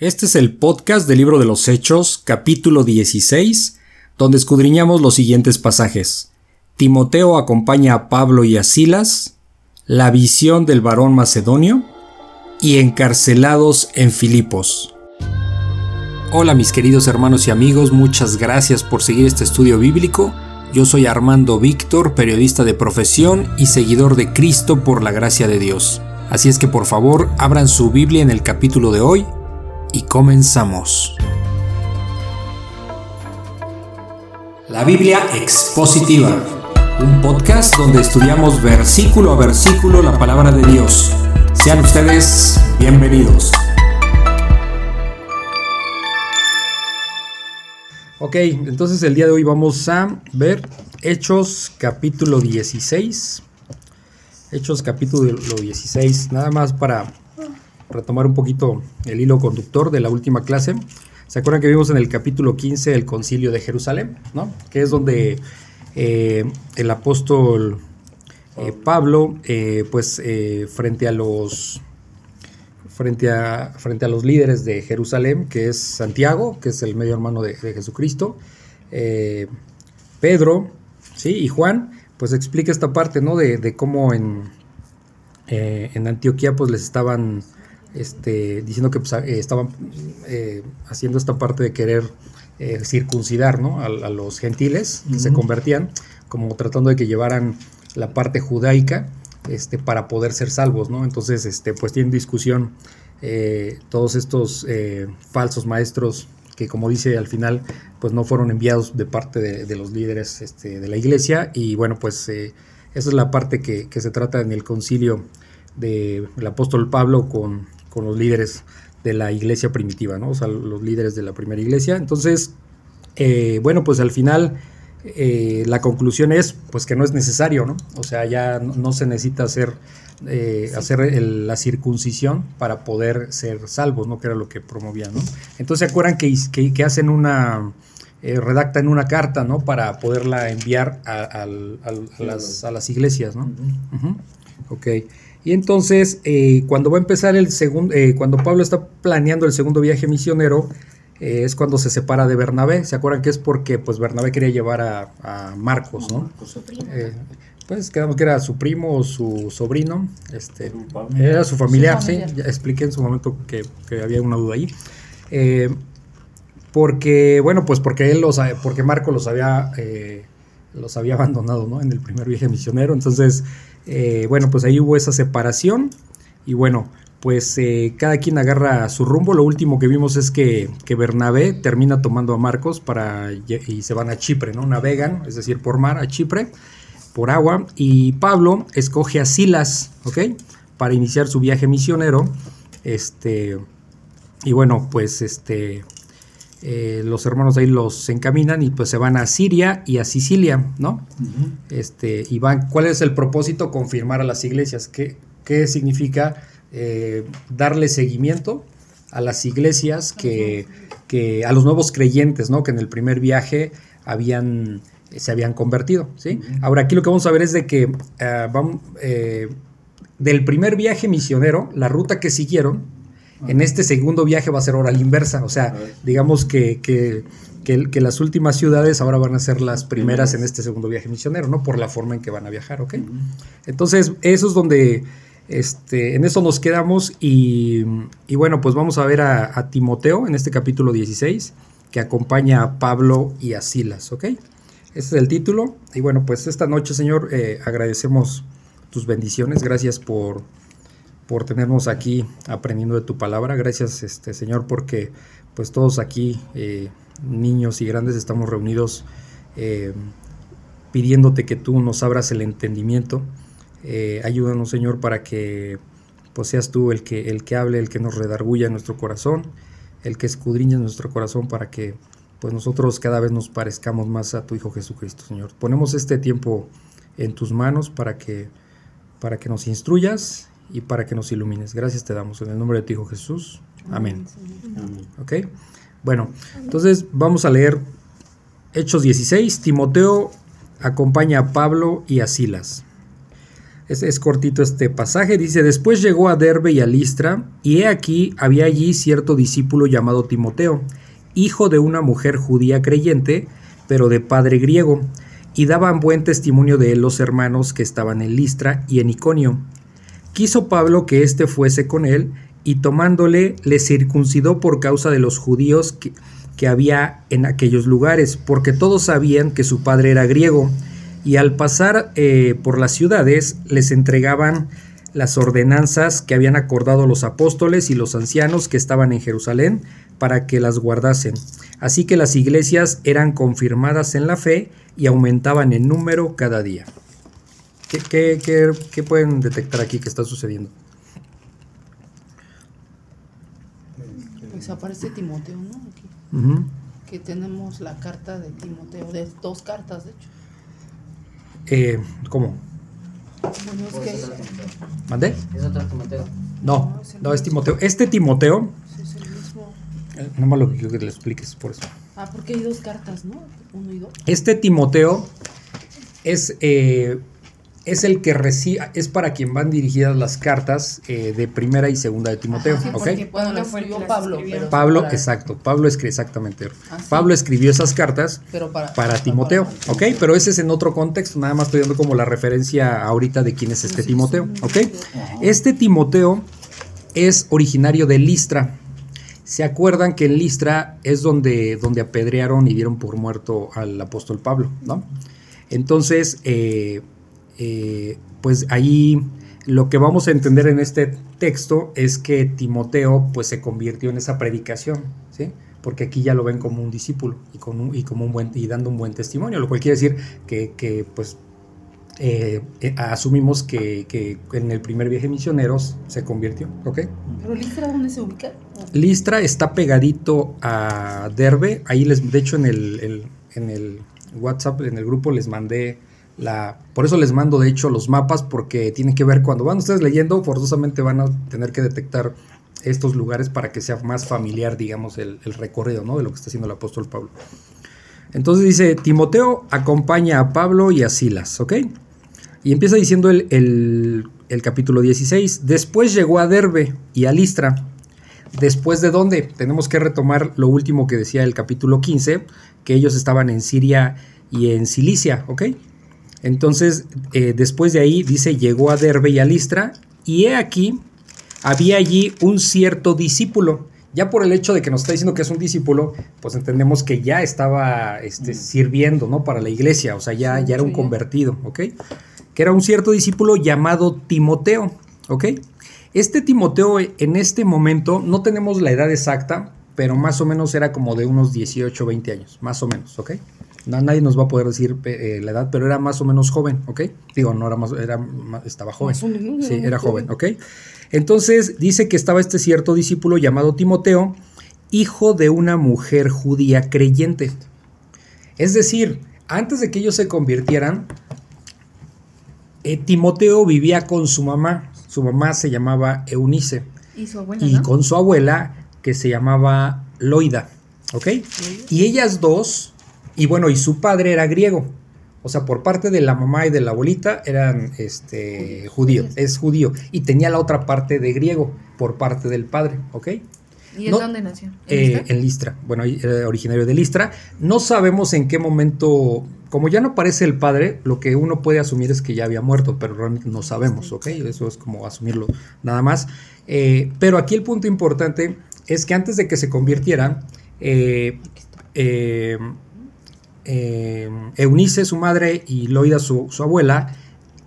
Este es el podcast del libro de los Hechos, capítulo 16, donde escudriñamos los siguientes pasajes. Timoteo acompaña a Pablo y a Silas, la visión del varón macedonio y encarcelados en Filipos. Hola mis queridos hermanos y amigos, muchas gracias por seguir este estudio bíblico. Yo soy Armando Víctor, periodista de profesión y seguidor de Cristo por la gracia de Dios. Así es que por favor abran su Biblia en el capítulo de hoy y comenzamos. La Biblia Expositiva, un podcast donde estudiamos versículo a versículo la palabra de Dios. Sean ustedes bienvenidos. Ok, entonces el día de hoy vamos a ver Hechos capítulo 16. Hechos capítulo 16, nada más para retomar un poquito el hilo conductor de la última clase. ¿Se acuerdan que vimos en el capítulo 15 el concilio de Jerusalén? ¿no? Que es donde eh, el apóstol eh, Pablo, eh, pues frente a los frente a, frente a los líderes de Jerusalén, que es Santiago, que es el medio hermano de, Jesucristo, Pedro, ¿sí? y Juan, pues explica esta parte, ¿no? De, de cómo en, en Antioquía pues les estaban este, diciendo que pues, eh, estaban eh, haciendo esta parte de querer eh, circuncidar a, los gentiles que se convertían, como tratando de que llevaran la parte judaica este, para poder ser salvos. ¿no? Entonces, este, pues tienen discusión todos estos falsos maestros que como dice al final, pues no fueron enviados de parte de, los líderes este, de la iglesia y bueno, pues esa es la parte que, que, se trata en el concilio del apóstol Pablo con, con los líderes de la iglesia primitiva, ¿no? O sea, los líderes de la primera iglesia. Entonces, eh, bueno, pues al final eh, la conclusión es pues que no es necesario, ¿no? O sea, ya no, se necesita hacer, eh, hacer la circuncisión para poder ser salvos, ¿no? Que era lo que promovían, ¿no? Entonces se acuerdan que, que, hacen una, redactan una carta, ¿no? Para poderla enviar a, las, a las, iglesias, ¿no? Ok. Y entonces, eh, cuando va a empezar el segundo, eh, cuando Pablo está planeando el segundo viaje misionero, eh, es cuando se separa de Bernabé. ¿Se acuerdan que es porque pues Bernabé quería llevar a, Marcos, ¿no? pues quedamos que era su primo o su sobrino. Este, era su familiar, sí. Ya expliqué en su momento que, había una duda ahí. porque, bueno, pues porque él los, porque Marcos los había, los había abandonado, ¿no? En el primer viaje misionero. Entonces, eh, bueno, pues ahí hubo esa separación y bueno, pues eh, cada quien agarra su rumbo. Lo último que vimos es que, que, Bernabé termina tomando a Marcos para, y se van a Chipre, ¿no? Navegan, es decir, por mar a Chipre, por agua, y Pablo escoge a Silas, ¿ok? Para iniciar su viaje misionero. Este, y bueno, pues este, eh, los hermanos ahí los encaminan y pues se van a Siria y a Sicilia, ¿no? este, y van, ¿cuál es el propósito? Confirmar a las iglesias. ¿Qué, qué significa eh, darle seguimiento a las iglesias que, que, a los nuevos creyentes, ¿no? Que en el primer viaje habían se habían convertido, ¿sí? Ahora aquí lo que vamos a ver es de que eh, vamos, del primer viaje misionero, la ruta que siguieron, en este segundo viaje va a ser hora la inversa, o sea, digamos que, que, que, las últimas ciudades ahora van a ser las primeras en este segundo viaje misionero, ¿no? Por la forma en que van a viajar, ¿ok? Entonces, eso es donde, este, en eso nos quedamos y, y bueno, pues vamos a ver a, Timoteo en este capítulo 16, que acompaña a Pablo y a Silas, ¿ok? Ese es el título. Y bueno, pues esta noche, Señor, eh, agradecemos tus bendiciones. Gracias por por tenernos aquí aprendiendo de tu palabra. Gracias, este Señor, porque pues todos aquí, eh, niños y grandes, estamos reunidos eh, pidiéndote que tú nos abras el entendimiento. Eh, ayúdanos, Señor, para que pues seas tú el que, el que hable, el que nos redarguya nuestro corazón, el que escudriña nuestro corazón para que pues nosotros cada vez nos parezcamos más a tu Hijo Jesucristo, Señor. Ponemos este tiempo en tus manos para que, para que nos instruyas y para que nos ilumines. Gracias te damos en el nombre de tu Hijo Jesús. Amén. ¿Ok? Bueno, entonces vamos a leer Hechos 16. Timoteo acompaña a Pablo y a Silas. Es, cortito este pasaje. Dice, después llegó a Derbe y a Listra, y he aquí había allí cierto discípulo llamado Timoteo, hijo de una mujer judía creyente, pero de padre griego, y daban buen testimonio de él los hermanos que estaban en Listra y en Iconio. Quiso Pablo que éste fuese con él, y tomándole le circuncidó por causa de los judíos que, había en aquellos lugares, porque todos sabían que su padre era griego, y al pasar eh, por las ciudades les entregaban las ordenanzas que habían acordado los apóstoles y los ancianos que estaban en Jerusalén para que las guardasen. Así que las iglesias eran confirmadas en la fe y aumentaban en número cada día. ¿Qué, pueden detectar aquí que está sucediendo? Pues aparece Timoteo, ¿no? Que tenemos la carta de Timoteo, de dos cartas, de hecho. Eh, ¿Cómo? ¿Mandé? ¿Es otro Timoteo? No, no es Timoteo. Este Timoteo. Eh, no más lo que quiero que le expliques por eso. Ah, porque hay dos cartas, ¿no? Uno y dos. Este Timoteo es eh, es el que recibe, es para quien van dirigidas las cartas eh, de primera y segunda de Timoteo, ¿ok? Pablo. Pablo, exacto, Pablo escribió exactamente. Ah, Pablo escribió esas cartas para, Timoteo, ¿ok? Pero ese es en otro contexto, nada más estoy dando como la referencia ahorita de quién es este Timoteo, ¿ok? Este Timoteo es originario de Listra. ¿Se acuerdan que en Listra es donde, donde apedrearon y dieron por muerto al apóstol Pablo, ¿no? Entonces, eh, eh, pues ahí lo que vamos a entender en este texto es que Timoteo pues se convirtió en esa predicación, ¿sí? porque aquí ya lo ven como un discípulo y, con y, como un buen, y dando un buen testimonio, lo cual quiere decir que, pues eh, eh, asumimos que, en el primer viaje misioneros se convirtió, ¿ok? ¿Pero Listra dónde se ubica? Listra está pegadito a Derbe, ahí les, de hecho en el, en el WhatsApp, en el grupo les mandé por eso les mando de hecho los mapas porque tienen que ver cuando van ustedes leyendo, forzosamente van a tener que detectar estos lugares para que sea más familiar, digamos, el, recorrido ¿no? de lo que está haciendo el apóstol Pablo. Entonces dice, Timoteo acompaña a Pablo y a Silas, ¿ok? Y empieza diciendo el, el capítulo 16, después llegó a Derbe y a Listra. Después de dónde? Tenemos que retomar lo último que decía el capítulo 15, que ellos estaban en Siria y en Cilicia, ¿ok? Entonces, eh, después de ahí, dice, llegó a Derbe y a Listra, y he aquí, había allí un cierto discípulo. Ya por el hecho de que nos está diciendo que es un discípulo, pues entendemos que ya estaba este, mm. sirviendo, ¿no? Para la iglesia, o sea, ya, ya era un convertido, ¿ok? Que era un cierto discípulo llamado Timoteo, ¿ok? Este Timoteo en este momento, no tenemos la edad exacta, pero más o menos era como de unos 18, 20 años, más o menos, ¿ok? Nadie nos va a poder decir eh, la edad, pero era más o menos joven, ¿ok? Digo, no era más, era estaba joven. Sí, era joven, ¿ok? Entonces dice que estaba este cierto discípulo llamado Timoteo, hijo de una mujer judía creyente. Es decir, antes de que ellos se convirtieran, eh, Timoteo vivía con su mamá. Su mamá se llamaba Eunice. Y su abuela. Y con su abuela, que se llamaba Loida. ¿Ok? Y ellas dos y bueno, y su padre era griego. O sea, por parte de la mamá y de la abuelita eran este, judíos, es judío. Y tenía la otra parte de griego por parte del padre, ¿ok? ¿Y en dónde nació? ¿En, eh, Listra? Bueno, era originario de Listra. No sabemos en qué momento, como ya no aparece el padre, lo que uno puede asumir es que ya había muerto, pero realmente no sabemos, ¿ok? Eso es como asumirlo nada más. Eh, pero aquí el punto importante es que antes de que se convirtiera, eh, eh Eunice, su madre, y Loida, su, abuela,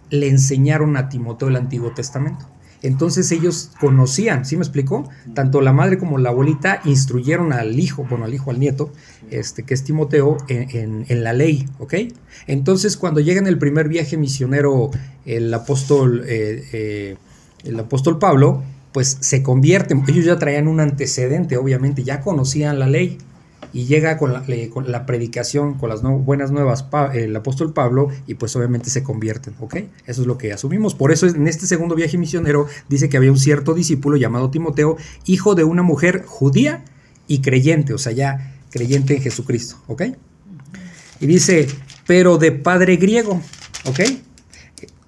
le enseñaron a Timoteo el Antiguo Testamento. Entonces ellos conocían, ¿sí me explicó? Tanto la madre como la abuelita instruyeron al hijo, bueno, al hijo, al nieto, este, que es Timoteo, en, la ley, ¿ok? Entonces cuando llega en el primer viaje misionero el apóstol, eh, eh, el apóstol Pablo, pues se convierten, ellos ya traían un antecedente, obviamente, ya conocían la ley, y llega con la, predicación, con las buenas nuevas, el apóstol Pablo, y pues obviamente se convierten, ¿ok? Eso es lo que asumimos. Por eso en este segundo viaje misionero dice que había un cierto discípulo llamado Timoteo, hijo de una mujer judía y creyente, o sea, ya creyente en Jesucristo, ¿ok? Y dice, pero de padre griego, ¿ok?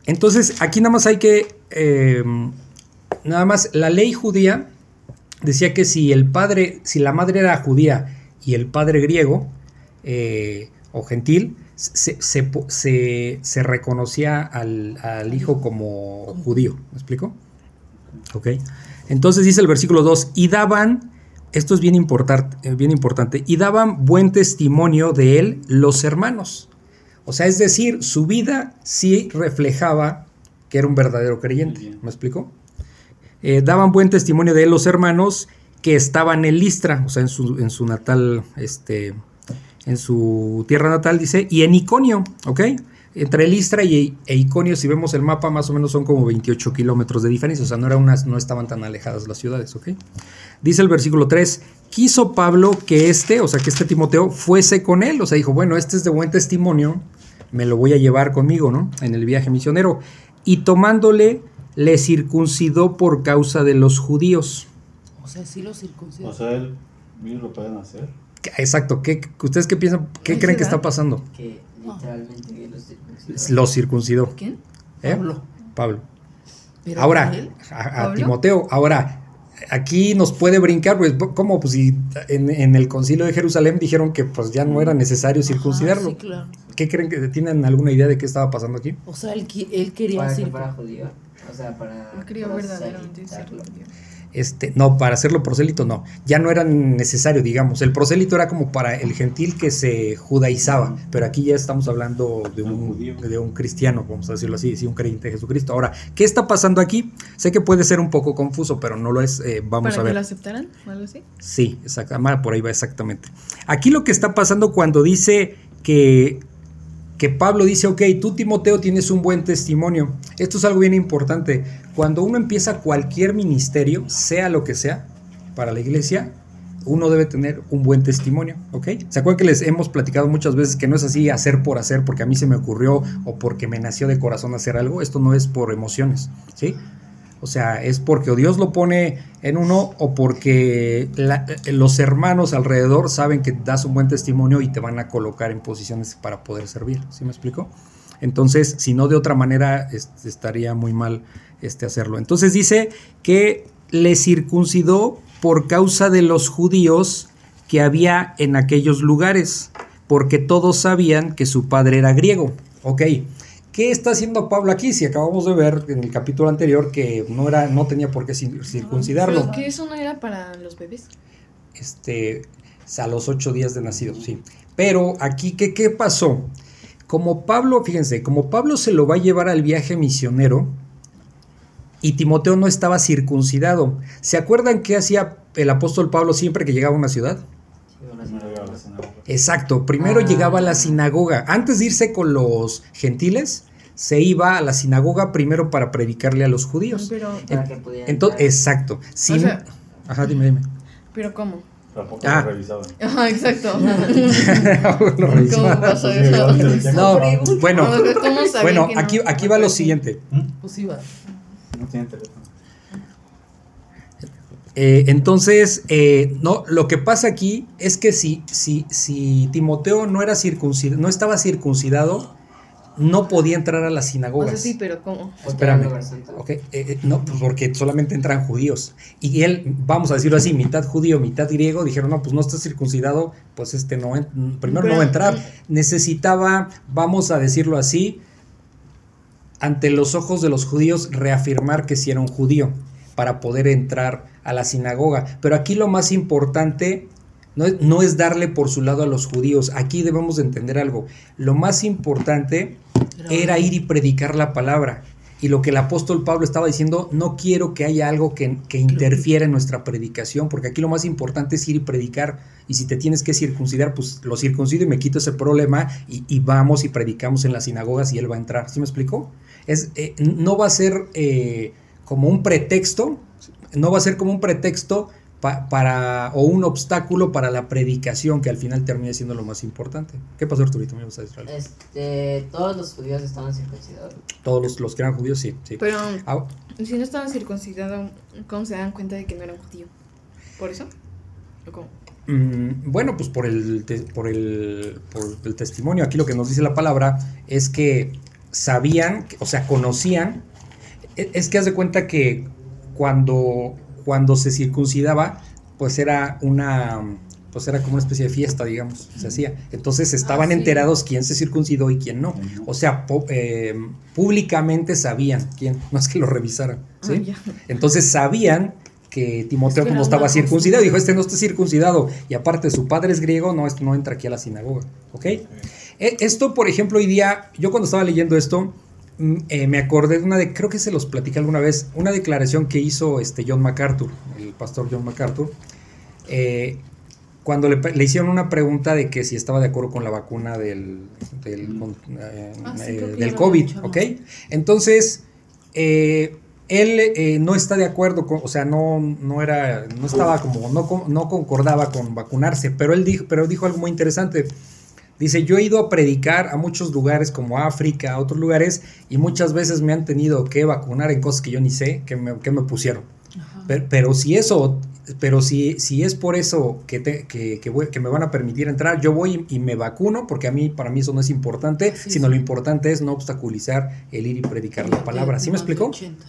Entonces, aquí nada más hay que, eh, nada más, la ley judía decía que si el padre, si la madre era judía y el padre griego eh, o gentil, se, se, reconocía al, al, hijo como judío. ¿Me explico? Ok. Entonces dice el versículo 2, y daban, esto es bien, eh, bien importante, y daban buen testimonio de él los hermanos. O sea, es decir, su vida sí reflejaba que era un verdadero creyente. ¿Me explico? Eh, daban buen testimonio de él los hermanos que estaban en Listra, o sea, en su, en su natal, este, en su tierra natal, dice, y en Iconio, ¿ok? Entre Listra y, e Iconio, si vemos el mapa, más o menos son como 28 kilómetros de diferencia, o sea, no, era unas, no estaban tan alejadas las ciudades, ¿ok? Dice el versículo 3, quiso Pablo que este, o sea, que este Timoteo fuese con él, o sea, dijo, bueno, este es de buen testimonio, me lo voy a llevar conmigo, ¿no? En el viaje misionero. Y tomándole, le circuncidó por causa de los judíos. O sea, sí lo circuncidó. O sea, él lo pueden hacer. Exacto, ¿Qué, ¿ustedes qué piensan? ¿Qué creen que está pasando? Que literalmente los circuncidó. Los circuncidó. ¿Quién? ¿Eh? Pablo. Pablo. ahora, a, Timoteo, ahora, aquí nos puede brincar, pues, ¿cómo? Pues si en, el concilio de Jerusalén dijeron que pues ya no era necesario circuncidarlo. sí, claro. ¿Qué creen que tienen alguna idea de qué estaba pasando aquí? O sea, él, él quería para, para judío. O sea, para. Él quería verdaderamente judío. Este, no, para hacerlo prosélito no, ya no era necesario, digamos. El prosélito era como para el gentil que se judaizaba, pero aquí ya estamos hablando de un, de un cristiano, vamos a decirlo así, sí, un creyente de Jesucristo. Ahora, ¿qué está pasando aquí? Sé que puede ser un poco confuso, pero no lo es. Eh, vamos a ver. que lo aceptaran o algo así? Sí, exactamente, por ahí va exactamente. Aquí lo que está pasando cuando dice que que Pablo dice, ok, tú Timoteo tienes un buen testimonio. Esto es algo bien importante. Cuando uno empieza cualquier ministerio, sea lo que sea, para la iglesia, uno debe tener un buen testimonio, ¿ok? ¿Se acuerdan que les hemos platicado muchas veces que no es así hacer por hacer, porque a mí se me ocurrió o porque me nació de corazón hacer algo? Esto no es por emociones, ¿sí? O sea, es porque o Dios lo pone en uno o porque los hermanos alrededor saben que das un buen testimonio y te van a colocar en posiciones para poder servir. ¿Sí me explico? Entonces, si no de otra manera, estaría muy mal este, hacerlo. Entonces dice que le circuncidó por causa de los judíos que había en aquellos lugares, porque todos sabían que su padre era griego. Ok, ¿Qué está haciendo Pablo aquí? Si acabamos de ver en el capítulo anterior que no era, no tenía por qué circuncidarlo. ¿Pero que eso no era para los bebés? Este, a los ocho días de nacido, sí. Pero aquí, ¿qué, ¿qué pasó? Como Pablo, fíjense, como Pablo se lo va a llevar al viaje misionero y Timoteo no estaba circuncidado. ¿Se acuerdan qué hacía el apóstol Pablo siempre que llegaba a una ciudad? Exacto, primero llegaba a la ah. sinagoga. Antes de irse con los gentiles, se iba a la sinagoga primero para predicarle a los judíos. Pero, entonces, exacto. ajá, dime, dime. Pero ¿cómo? Tampoco ah. lo revisaban. Ajá, exacto. ¿Cómo pasó eso? No, bueno, bueno aquí, aquí va lo siguiente. Pues iba. No tiene teléfono. Eh, entonces, eh, no, lo que pasa aquí es que si, si, si Timoteo no era circuncidado, no estaba circuncidado, no podía entrar a las sinagogas. O sí, pero ¿cómo? Espérame. Eh, no, pues porque solamente entran judíos. Y él, vamos a decirlo así, mitad judío, mitad griego, dijeron, no, pues no está circuncidado, pues este no, primero no va a entrar. Necesitaba, vamos a decirlo así, ante los ojos de los judíos, reafirmar que sí era un judío para poder entrar a la sinagoga. Pero aquí lo más importante no es, darle por su lado a los judíos. Aquí debemos de entender algo. Lo más importante era ir y predicar la palabra. Y lo que el apóstol Pablo estaba diciendo, no quiero que haya algo que, que, interfiera en nuestra predicación, porque aquí lo más importante es ir y predicar. Y si te tienes que circuncidar, pues lo circuncido y me quito ese problema y, vamos y predicamos en las sinagogas y él va a entrar. ¿Sí me explico? Es, eh, no va a ser eh, como un pretexto no va a ser como un pretexto para o un obstáculo para la predicación que al final termina siendo lo más importante. ¿Qué pasó Arturito? Me a decir Este, todos los judíos estaban circuncidados. Todos los, que eran judíos, sí. sí. Pero ah, si no estaban circuncidados, ¿cómo se dan cuenta de que no eran judío? ¿Por eso? ¿O cómo? Mm, bueno, pues por el, por, el, por el testimonio. Aquí lo que nos dice la palabra es que sabían, o sea, conocían. E- Es que haz de cuenta que cuando, cuando se circuncidaba, pues era una, pues era como una especie de fiesta, digamos, se hacía. Entonces estaban Ah, sí. enterados quién se circuncidó y quién no. O sea, eh, públicamente sabían quién, no es que lo revisaran. ¿sí? Ah. Entonces sabían que Timoteo Es que como era estaba circuncidado, dijo, este no está circuncidado, y aparte su padre es griego, no, esto no entra aquí a la sinagoga, ¿ok? E- Esto, por ejemplo, hoy día, yo cuando estaba leyendo esto, eh, me acordé de una de, creo que se los platicé alguna vez, una declaración que hizo este John MacArthur, el pastor John MacArthur, eh, cuando le, hicieron una pregunta de que si estaba de acuerdo con la vacuna del, del, con- eh, Ah, sí, eh, del COVID, ¿ok? Entonces, eh, él eh, no está de acuerdo, con, o sea, no, no era, no estaba como, no, no concordaba con vacunarse, pero él dijo, pero dijo algo muy interesante. Dice, yo he ido a predicar a muchos lugares como África, a otros lugares, y muchas veces me han tenido que vacunar en cosas que yo ni sé, que me, que me pusieron. Pero, pero si eso, pero si, si es por eso que, te- que, que voy- que me van a permitir entrar, yo voy y, y me vacuno, porque a mí, para mí eso no es importante, Sí, sino sí. lo importante es no obstaculizar el ir y predicar la palabra. ¿Sí me explicó? 80.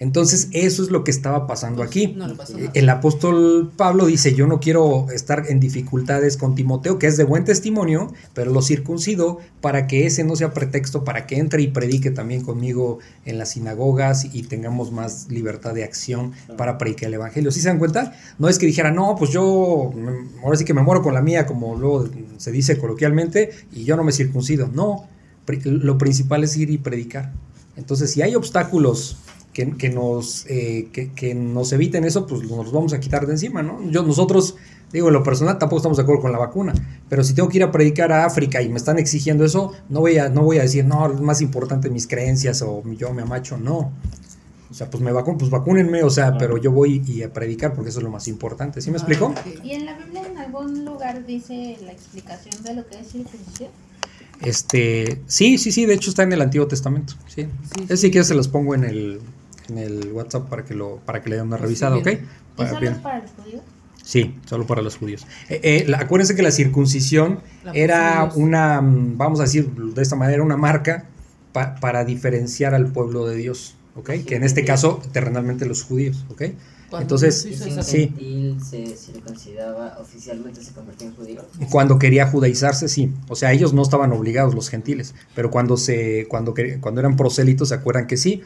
Entonces, eso es lo que estaba pasando Pues, aquí. no. El apóstol Pablo dice, yo no quiero estar en dificultades con Timoteo, que es de buen testimonio, pero lo circuncido para que ese no sea pretexto para que entre y predique también conmigo en las sinagogas y tengamos más libertad de acción para predicar el evangelio. ¿Sí se dan cuenta? No es que dijera, no, pues yo ahora sí que me muero con la mía, como luego se dice coloquialmente, y yo no me circuncido. No, lo principal es ir y predicar. Entonces, si hay obstáculos que, que nos, eh, que, que nos eviten eso, pues nos los vamos a quitar de encima, ¿no? Yo, nosotros, digo, en lo personal tampoco estamos de acuerdo con la vacuna, pero si tengo que ir a predicar a África y me están exigiendo eso, no voy a, no voy a decir, no, es más importante mis creencias o yo me amacho, no. O sea, pues me vacuno, pues vacúnenme, o sea, pero yo voy y a predicar porque eso es lo más importante. ¿Sí me Ah, explico? ok. ¿Y en la Biblia en algún lugar dice la explicación de lo que es circuncisión? Este, sí, sí, sí, de hecho está en el Antiguo Testamento, sí. Sí, Ese si quieres se los pongo en el, en el WhatsApp para que lo, para que le den una revisada, ¿ok? bien. ¿Y Para- solo bien. es para los judíos? Sí, solo para los judíos. Eh, eh, la- acuérdense que la circuncisión La era pusimos. una, vamos a decir de esta manera, una marca pa- para diferenciar al pueblo de Dios, ¿ok? Que en este caso, terrenalmente los judíos, ¿ok? Cuando Entonces, Sí. gentil se circuncidaba, oficialmente se convertía en judío. Cuando quería judaizarse, sí. O sea, ellos no estaban obligados, los gentiles, pero cuando se, cuando, cuando eran prosélitos, ¿se acuerdan que sí?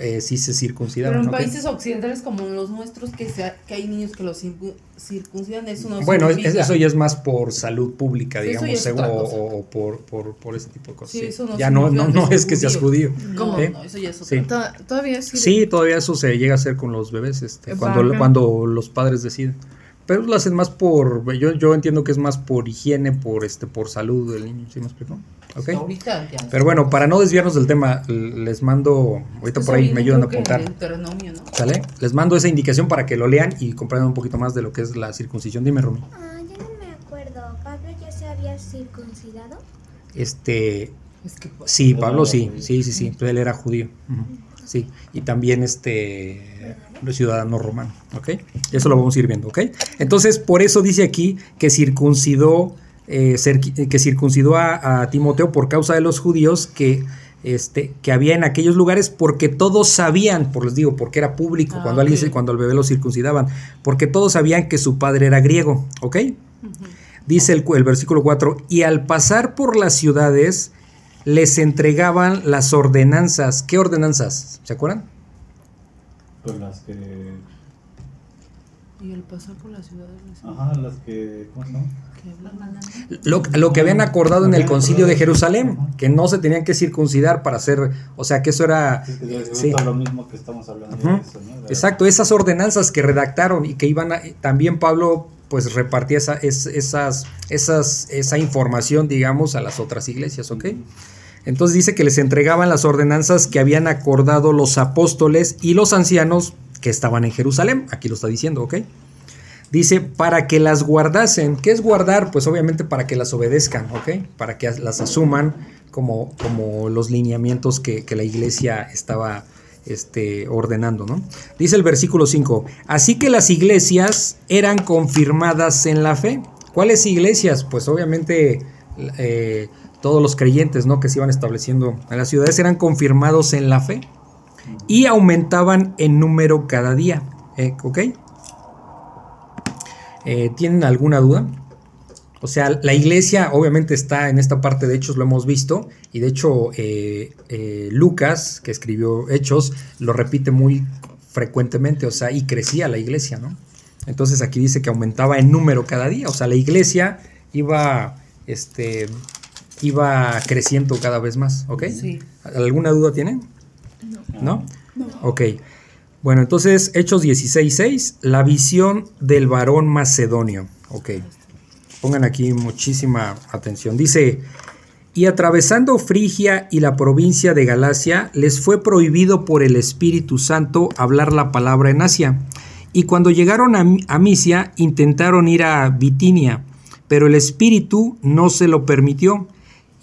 Eh, sí se Pero circuncidaban. en ¿ok? países occidentales como los nuestros, que, sea, que hay niños que los circu- circuncidan, eso no Bueno, es- significa- eso ya es más por salud pública, Sí, digamos, es o, cosa. o- o por, por, por ese tipo de cosas. Sí, sí. eso no ya no, no, no es que seas judío. No, ¿eh? no, eso ya es Sí. otra. To- Todavía sí. Sí, todavía eso se llega a hacer con los bebés, este, cuando, cuando los padres deciden. Pero lo hacen más por, yo, yo entiendo que es más por higiene, por este, por salud del niño, ¿sí me explico? ¿Ok? Ahorita ya. Pero bueno, para no desviarnos del tema, les mando, ahorita por ahí me ayudan a apuntar. ¿Sale? Les mando esa indicación para que lo lean y comprendan un poquito más de lo que es la circuncisión. Dime, Rumi. Ah, yo no me acuerdo. ¿Pablo ya se había circuncidado? Este, Es que pues, sí, Pablo sí, sí, sí, sí, él era judío. Sí, y también este ciudadano romano, ¿ok? Eso lo vamos a ir viendo, ¿ok? Entonces, por eso dice aquí que circuncidó, eh, que circuncidó a, a Timoteo por causa de los judíos que, este, que había en aquellos lugares, porque todos sabían, por les digo, porque era público, Ah, cuando alguien cuando al bebé lo circuncidaban, porque todos sabían que su padre era griego, ¿ok? Dice el, el versículo 4, y al pasar por las ciudades les entregaban las ordenanzas. ¿Qué ordenanzas? ¿Se acuerdan? Pues las que. Y el pasar por la ciudad Ajá, las que. ¿Cómo hablan. Lo, lo que habían acordado en el concilio de Jerusalén, que no se tenían que circuncidar para hacer, o sea, que eso era... Es que de- de sí. lo mismo que estamos hablando de eso, ¿no? De- Exacto, esas ordenanzas que redactaron y que iban a, también Pablo pues repartía esa, es- esas, esas, esa información, digamos, a las otras iglesias, ¿ok? Entonces dice que les entregaban las ordenanzas que habían acordado los apóstoles y los ancianos que estaban en Jerusalén. Aquí lo está diciendo, ¿ok? Dice, para que las guardasen. ¿Qué es guardar? Pues obviamente para que las obedezcan, ¿ok? Para que las asuman como, como los lineamientos que, la iglesia estaba este, ordenando, ¿no? Dice el versículo 5, así que las iglesias eran confirmadas en la fe. ¿Cuáles iglesias? Pues obviamente eh, todos los creyentes, ¿no? Que se iban estableciendo en las ciudades eran confirmados en la fe y aumentaban en número cada día, eh, ¿ok? Eh, ¿Tienen alguna duda? O sea, la iglesia obviamente está en esta parte de Hechos, lo hemos visto, y de hecho eh, Lucas, que escribió Hechos, lo repite muy frecuentemente, o sea, y crecía la iglesia, ¿no? Entonces aquí dice que aumentaba en número cada día, o sea, la iglesia iba, este, iba creciendo cada vez más, ¿ok? Sí. ¿Alguna duda tienen? ¿No? Ok. Bueno, entonces, Hechos 16.6, la visión del varón macedonio. Ok. Pongan aquí muchísima atención. Dice, y atravesando Frigia y la provincia de Galacia, les fue prohibido por el Espíritu Santo hablar la palabra en Asia. Y cuando llegaron a, a Misia, intentaron ir a Bitinia, pero el Espíritu no se lo permitió.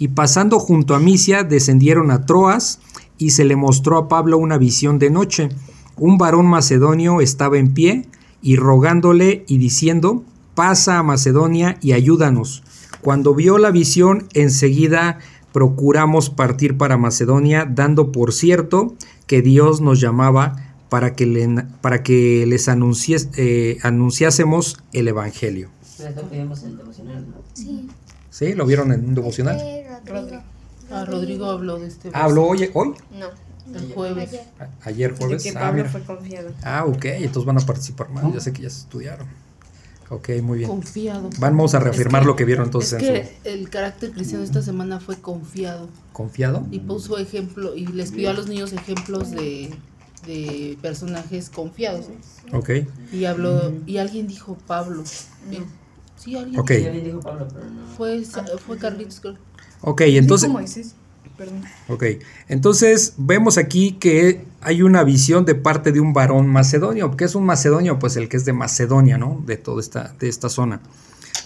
Y pasando junto a Misia, descendieron a Troas, y se le mostró a Pablo una visión de noche. Un varón macedonio estaba en pie y rogándole y diciendo, pasa a Macedonia y ayúdanos. Cuando vio la visión, enseguida procuramos partir para Macedonia, dando por cierto que Dios nos llamaba para que, le- para que les eh, anunciásemos el Evangelio. Es lo que vimos en el devocional, ¿no? Sí. ¿Sí? ¿Lo vieron en un devocional? Rodrigo. Ah, Rodrigo habló de este. Ah, ¿Habló hoy? hoy? No. el jueves. Ayer. Ayer jueves. De que Ah, Pablo mira. fue confiado. Ah, ok, entonces van a participar más. Ya sé que ya se estudiaron. Ok, muy bien. Confiado. Vamos a reafirmar Es que- lo que vieron entonces Es en que el carácter cristiano esta semana fue confiado. su confiado. Y puso ejemplo, y les pidió a los niños ejemplos de, de personajes confiados. ¿no? Ok, Y habló, y alguien dijo Pablo. Sí, alguien. Ok. Sí, alguien dijo Pablo, pero no. Fue, fue Carlitos, creo. Ok, entonces, Dijo Moisés. Perdón. ok, entonces vemos aquí que hay una visión de parte de un varón macedonio. ¿Qué es un macedonio? Pues el que es de Macedonia, ¿no? De toda esta, de esta zona.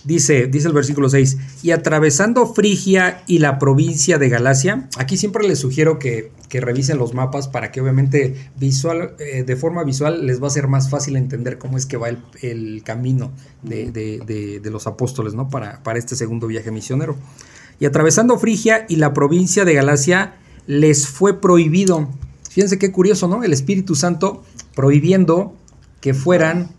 Dice, dice el versículo 6, y atravesando Frigia y la provincia de Galacia, aquí siempre les sugiero que, que revisen los mapas para que obviamente visual, eh, de forma visual les va a ser más fácil entender cómo es que va el, el camino de, de- de- de los apóstoles, ¿no? Para, para este segundo viaje misionero. Y atravesando Frigia y la provincia de Galacia, les fue prohibido. Fíjense qué curioso, ¿no? El Espíritu Santo prohibiendo que fueran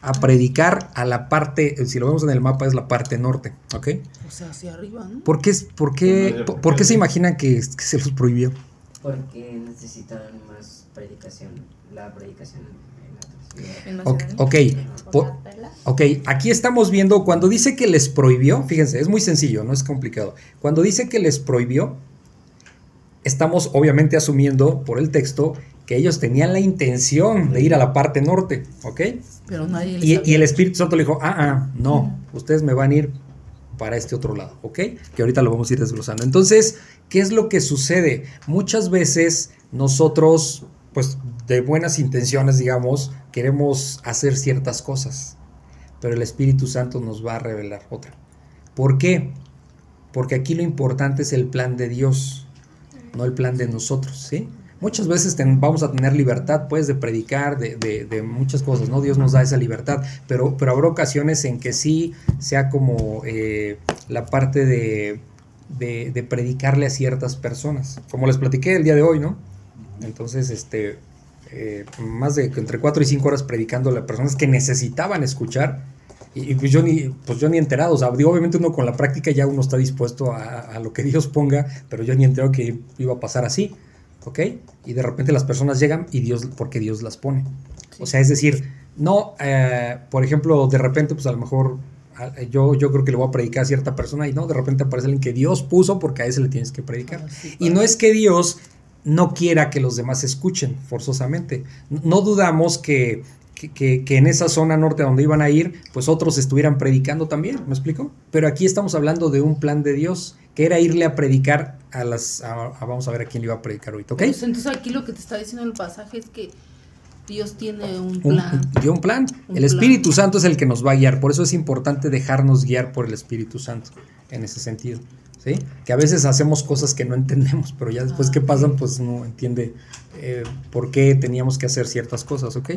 a predicar a la parte, si lo vemos en el mapa, es la parte norte, ¿ok? O sea, hacia arriba, ¿no? ¿Por qué, es- por qué, por, por qué se imaginan que, que se los prohibió? Porque necesitaban más predicación, la predicación en. En Ok, Macedonia. ok, por- ok, aquí estamos viendo, cuando dice que les prohibió, fíjense, es muy sencillo, no es complicado. Cuando dice que les prohibió, estamos obviamente asumiendo por el texto que ellos tenían la intención de ir a la parte norte, ¿ok? Pero nadie Y, el. Espíritu Santo le dijo, ah, ah, no, ustedes me van a ir para este otro lado, ¿ok? Que ahorita lo vamos a ir desglosando. Entonces, ¿qué es lo que sucede? Muchas veces nosotros, pues de buenas intenciones, digamos, queremos hacer ciertas cosas, pero el Espíritu Santo nos va a revelar otra. ¿Por qué? Porque aquí lo importante es el plan de Dios, no el plan de nosotros, ¿sí? Muchas veces vamos a tener libertad, pues, de predicar, de, muchas cosas, ¿no? Dios nos da esa libertad, pero, pero habrá ocasiones en que sí sea como eh, la parte de, de, predicarle a ciertas personas, como les platiqué el día de hoy, ¿no? Entonces, este, eh, más de entre 4 y 5 horas predicándole a personas que necesitaban escuchar, y, y pues yo ni, pues yo ni enterado, o sea, digo, obviamente uno con la práctica ya uno está dispuesto a, a lo que Dios ponga, pero yo ni enterado que iba a pasar así, ¿ok? Y de repente las personas llegan y Dios, porque Dios las pone. O sea, es decir, no, eh, por ejemplo, de repente, pues a lo mejor a- yo, yo creo que le voy a predicar a cierta persona y no, de repente aparece alguien que Dios puso porque a ese le tienes que predicar. Ah, sí, Y no es que Dios no quiera que los demás escuchen forzosamente. No dudamos que, que, que- que en esa zona norte donde iban a ir, pues otros estuvieran predicando también, ¿me explico? Pero aquí estamos hablando de un plan de Dios, que era irle a predicar a las... a- a- vamos a ver a quién le iba a predicar ahorita, ¿ok? Pues, entonces aquí lo que te está diciendo el pasaje es que Dios tiene un Un, plan. dio un plan. Un el Espíritu Santo es el que nos va a guiar. Por eso es importante dejarnos guiar por el Espíritu Santo en ese sentido. ¿sí? Que a veces hacemos cosas que no entendemos, pero ya después Ah, que pasan, pues no entiende eh, por qué teníamos que hacer ciertas cosas. ¿ok?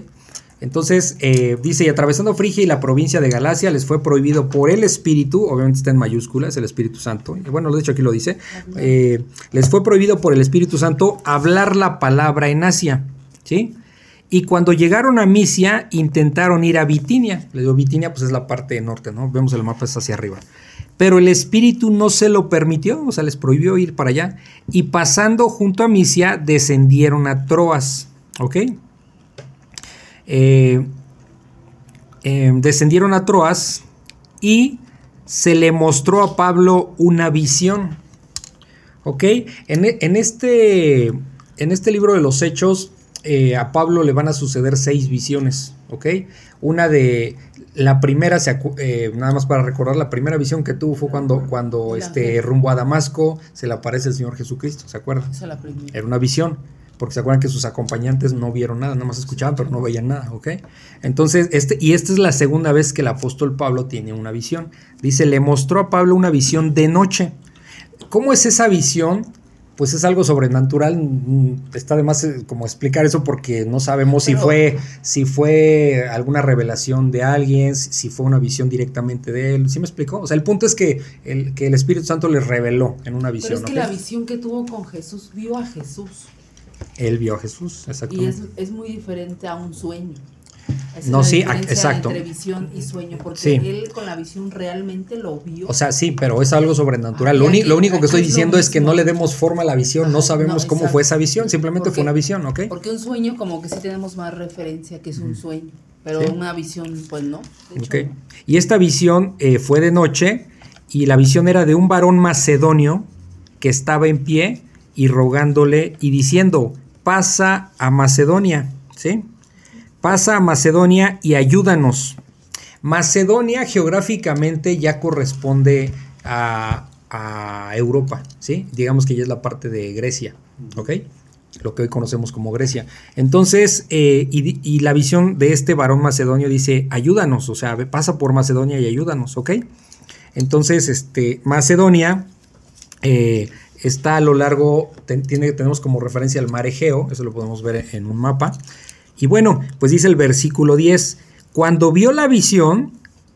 Entonces, eh, dice, y atravesando Frigia y la provincia de Galacia, les fue prohibido por el Espíritu, obviamente está en mayúsculas, el Espíritu Santo, y bueno, de hecho aquí lo dice, eh, les fue prohibido por el Espíritu Santo hablar la palabra en Asia, ¿sí? Y cuando llegaron a Misia, intentaron ir a Bitinia. Le digo, Bitinia pues es la parte norte, ¿no? Vemos el mapa es hacia arriba. Pero el Espíritu no se lo permitió, o sea, les prohibió ir para allá. Y pasando junto a Misia, descendieron a Troas, ¿ok? Eh, eh, descendieron a Troas y se le mostró a Pablo una visión. ¿Ok? En, e- en este, en este libro de los Hechos, eh, a Pablo le van a suceder seis visiones. ¿Ok? Una de. La primera, se eh, nada más para recordar, la primera visión que tuvo fue cuando, cuando este, rumbo a Damasco se le aparece el Señor Jesucristo, ¿se acuerdan? Esa es la primera. Era una visión, porque se acuerdan que sus acompañantes no vieron nada, nada más escuchaban, pero no veían nada, ¿ok? Entonces, este, y esta es la segunda vez que el apóstol Pablo tiene una visión. Dice, le mostró a Pablo una visión de noche. ¿Cómo es esa visión? Pues es algo sobrenatural. mm, Está de más eh, como explicar eso porque no sabemos si fue, si fue alguna revelación de alguien, si, fue una visión directamente de él. ¿Sí me explicó? O sea, el punto es que el, que el Espíritu Santo les reveló en una visión. Pero es que la visión que tuvo con Jesús, vio a Jesús. Él vio a Jesús, Y exactamente. es, es muy diferente a un sueño. Es No, sí, exacto. Entre visión y sueño, porque Sí. él con la visión realmente lo vio. O sea, sí, pero es algo sobrenatural. Ah, Lo, y aquí- lo único que estoy es diciendo es que no le demos forma a la visión, no sabemos no, cómo fue esa visión, simplemente Porque- fue una visión, ¿ok? Porque un sueño como que sí tenemos más referencia que es un sueño, pero Sí. una visión pues no. De hecho. Y esta visión eh, fue de noche y la visión era de un varón macedonio que estaba en pie y rogándole y diciendo, pasa a Macedonia, ¿sí? Pasa a Macedonia y ayúdanos. Macedonia geográficamente ya corresponde a, a Europa, ¿sí? Digamos que ya es la parte de Grecia, ¿ok? Lo que hoy conocemos como Grecia. Entonces, eh, y, y la visión de este varón macedonio dice, ayúdanos, o sea, pasa por Macedonia y ayúdanos, ¿ok? Entonces, este, Macedonia eh, está a lo largo, ten- tiene, tenemos como referencia al mar Egeo, eso lo podemos ver en un mapa. Y bueno, pues dice el versículo 10, cuando vio la visión,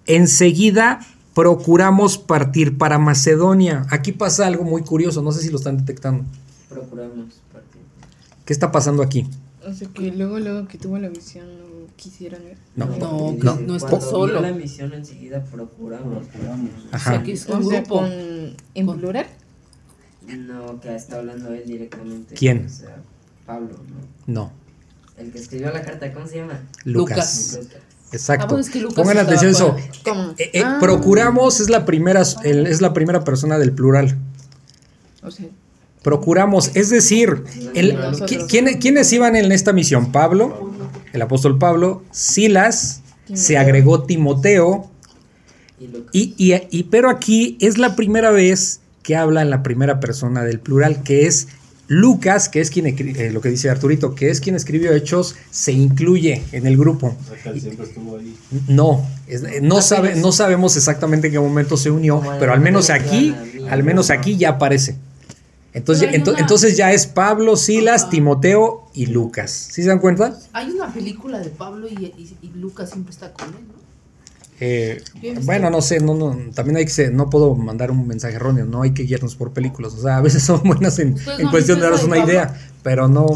enseguida procuramos partir para Macedonia. Aquí pasa algo muy curioso, no sé si lo están detectando. Procuramos partir. ¿Qué está pasando aquí? O sea que luego, luego que tuvo la visión no quisieron ir. No. No, Dice, no, no está cuando solo. la misión enseguida procuramos. Procuramos. o Ajá. sea, que es un O sea, grupo. con, en Con- plural. No, que está hablando él directamente. ¿Quién? O sea, Pablo, ¿no? No, El que escribió la carta, ¿cómo se llama? Lucas. Lucas. Exacto. Ah, bueno, es que Lucas Pongan atención eso. Eh, eh, Ah, Procuramos es la primera el- es la primera persona del plural. O sea, Procuramos, es decir, el- Nosotros. ¿qui- ¿quién- ¿quiénes iban en esta misión? Pablo, el apóstol Pablo, Silas, se agregó Timoteo, y- pero aquí es la primera vez que habla en la primera persona del plural, que es Lucas, que es quien, eh, lo que dice Arturito, que es quien escribió Hechos, se incluye en el grupo. O sea, que él siempre estuvo ahí. No, es- eh, no, sabe, no sabemos exactamente en qué momento se unió, pero al menos aquí, al menos aquí ya aparece. Entonces, ento- una- entonces ya es Pablo, Silas, Ajá. Timoteo y Lucas. ¿Sí se dan cuenta? Hay una película de Pablo y, y- y Lucas siempre está con él, ¿no? Eh, bueno, no sé, no, no, también hay que ser- no puedo mandar un mensaje erróneo, no hay que guiarnos por películas, o sea, a veces son buenas en, ¿Ustedes en no han cuestión de darnos una idea, pero no,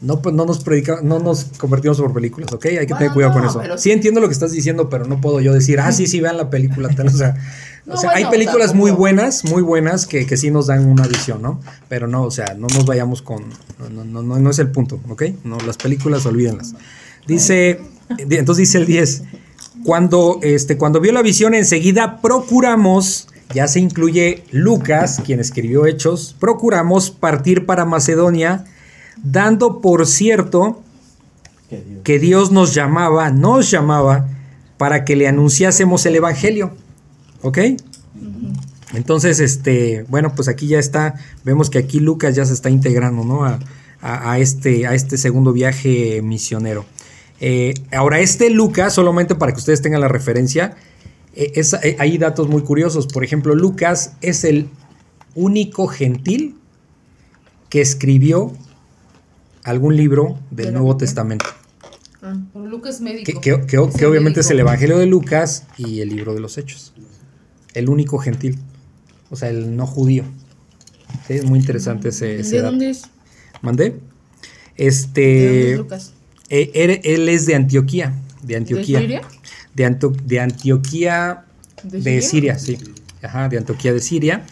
no, pues, no nos predica, no nos convertimos por películas, ¿ok? Hay que tener cuidado con eso. Sí entiendo lo que estás diciendo, pero no puedo yo decir, ah, sí, sí, vean la película, tal, o sea, No, o sea, hay películas muy buenas, muy buenas que, que sí nos dan una visión, ¿no? Pero no, o sea, no nos vayamos con, no, no, no, no es el punto, ¿ok? No, las películas, olvídenlas. Dice, entonces dice el 10, cuando, este, cuando vio la visión, enseguida procuramos, ya se incluye Lucas, quien escribió Hechos, procuramos partir para Macedonia, dando por cierto Que Dios. nos llamaba, nos llamaba, para que le anunciásemos el Evangelio. ¿Ok? Entonces, este, bueno, pues aquí ya está, vemos que aquí Lucas ya se está integrando, ¿no? A, a- a este, a este segundo viaje misionero. Eh, ahora, este Lucas, solamente para que ustedes tengan la referencia, eh, es- eh, hay datos muy curiosos. Por ejemplo, Lucas es el único gentil que escribió algún libro del ¿De la Nuevo? Testamento. ah, Lucas médico. Que, que- que- Es que obviamente es el. Evangelio de Lucas y el libro de los Hechos. El único gentil. O sea, el no judío. Sí, es muy interesante ese, ese ¿De dato. dónde es? ¿Mandé? ¿De dónde Este. es Lucas? Eh, él, él es de Antioquía. De Antioquía. ¿De Siria? De, Anto- de Antioquía ¿De de Siria? Siria, sí. Ajá, de Antioquía de Siria.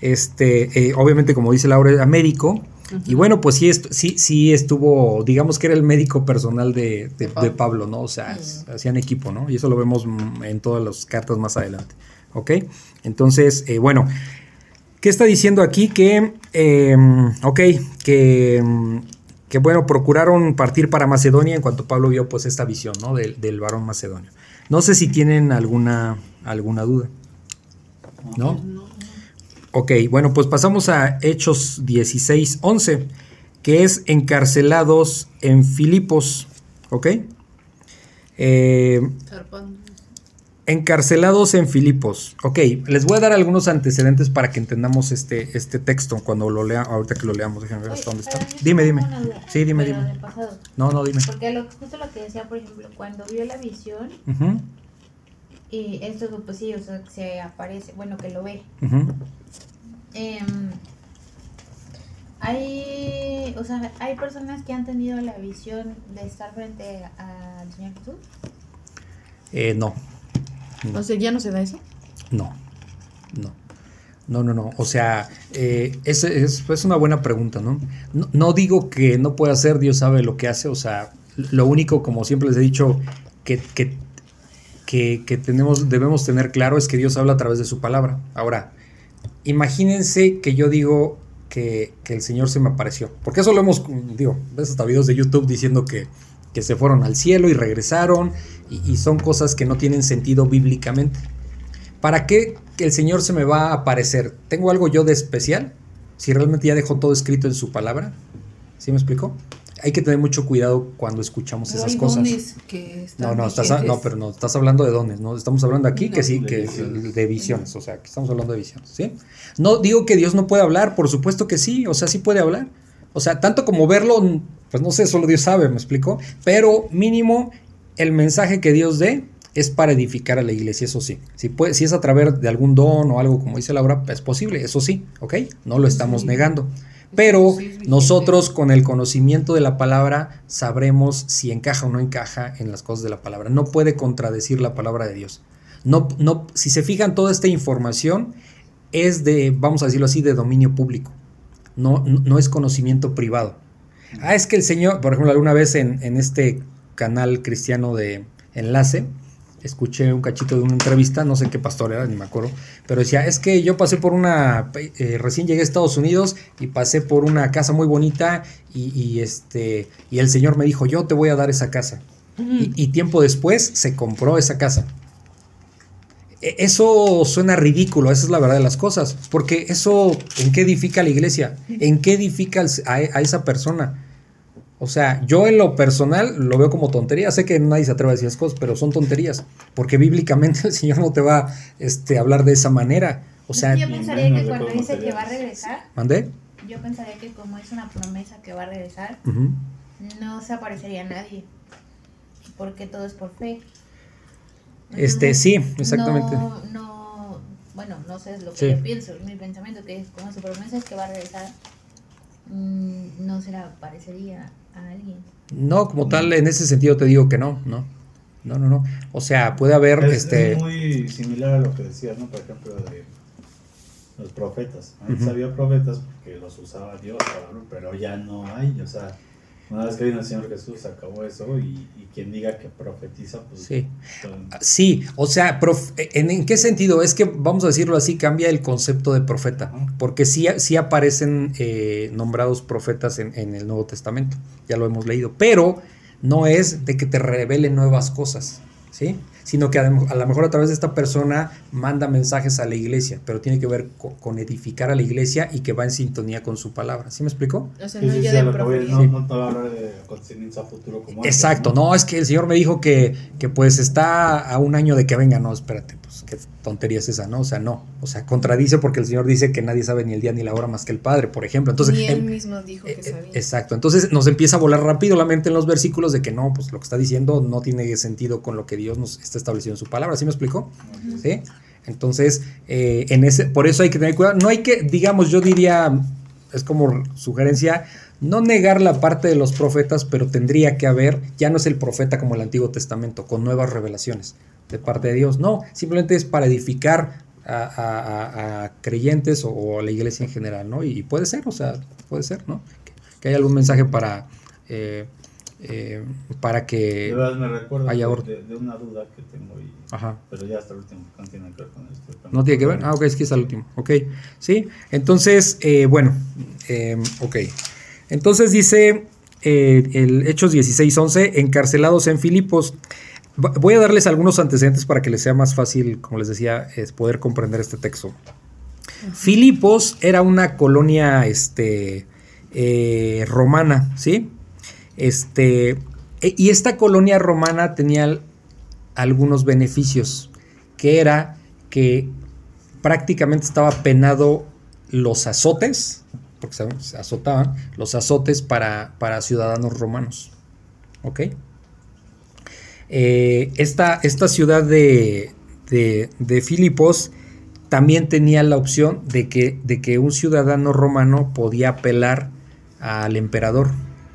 Este, eh, obviamente, como dice Laura, era médico. Y bueno, pues sí, sí, sí estuvo, digamos que era el médico personal de, de- De Pablo. de Pablo, ¿no? O sea, hacían equipo, ¿no? Y eso lo vemos en todas las cartas más adelante. ¿Ok? Entonces, eh, bueno, ¿qué está diciendo aquí? Que, eh, ok, que, mm, que bueno, procuraron partir para Macedonia en cuanto Pablo vio pues esta visión, ¿no? Del, del varón macedonio. No sé si tienen alguna, alguna duda. ¿No? Ok, bueno, pues pasamos a Hechos 16, 11, que es encarcelados en Filipos, ¿ok? Eh, Zarpando. Encarcelados en Filipos, ok, les voy a dar algunos antecedentes para que entendamos este, este texto cuando lo lea, ahorita que lo leamos, déjenme ver Oye, hasta dónde está. Dime, dime. duda, Sí, dime, dime. No, no, dime. Porque lo, justo lo que decía, por ejemplo, cuando vio la visión, y esto pues sí, o sea, que se aparece, bueno, que lo ve. Em, hay, o sea, hay personas que han tenido la visión de estar frente al Señor Jesús. Eh, no, O sea, ya no se da eso. No, no. No, no, no. O sea, eh, es, es, es una buena pregunta, ¿no? ¿no? no digo que no pueda hacer, Dios sabe lo que hace. O sea, lo único, como siempre les he dicho, que, que, que, que tenemos, debemos tener claro es que Dios habla a través de su palabra. Ahora, imagínense que yo digo que, que el Señor se me apareció. Porque eso lo hemos, digo, ves hasta videos de YouTube diciendo que, que se fueron al cielo y regresaron. Y, y son cosas que no tienen sentido bíblicamente. ¿Para qué el Señor se me va a aparecer? ¿Tengo algo yo de especial? Si realmente ya dejó todo escrito en su palabra. ¿Sí me explicó? Hay que tener mucho cuidado cuando escuchamos Pero esas hay cosas. dones que están No, no, estás, no, pero no, estás hablando de dones, ¿no? Estamos hablando aquí No. que sí, De que visiones. de visiones, o sea, que estamos hablando de visiones, ¿sí? No digo que Dios no puede hablar, por supuesto que sí, o sea, sí puede hablar. O sea, tanto como verlo, pues no sé, solo Dios sabe, ¿me explico? Pero mínimo el mensaje que Dios dé es para edificar a la iglesia, eso sí. Si, puede, si es a través de algún don o algo, como dice Laura, es posible, eso sí, ¿ok? No lo estamos Sí. negando. Pero nosotros con el conocimiento de la palabra sabremos si encaja o no encaja en las cosas de la palabra. No puede contradecir la palabra de Dios. No, no, si se fijan, toda esta información es de, vamos a decirlo así, de dominio público. No, no, no es conocimiento privado. Ah, es que el Señor, por ejemplo, alguna vez en, en este canal cristiano de Enlace, escuché un cachito de una entrevista, no sé qué pastor era, ni me acuerdo, pero decía, es que yo pasé por una, eh, recién llegué a Estados Unidos y pasé por una casa muy bonita y, y, este, y el Señor me dijo, yo te voy a dar esa casa. Y, y tiempo después se compró esa casa. E- Eso suena ridículo, esa es la verdad de las cosas, porque eso, ¿en qué edifica la iglesia? ¿En qué edifica a esa persona? O sea, yo en lo personal lo veo como tontería. Sé que nadie se atreve a decir esas cosas, pero son tonterías. Porque bíblicamente el Señor no te va este, a hablar de esa manera. O sea, yo pensaría que cuando dice que va a regresar, ¿mandé? yo pensaría que como es una promesa que va a regresar, no se aparecería a nadie. Porque todo es por fe. Este, Entonces, sí, exactamente. No, no, bueno, no sé, es lo que Sí. yo pienso, mi pensamiento que es como su promesa es que va a regresar, mm, no se le aparecería a alguien. No, como tal, en ese sentido te digo que no, no. No, no, no. O sea, puede haber Es, este. es muy similar a lo que decías, ¿no? Por ejemplo, de los profetas. Antes Ujú. había profetas porque los usaba Dios, pero ya no hay. O sea, una vez que vino el Señor Jesús, acabó eso. Y, y quien diga que profetiza, pues. Sí. todo- Sí, o sea, prof- ¿en, en qué sentido? Es que, vamos a decirlo así, cambia el concepto de profeta, porque sí, sí aparecen eh, nombrados profetas en, en el Nuevo Testamento, ya lo hemos leído, pero no es de que te revelen nuevas cosas, ¿sí? Sino que a, lo- a lo mejor a través de esta persona manda mensajes a la iglesia, pero tiene que ver co- con, edificar a la iglesia y que va en sintonía con su palabra, ¿sí me explico? O sea, no sí, ya sí, a de lo que voy, profecía. no, no te va a hablar de futuro como antes, Exacto, no, es que el Señor me dijo que, que pues está a un año de que venga, no, espérate, pues qué tontería es esa, ¿no? O sea, no. O sea, contradice porque el Señor dice que nadie sabe ni el día ni la hora más que el Padre, por ejemplo. Entonces, Ni él em- mismo dijo eh, que eh, sabía. Exacto. Entonces nos empieza a volar rápido la mente en los versículos de que no, pues lo que está diciendo no tiene sentido con lo que Dios nos está estableciendo en su palabra. ¿Sí me explicó? ¿Sí? Entonces, eh, en ese, por eso hay que tener cuidado. No hay que, digamos, yo diría, es como sugerencia, no negar la parte de los profetas, pero tendría que haber, ya no es el profeta como el Antiguo Testamento, con nuevas revelaciones de parte de Dios. No, simplemente es para edificar a, a- a- a creyentes o, o a la iglesia en general, ¿no? Y, puede ser, o sea, puede ser, ¿no? Que, que haya algún mensaje para, eh, eh, para que... me recuerdo haya de, una duda que tengo, y, Ajá. pero ya hasta el último, no tiene que ver con esto. No tiene que ver. Ah, ok, es que es al último. Ok, sí. Entonces, eh, bueno, eh, ok. Entonces dice eh, el Hechos 16:11, encarcelados en Filipos. Voy a darles algunos antecedentes para que les sea más fácil, como les decía, es poder comprender este texto. Filipos era una colonia este, eh, romana, ¿sí? Este, e- y esta colonia romana tenía algunos beneficios, que era que prácticamente estaba penado los azotes, porque se se azotaban, los azotes para, para ciudadanos romanos. ¿Ok? Eh, esta, esta ciudad de, de, de Filipos también tenía la opción de que, de que un ciudadano romano podía apelar al emperador.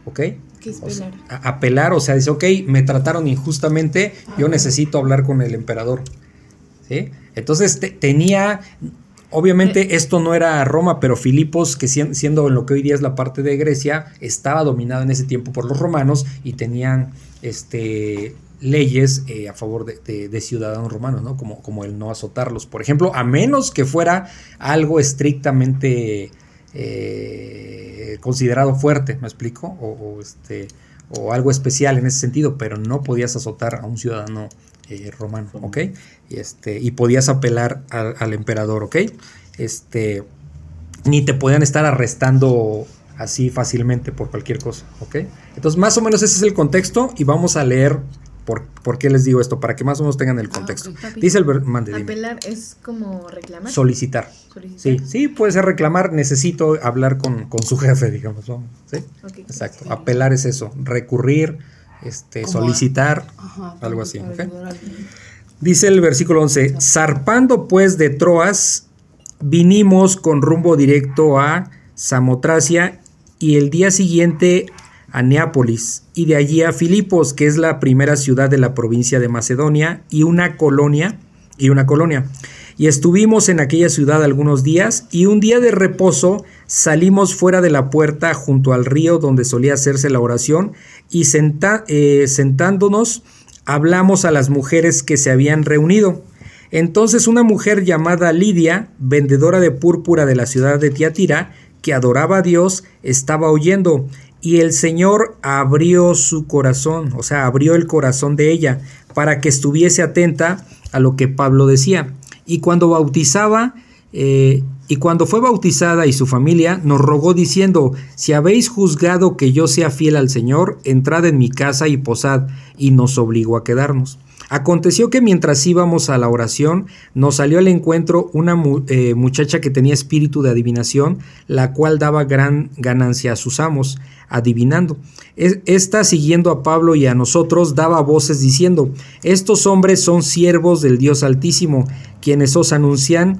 ¿Ok? ¿Qué es O sea, apelar, o sea, dice, ok, me trataron injustamente, yo necesito hablar con el emperador. ¿Sí? Entonces te- tenía, obviamente esto no era Roma, pero Filipos, que sien- siendo en lo que hoy día es la parte de Grecia, estaba dominado en ese tiempo por los romanos y tenían este, leyes eh, a favor de, ciudadanos romanos, ¿no? Como, el no azotarlos, por ejemplo, a menos que fuera algo estrictamente eh, considerado fuerte, ¿me explico? O, o, este, o algo especial en ese sentido, pero no podías azotar a un ciudadano eh, romano, ¿ok? Y, este, y podías apelar al, al emperador, ¿ok? Este, ni te podían estar arrestando así fácilmente por cualquier cosa, ¿ok? Entonces, más o menos ese es el contexto y vamos a leer por, por qué les digo esto, para que más o menos tengan el contexto. ok, papi. Dice el mande. Apelar es como reclamar. solicitar. solicitar. Sí, sí, puede ser reclamar, necesito hablar con, con su jefe, digamos, ¿no? ¿Sí? Exacto. Apelar es eso, recurrir, este, solicitar, Ajá, algo así. Dice el versículo 11, zarpando pues de Troas, vinimos con rumbo directo a Samotracia y el día siguiente a Neápolis y de allí a Filipos, que es la primera ciudad de la provincia de Macedonia y una colonia y una colonia. Y estuvimos en aquella ciudad algunos días y un día de reposo salimos fuera de la puerta junto al río donde solía hacerse la oración y senta- eh, sentándonos hablamos a las mujeres que se habían reunido. Entonces una mujer llamada Lidia, vendedora de púrpura de la ciudad de Tiatira, que adoraba a Dios, estaba oyendo, y el Señor abrió su corazón, o sea, abrió el corazón de ella, para que estuviese atenta a lo que Pablo decía. Y cuando bautizaba, eh, y cuando fue bautizada y su familia, nos rogó diciendo, si habéis juzgado que yo sea fiel al Señor, entrad en mi casa y posad, y nos obligó a quedarnos. Aconteció que mientras íbamos a la oración, nos salió al encuentro una eh, muchacha que tenía espíritu de adivinación, la cual daba gran ganancia a sus amos, adivinando. Es- Esta, siguiendo a Pablo y a nosotros, daba voces diciendo, estos hombres son siervos del Dios Altísimo, quienes os anuncian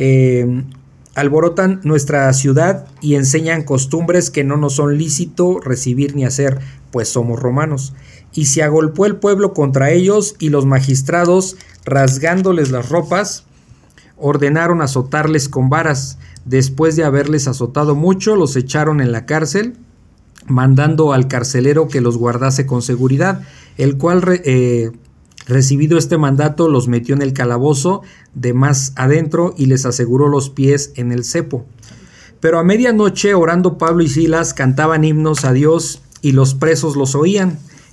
eh, alborotan nuestra ciudad y enseñan costumbres que no nos son lícito recibir ni hacer, pues somos romanos. Y se agolpó el pueblo contra ellos y los magistrados, rasgándoles las ropas, ordenaron azotarles con varas. Después de haberles azotado mucho, los echaron en la cárcel, mandando al carcelero que los guardase con seguridad, el cual eh, Recibido este mandato, los metió en el calabozo de más adentro y les aseguró los pies en el cepo. Pero a medianoche, orando Pablo y Silas, cantaban himnos a Dios y los presos los oían.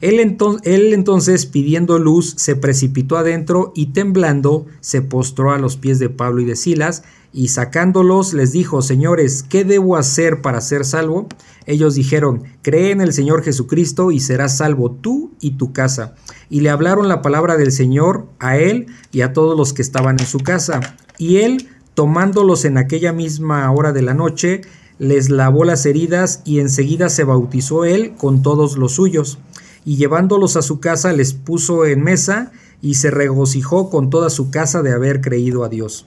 Él, entonces, pidiendo luz, se precipitó adentro y temblando, se postró a los pies de Pablo y de Silas, y sacándolos les dijo, Señores, ¿qué debo hacer para ser salvo? Ellos dijeron, Cree en el Señor Jesucristo y serás salvo tú y tu casa. Y le hablaron la palabra del Señor a él y a todos los que estaban en su casa. Y él, tomándolos en aquella misma hora de la noche, les lavó las heridas y enseguida se bautizó él con todos los suyos y llevándolos a su casa les puso en mesa y se regocijó con toda su casa de haber creído a Dios.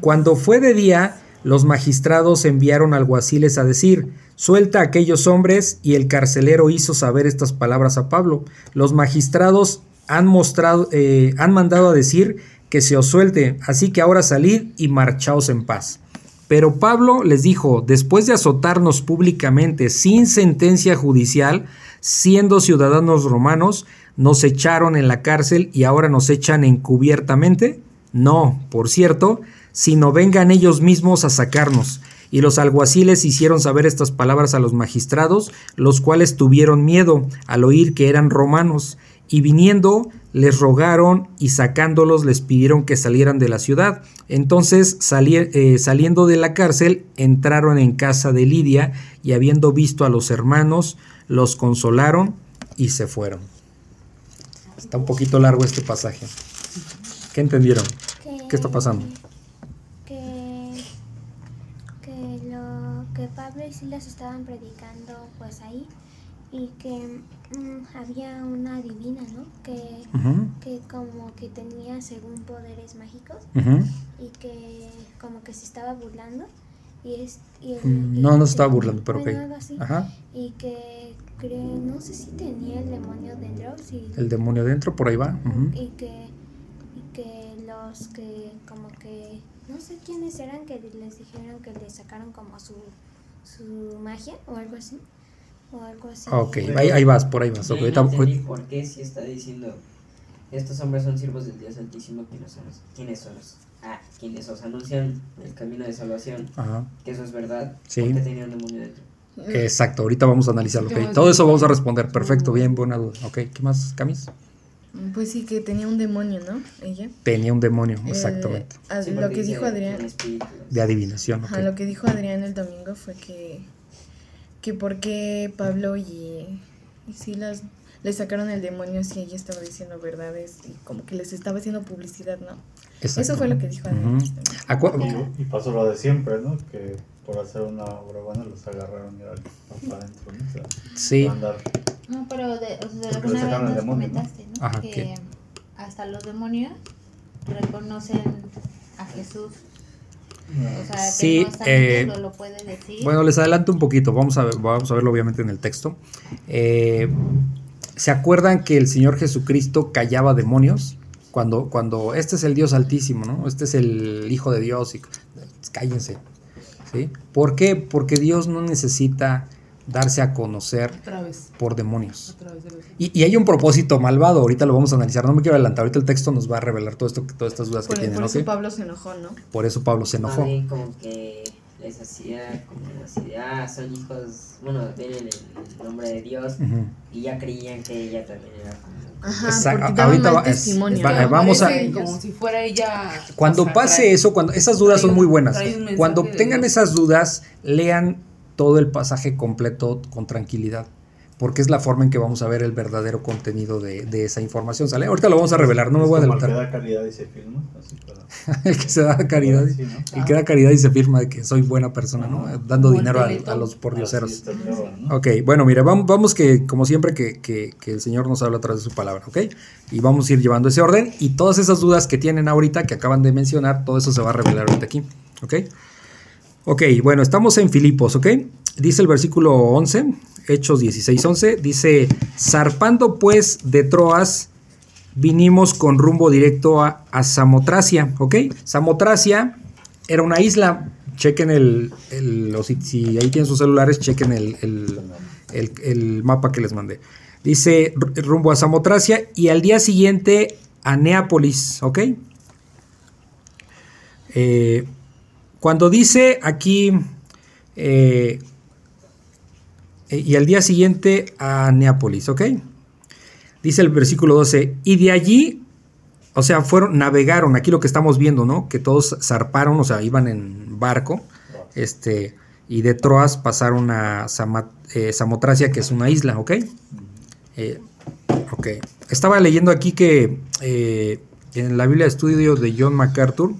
Cuando fue de día, los magistrados enviaron alguaciles a decir, suelta a aquellos hombres, y el carcelero hizo saber estas palabras a Pablo. Los magistrados han, mostrado, eh, han mandado a decir que se os suelte, así que ahora salid y marchaos en paz. Pero Pablo les dijo, después de azotarnos públicamente sin sentencia judicial, siendo ciudadanos romanos, nos echaron en la cárcel y ahora nos echan encubiertamente? No, por cierto, sino vengan ellos mismos a sacarnos. Y los alguaciles hicieron saber estas palabras a los magistrados, los cuales tuvieron miedo al oír que eran romanos, y viniendo les rogaron y sacándolos les pidieron que salieran de la ciudad. Entonces eh, saliendo de la cárcel entraron en casa de Lidia y habiendo visto a los hermanos, los consolaron y se fueron. Está un poquito largo este pasaje. ¿Qué entendieron? ¿Qué está pasando? Que, que, lo, que Pablo y Silas estaban predicando pues ahí y que mm, había una divina, ¿no? Que, que como que tenía según poderes mágicos y que como que se estaba burlando y es, y mm, no, no se estaba burlando, pero que Y que no sé si tenía el demonio dentro. Si, el demonio dentro, por ahí va. y, que, y que los que, como que, no sé quiénes eran, que les dijeron que le sacaron como su, su magia o algo así. O algo así. Ok, ahí, ahí, vas, por ahí vas. Okay. No ¿Por qué si está diciendo estos hombres son siervos del Dios Santísimo? ¿Quiénes son? ¿Quiénes son los? Ah, quienes os anuncian el camino de salvación, Ajá. que eso es verdad, sí. porque tenía un demonio dentro. Exacto, ahorita vamos a analizarlo. Okay. Todo eso vamos a responder. Perfecto, bien, buena duda. Ok, ¿qué más, Camis? Pues sí, que tenía un demonio, ¿no? Ella. Tenía un demonio, eh, exactamente. lo que dijo Adrián. De adivinación. Okay. lo que dijo Adrián el domingo fue que. Que porque Pablo y, y Silas le sacaron el demonio si ella estaba diciendo verdades y como que les estaba haciendo publicidad, ¿no? Eso fue lo que dijo y, pasó lo de siempre, ¿no? Que por hacer una obra buena los agarraron y ahora para adentro, ¿no? sí. No, pero de, o sea, alguna vez nos comentaste, ¿no? Ajá, que hasta los demonios reconocen a Jesús. O sea, sí, que no eh, lo puede decir. Bueno, les adelanto un poquito, vamos a, ver, vamos a verlo obviamente en el texto. Eh, ¿Se acuerdan que el Señor Jesucristo callaba demonios? Cuando, cuando este es el Dios altísimo, ¿no? Este es el Hijo de Dios y cállense. ¿sí? ¿Por qué? Porque Dios no necesita darse a conocer por demonios. Y, hay un propósito malvado, ahorita lo vamos a analizar, no me quiero adelantar, ahorita el texto nos va a revelar todo esto, todas estas dudas que tiene. Por eso Pablo se enojó, ¿no? Por eso Pablo se enojó. como que les hacía como así ah, son hijos, bueno, tienen el nombre de Dios y ya creían que ella también era como... Ajá, ahorita vamos a como si fuera ella cuando pase eso cuando esas dudas son muy buenas. cuando tengan esas dudas lean todo el pasaje completo con tranquilidad porque es la forma en que vamos a ver el verdadero contenido de, esa información. ¿sale? Ahorita lo vamos a revelar, no me voy a adelantar. El que da caridad y se firma. el que se da caridad, el que da caridad y se firma de que soy buena persona, ¿no? Dando dinero a, los pordioseros. Ok, bueno, mire, vamos, vamos que, como siempre, que, que, el Señor nos habla a través de su palabra, ¿ok? Y vamos a ir llevando ese orden y todas esas dudas que tienen ahorita, que acaban de mencionar, todo eso se va a revelar ahorita aquí, ¿ok? Ok, bueno, estamos en Filipos, ¿ok? Dice el versículo 11, Hechos 16, 11, dice, zarpando pues de Troas, vinimos con rumbo directo a, Samotracia, ¿ok? Samotracia era una isla, chequen el, si, ahí tienen sus celulares, chequen el, mapa que les mandé. Dice rumbo a Samotracia y al día siguiente a Neápolis, ¿ok? Eh, cuando dice aquí, eh, y al día siguiente a Neápolis, ¿ok? Dice el versículo 12, y de allí, o sea, fueron, navegaron, aquí lo que estamos viendo, ¿no? Que todos zarparon, o sea, iban en barco, este, y de Troas pasaron a eh, Samotracia, que es una isla, ¿ok? Eh, ok. Estaba leyendo aquí que en la Biblia de Estudio de John MacArthur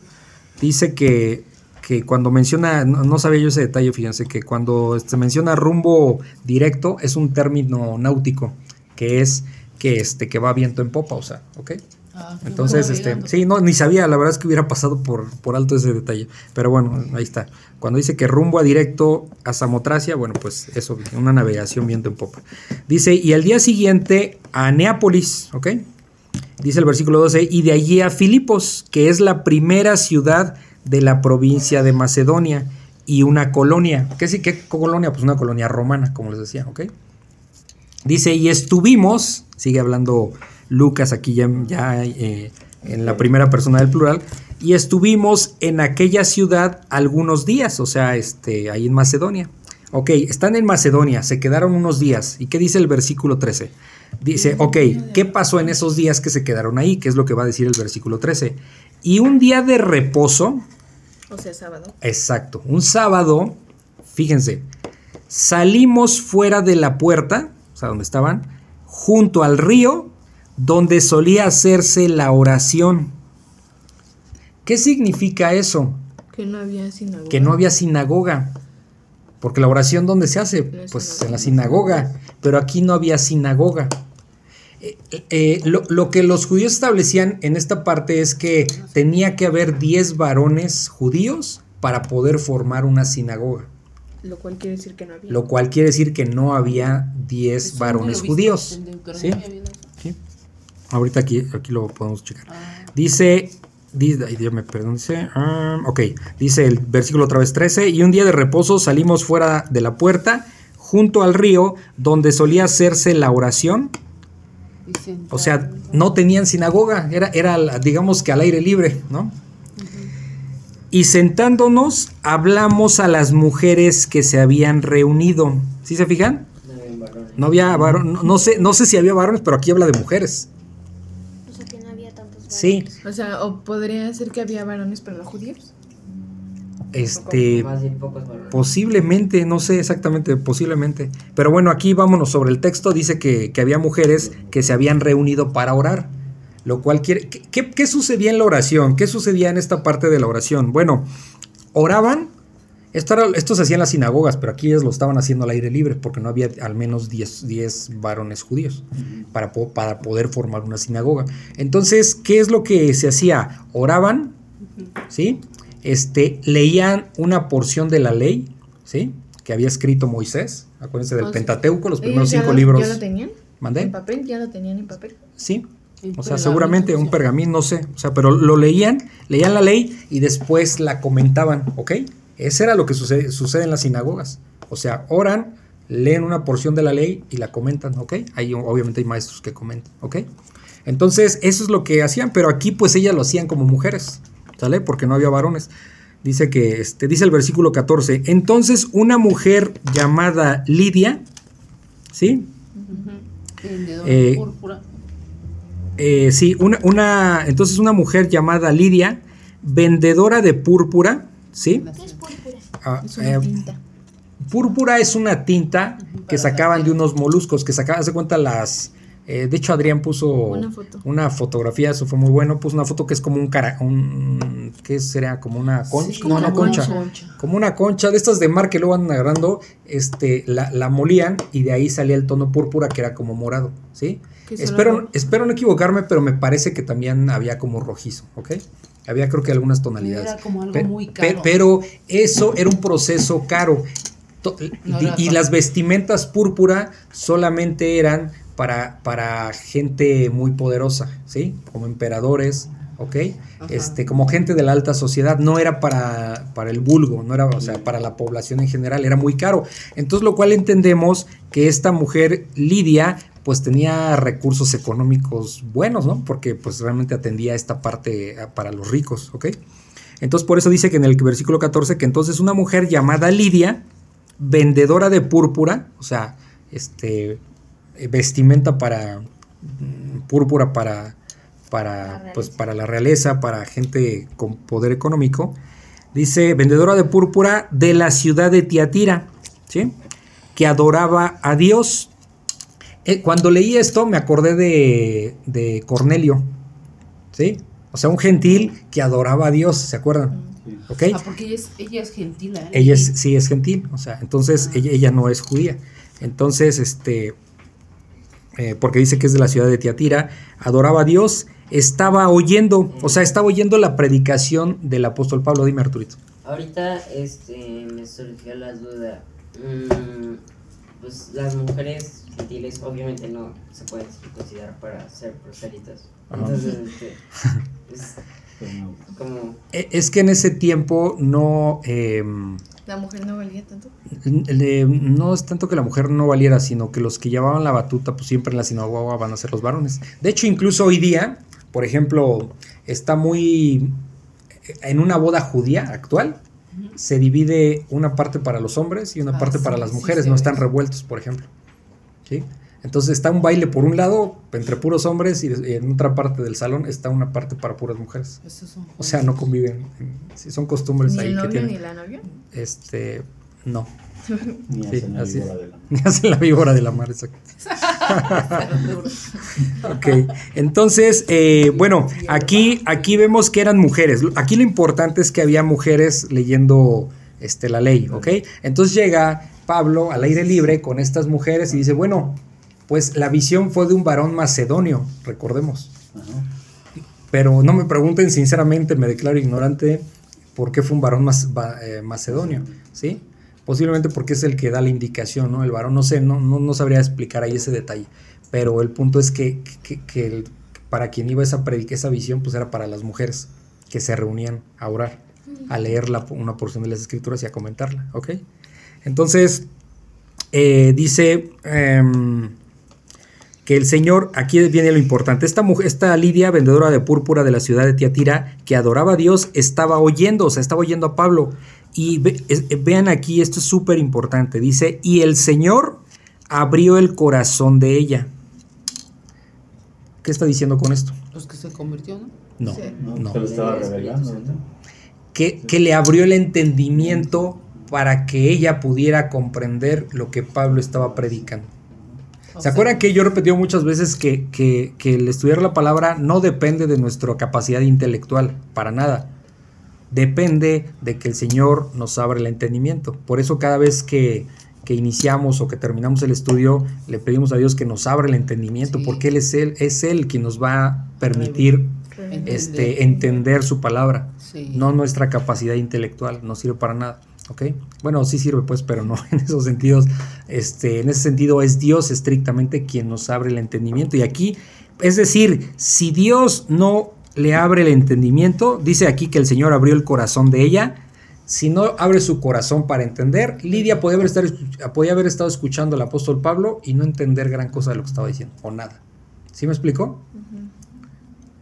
dice que que cuando menciona, no, sabía yo ese detalle, fíjense, que cuando se menciona rumbo directo es un término náutico, que es que, este, que va viento en popa, o sea, ¿ok? Ah, Entonces, este, sí, no, ni sabía, la verdad es que hubiera pasado por, por alto ese detalle. Pero bueno, ahí está. Cuando dice que rumbo a directo a Samotracia, bueno, pues eso, una navegación viento en popa. Dice, y al día siguiente a Neápolis, ¿ok? Dice el versículo 12, y de allí a Filipos, que es la primera ciudad de la provincia de Macedonia y una colonia. ¿Qué, sí, qué colonia? Pues una colonia romana, como les decía, ¿ok? Dice, y estuvimos, sigue hablando Lucas aquí ya, eh, en la primera persona del plural, y estuvimos en aquella ciudad algunos días, o sea, este, ahí en Macedonia. Ok, están en Macedonia, se quedaron unos días. ¿Y qué dice el versículo 13? Dice, ok, ¿qué pasó en esos días que se quedaron ahí? ¿Qué es lo que va a decir el versículo 13? Y un día de reposo. O sea, sábado. Exacto. Un sábado, fíjense, salimos fuera de la puerta, o sea, donde estaban, junto al río, donde solía hacerse la oración. ¿Qué significa eso? Que no había sinagoga. Que no había sinagoga. Porque la oración, ¿dónde se hace? pues en la sinagoga. Pero aquí no había sinagoga. Eh, eh, lo, que los judíos establecían en esta parte es que tenía que haber 10 varones judíos para poder formar una sinagoga. Lo cual quiere decir que no había. Lo cual quiere decir que no había 10 varones judíos. ¿Sí? Ahorita aquí, aquí lo podemos checar. Ah. Dice, me perdón, dice, ok, dice el versículo otra vez 13, y un día de reposo salimos fuera de la puerta, junto al río, donde solía hacerse la oración o sea, no tenían sinagoga, era, era digamos que al aire libre, ¿no? Y sentándonos, hablamos a las mujeres que se habían reunido. ¿Sí se fijan? No había varones, no, sé, no sé si había varones, pero aquí habla de mujeres. O sea, que no había tantos varones. Sí. O sea, o podría ser que había varones, pero no judíos. Este, posiblemente, no sé exactamente, posiblemente. Pero bueno, aquí vámonos sobre el texto. Dice que, había mujeres que se habían reunido para orar. Lo cual quiere. ¿qué, sucedía en la oración? ¿Qué sucedía en esta parte de la oración? Bueno, oraban. Esto, era, esto se hacía en las sinagogas, pero aquí ellos lo estaban haciendo al aire libre porque no había al menos 10, varones judíos para, para poder formar una sinagoga. Entonces, ¿qué es lo que se hacía? Oraban, ¿sí? Este, leían una porción de la ley, ¿sí? Que había escrito Moisés. Acuérdense del Pentateuco, los primeros cinco libros. ¿Ya lo tenían? ¿Mandé? ¿En papel? ¿Ya lo tenían en papel? Sí. O sea, seguramente un pergamín, no sé. O sea, pero lo leían, leían la ley y después la comentaban, ¿ok? Ese era lo que sucede, sucede en las sinagogas. O sea, oran, leen una porción de la ley y la comentan, ¿ok? Ahí obviamente hay maestros que comentan, ¿ok? Entonces, eso es lo que hacían, pero aquí pues ellas lo hacían como mujeres. ¿Sale? Porque no había varones. Dice que, este, dice el versículo 14, entonces una mujer llamada Lidia, ¿sí? Eh, eh, sí, una, una, entonces una mujer llamada Lidia, vendedora de púrpura, ¿sí? ¿Qué es púrpura? Ah, eh, púrpura es una tinta que sacaban de unos moluscos, que sacaban, hace cuenta las... Eh, de hecho, Adrián puso una, fotografía, eso fue muy bueno. Puso una foto que es como un cara, un, ¿qué sería? Como una concha, como una concha, como una concha de estas de mar que luego van agarrando, este, la, la molían y de ahí salía el tono púrpura que era como morado, ¿sí? Espero, espero no equivocarme, pero me parece que también había como rojizo, ¿ok? Había creo que algunas tonalidades. Era como algo muy caro. pero eso era un proceso caro. y, las vestimentas púrpura solamente eran para, para gente muy poderosa, ¿sí? Como emperadores, ¿ok? Este, como gente de la alta sociedad, no era para, para el vulgo, no era, o sea, para la población en general, era muy caro. Entonces, lo cual entendemos que esta mujer, Lidia, pues tenía recursos económicos buenos, ¿no? Porque pues realmente atendía esta parte ah, para los ricos, ¿ok? Entonces por eso dice que en el versículo 14 que entonces una mujer llamada Lidia, vendedora de púrpura, o sea, este, eh, vestimenta para, mm, púrpura para, para, pues, para la realeza, para gente con poder económico, dice, vendedora de púrpura de la ciudad de Tiatira, ¿sí? Que adoraba a Dios eh, cuando leí esto me acordé de, Cornelio, ¿sí? O sea, un gentil que adoraba a Dios, ¿se acuerdan? ¿Okay? Ah, porque ella es, ella es gentil. ¿eh? Ella es, sí es gentil, o sea, entonces ah. ella, ella, no es judía. Entonces, este, eh, porque dice que es de la ciudad de Tiatira, adoraba a Dios, estaba oyendo, o sea, estaba oyendo la predicación del apóstol Pablo. Dime, Arturito. Ahorita este, me surgió la duda. Mm, pues las mujeres gentiles obviamente no se pueden considerar para ser proselitas. Entonces, este, es como... E, es que en ese tiempo no... Em, ¿La mujer no valía tanto? no es tanto que la mujer no valiera, sino que los que llevaban la batuta, pues siempre en la sinagoga van a ser los varones. De hecho, incluso hoy día, por ejemplo, está muy... En una boda judía actual, se divide una parte para los hombres y una ah, parte para las mujeres, no están revueltos, por ejemplo. ¿Sí? Entonces está un baile por un lado entre puros hombres y en otra parte del salón está una parte para puras mujeres. O sea, no conviven. Si son costumbres ahí el novio, que Ni la novia? Este, no. Ni hacen la víbora de la mar. Ni hacen la víbora de la mar, exacto. ok, entonces, eh, bueno, aquí, aquí vemos que eran mujeres. Aquí lo importante es que había mujeres leyendo este, la ley, ¿ok? Entonces llega Pablo al aire libre con estas mujeres y dice, bueno, pues la visión fue de un varón macedonio, recordemos. Pero no me pregunten sinceramente, me declaro ignorante por qué fue un varón eh, macedonio, ¿sí? Posiblemente porque es el que da la indicación, ¿no? El varón, no sé, no, no, sabría explicar ahí ese detalle. Pero el punto es que, para quien iba esa predica, esa visión, pues era para las mujeres que se reunían a orar, a leer una porción de las escrituras y a comentarla, ¿ok? Entonces, eh, dice em, que el Señor, aquí viene lo importante, esta, mujer, esta Lidia, vendedora de púrpura de la ciudad de Tiatira, que adoraba a Dios, estaba oyendo, o sea, estaba oyendo a Pablo y vean aquí, esto es súper importante. Dice, y el Señor abrió el corazón de ella. ¿Qué está diciendo con esto? Pues que se convirtió, ¿no? No, no. estaba revelando, Que, que le abrió el entendimiento para que ella pudiera comprender lo que Pablo estaba predicando. ¿Se acuerdan que yo he repetido muchas veces que, que, que el estudiar la palabra no depende de nuestra capacidad intelectual, para nada? depende de que el Señor nos abra el entendimiento. Por eso cada vez que, iniciamos o que terminamos el estudio, le pedimos a Dios que nos abra el entendimiento, porque Él es Él, es Él quien nos va a permitir este, entender su palabra, no nuestra capacidad intelectual, no sirve para nada. ¿Ok? Bueno, sí sirve pues, pero no en esos sentidos. Este, en ese sentido es Dios estrictamente quien nos abre el entendimiento. Y aquí, es decir, si Dios no le abre el entendimiento. Dice aquí que el Señor abrió el corazón de ella. Si no abre su corazón para entender, Lidia podía haber, estar, podía haber estado escuchando al apóstol Pablo y no entender gran cosa de lo que estaba diciendo, o nada. ¿Sí me explicó?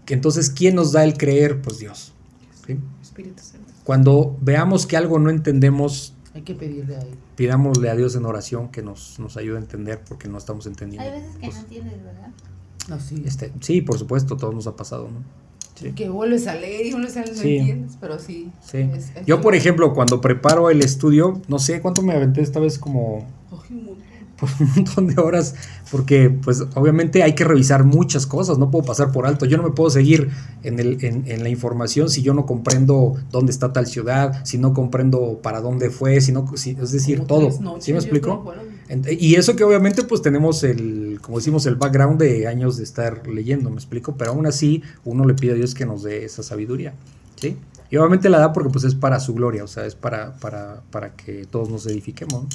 Que entonces, ¿quién nos da el creer? Pues Dios. Espíritu Santo. Cuando veamos que algo no entendemos, hay que pedirle a él. Pidámosle a Dios en oración que nos, nos ayude a entender porque no estamos entendiendo. Hay veces que no entiendes, ¿verdad? sí. Este, sí, por supuesto, todo nos ha pasado, ¿no? Que vuelves a leer y vuelves a leer, no entiendes, pero sí. sí. Yo, por ejemplo, cuando preparo el estudio, no sé cuánto me aventé esta vez, como por un montón de horas, porque pues obviamente hay que revisar muchas cosas, no puedo pasar por alto, yo no me puedo seguir en, el, en, la información si yo no comprendo dónde está tal ciudad, si no comprendo para dónde fue, si no, es decir, todo, ¿sí me explico? Y eso que obviamente pues tenemos el, como decimos, el background de años de estar leyendo, me explico, pero aún así uno le pide a Dios que nos dé esa sabiduría, ¿sí? Y obviamente la da porque pues es para su gloria, o sea, es para, para, para que todos nos edifiquemos.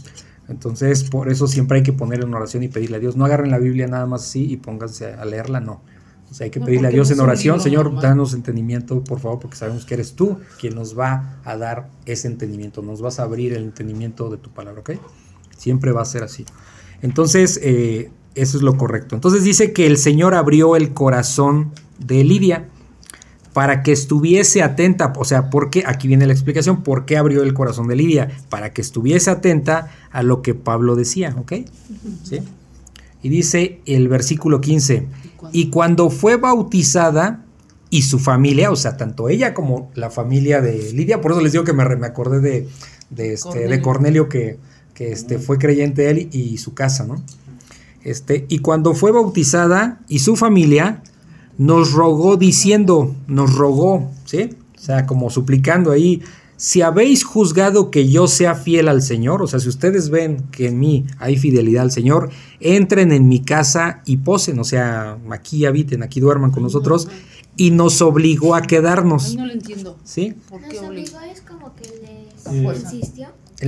Entonces, por eso siempre hay que poner en oración y pedirle a Dios. No agarren la Biblia nada más así y pónganse a leerla, no. O sea, hay que pedirle a Dios en oración, Señor, danos entendimiento, por favor, porque sabemos que eres tú quien nos va a dar ese entendimiento, nos vas a abrir el entendimiento de tu palabra, ¿ok? Siempre va a ser así. Entonces, eh, eso es lo correcto. Entonces dice que el Señor abrió el corazón de Lidia para que estuviese atenta, o sea, porque aquí viene la explicación, ¿por qué abrió el corazón de Lidia? Para que estuviese atenta a lo que Pablo decía, ¿ok? ¿Sí? Y dice el versículo 15, y cuando fue bautizada y su familia, o sea, tanto ella como la familia de Lidia, por eso les digo que me, me acordé de, de, este, Cornelio. de Cornelio que, que este, fue creyente él y su casa, ¿no? Este, y cuando fue bautizada y su familia, nos rogó diciendo, nos rogó, ¿sí? O sea, como suplicando ahí, si habéis juzgado que yo sea fiel al Señor, o sea, si ustedes ven que en mí hay fidelidad al Señor, entren en mi casa y posen, o sea, aquí habiten, aquí duerman con nosotros, y nos obligó a quedarnos. Ay, no lo entiendo. ¿Sí? ¿Por qué nos obligó es como que les insistió.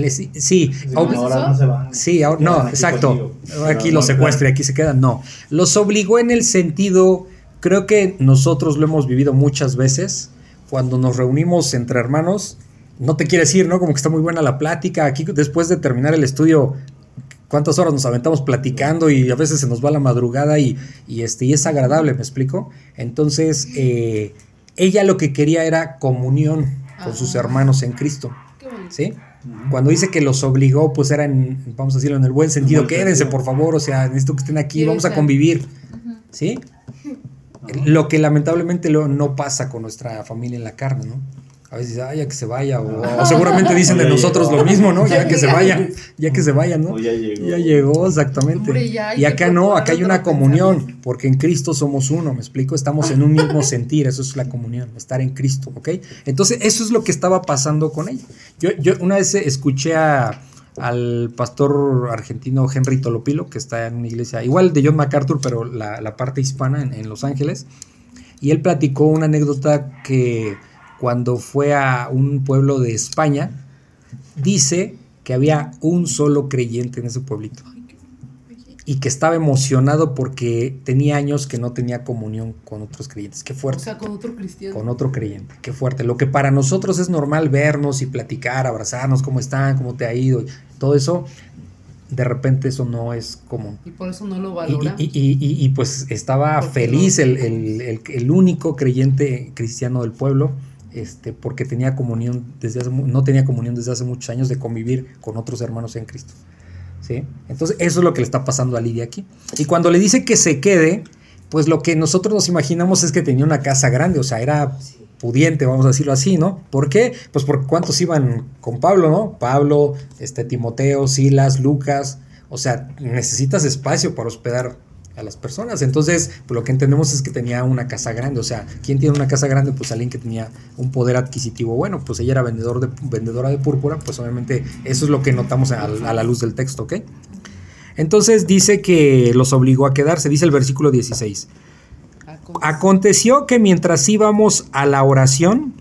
sí, sí, ahora no se van. Sí, no, exacto. Aquí los secuestra y aquí se quedan. No, los obligó en el sentido Creo que nosotros lo hemos vivido muchas veces cuando nos reunimos entre hermanos. No te quieres ir, ¿no? Como que está muy buena la plática. Aquí después de terminar el estudio, cuántas horas nos aventamos platicando y a veces se nos va la madrugada y, este, y es agradable, ¿me explico? Entonces, eh, ella lo que quería era comunión con sus hermanos en Cristo. ¿Sí? Cuando dice que los obligó, pues era en, vamos a decirlo en el buen sentido, quédense por favor, o sea, necesito que estén aquí, vamos a convivir. ¿Sí? Lo que lamentablemente no pasa con nuestra familia en la carne, ¿no? A veces, ay, ya que se vaya, o, seguramente dicen de nosotros lo mismo, ¿no? Ya que se vaya, ya que se vaya, ¿no? ya llegó. Ya llegó, exactamente. y acá no, acá hay una comunión, porque en Cristo somos uno, ¿me explico? Estamos en un mismo sentir, eso es la comunión, estar en Cristo, ¿ok? Entonces, eso es lo que estaba pasando con ella. Yo, yo una vez escuché a al pastor argentino Henry Tolopilo, que está en una iglesia igual de John MacArthur, pero la, parte hispana en, Los Ángeles. Y él platicó una anécdota que cuando fue a un pueblo de España, dice que había un solo creyente en ese pueblito y que estaba emocionado porque tenía años que no tenía comunión con otros creyentes. Qué fuerte. O sea, con otro cristiano. Con otro creyente. Qué fuerte. Lo que para nosotros es normal vernos y platicar, abrazarnos, cómo están, cómo te ha ido, todo eso, de repente eso no es común. Y por eso no lo valora. Y, y, pues estaba feliz el, el, el, único creyente cristiano del pueblo. Este, porque tenía comunión desde hace, no tenía comunión desde hace muchos años de convivir con otros hermanos en Cristo. Entonces, eso es lo que le está pasando a Lidia aquí. Y cuando le dice que se quede, pues lo que nosotros nos imaginamos es que tenía una casa grande, o sea, era pudiente, vamos a decirlo así, ¿no? ¿Por qué? Pues por cuántos iban con Pablo, ¿no? Pablo, este, Timoteo, Silas, Lucas, o sea, necesitas espacio para hospedar a las personas. Entonces, pues, lo que entendemos es que tenía una casa grande. O sea, ¿quién tiene una casa grande? Pues alguien que tenía un poder adquisitivo bueno. Pues ella era vendedor de, vendedora de púrpura. Pues obviamente eso es lo que notamos a, la luz del texto, ¿ok? Entonces dice que los obligó a quedarse. Dice el versículo 16. Aconteció que mientras íbamos a la oración,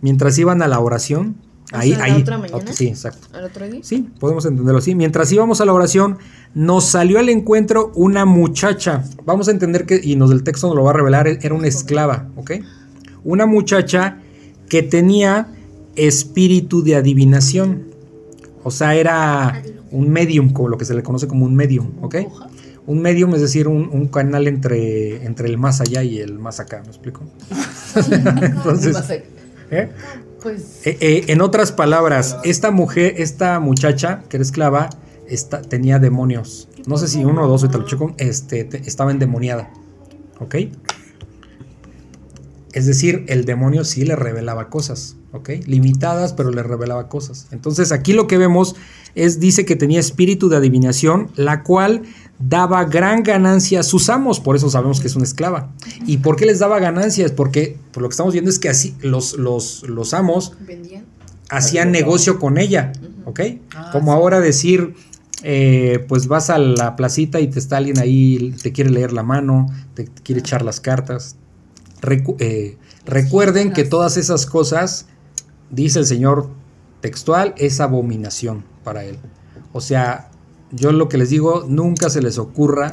mientras iban a la oración, ahí, ahí, sí, exacto. ¿Al otro día? Sí, podemos entenderlo así. Mientras íbamos a la oración, nos salió al encuentro una muchacha. Vamos a entender que, y nos del texto nos lo va a revelar, era una esclava, ¿ok? Una muchacha que tenía espíritu de adivinación. O sea, era un medium, como lo que se le conoce como un medium, ¿ok? Un medium es decir, un, canal entre, entre el más allá y el más acá, ¿me explico? Entonces, ¿eh? Pues... Eh, eh, en otras palabras, esta mujer, esta muchacha que era esclava, tenía demonios. No sé si uno o dos, lo checo, este, estaba endemoniada. ¿Ok? Es decir, el demonio sí le revelaba cosas, ¿ok? Limitadas, pero le revelaba cosas. Entonces aquí lo que vemos es, dice que tenía espíritu de adivinación, la cual daba gran ganancia a sus amos, por eso sabemos que es una esclava. ¿Y por qué les daba ganancias? Porque por lo que estamos viendo es que así los, los, los amos hacían negocio con ella, ¿ok? Ah, Como ahora decir, eh, pues vas a la placita y te está alguien ahí, te quiere leer la mano, te quiere echar las cartas. Eh, recuerden que todas esas cosas, dice el Señor textual, es abominación para él. O sea, yo lo que les digo, nunca se les ocurra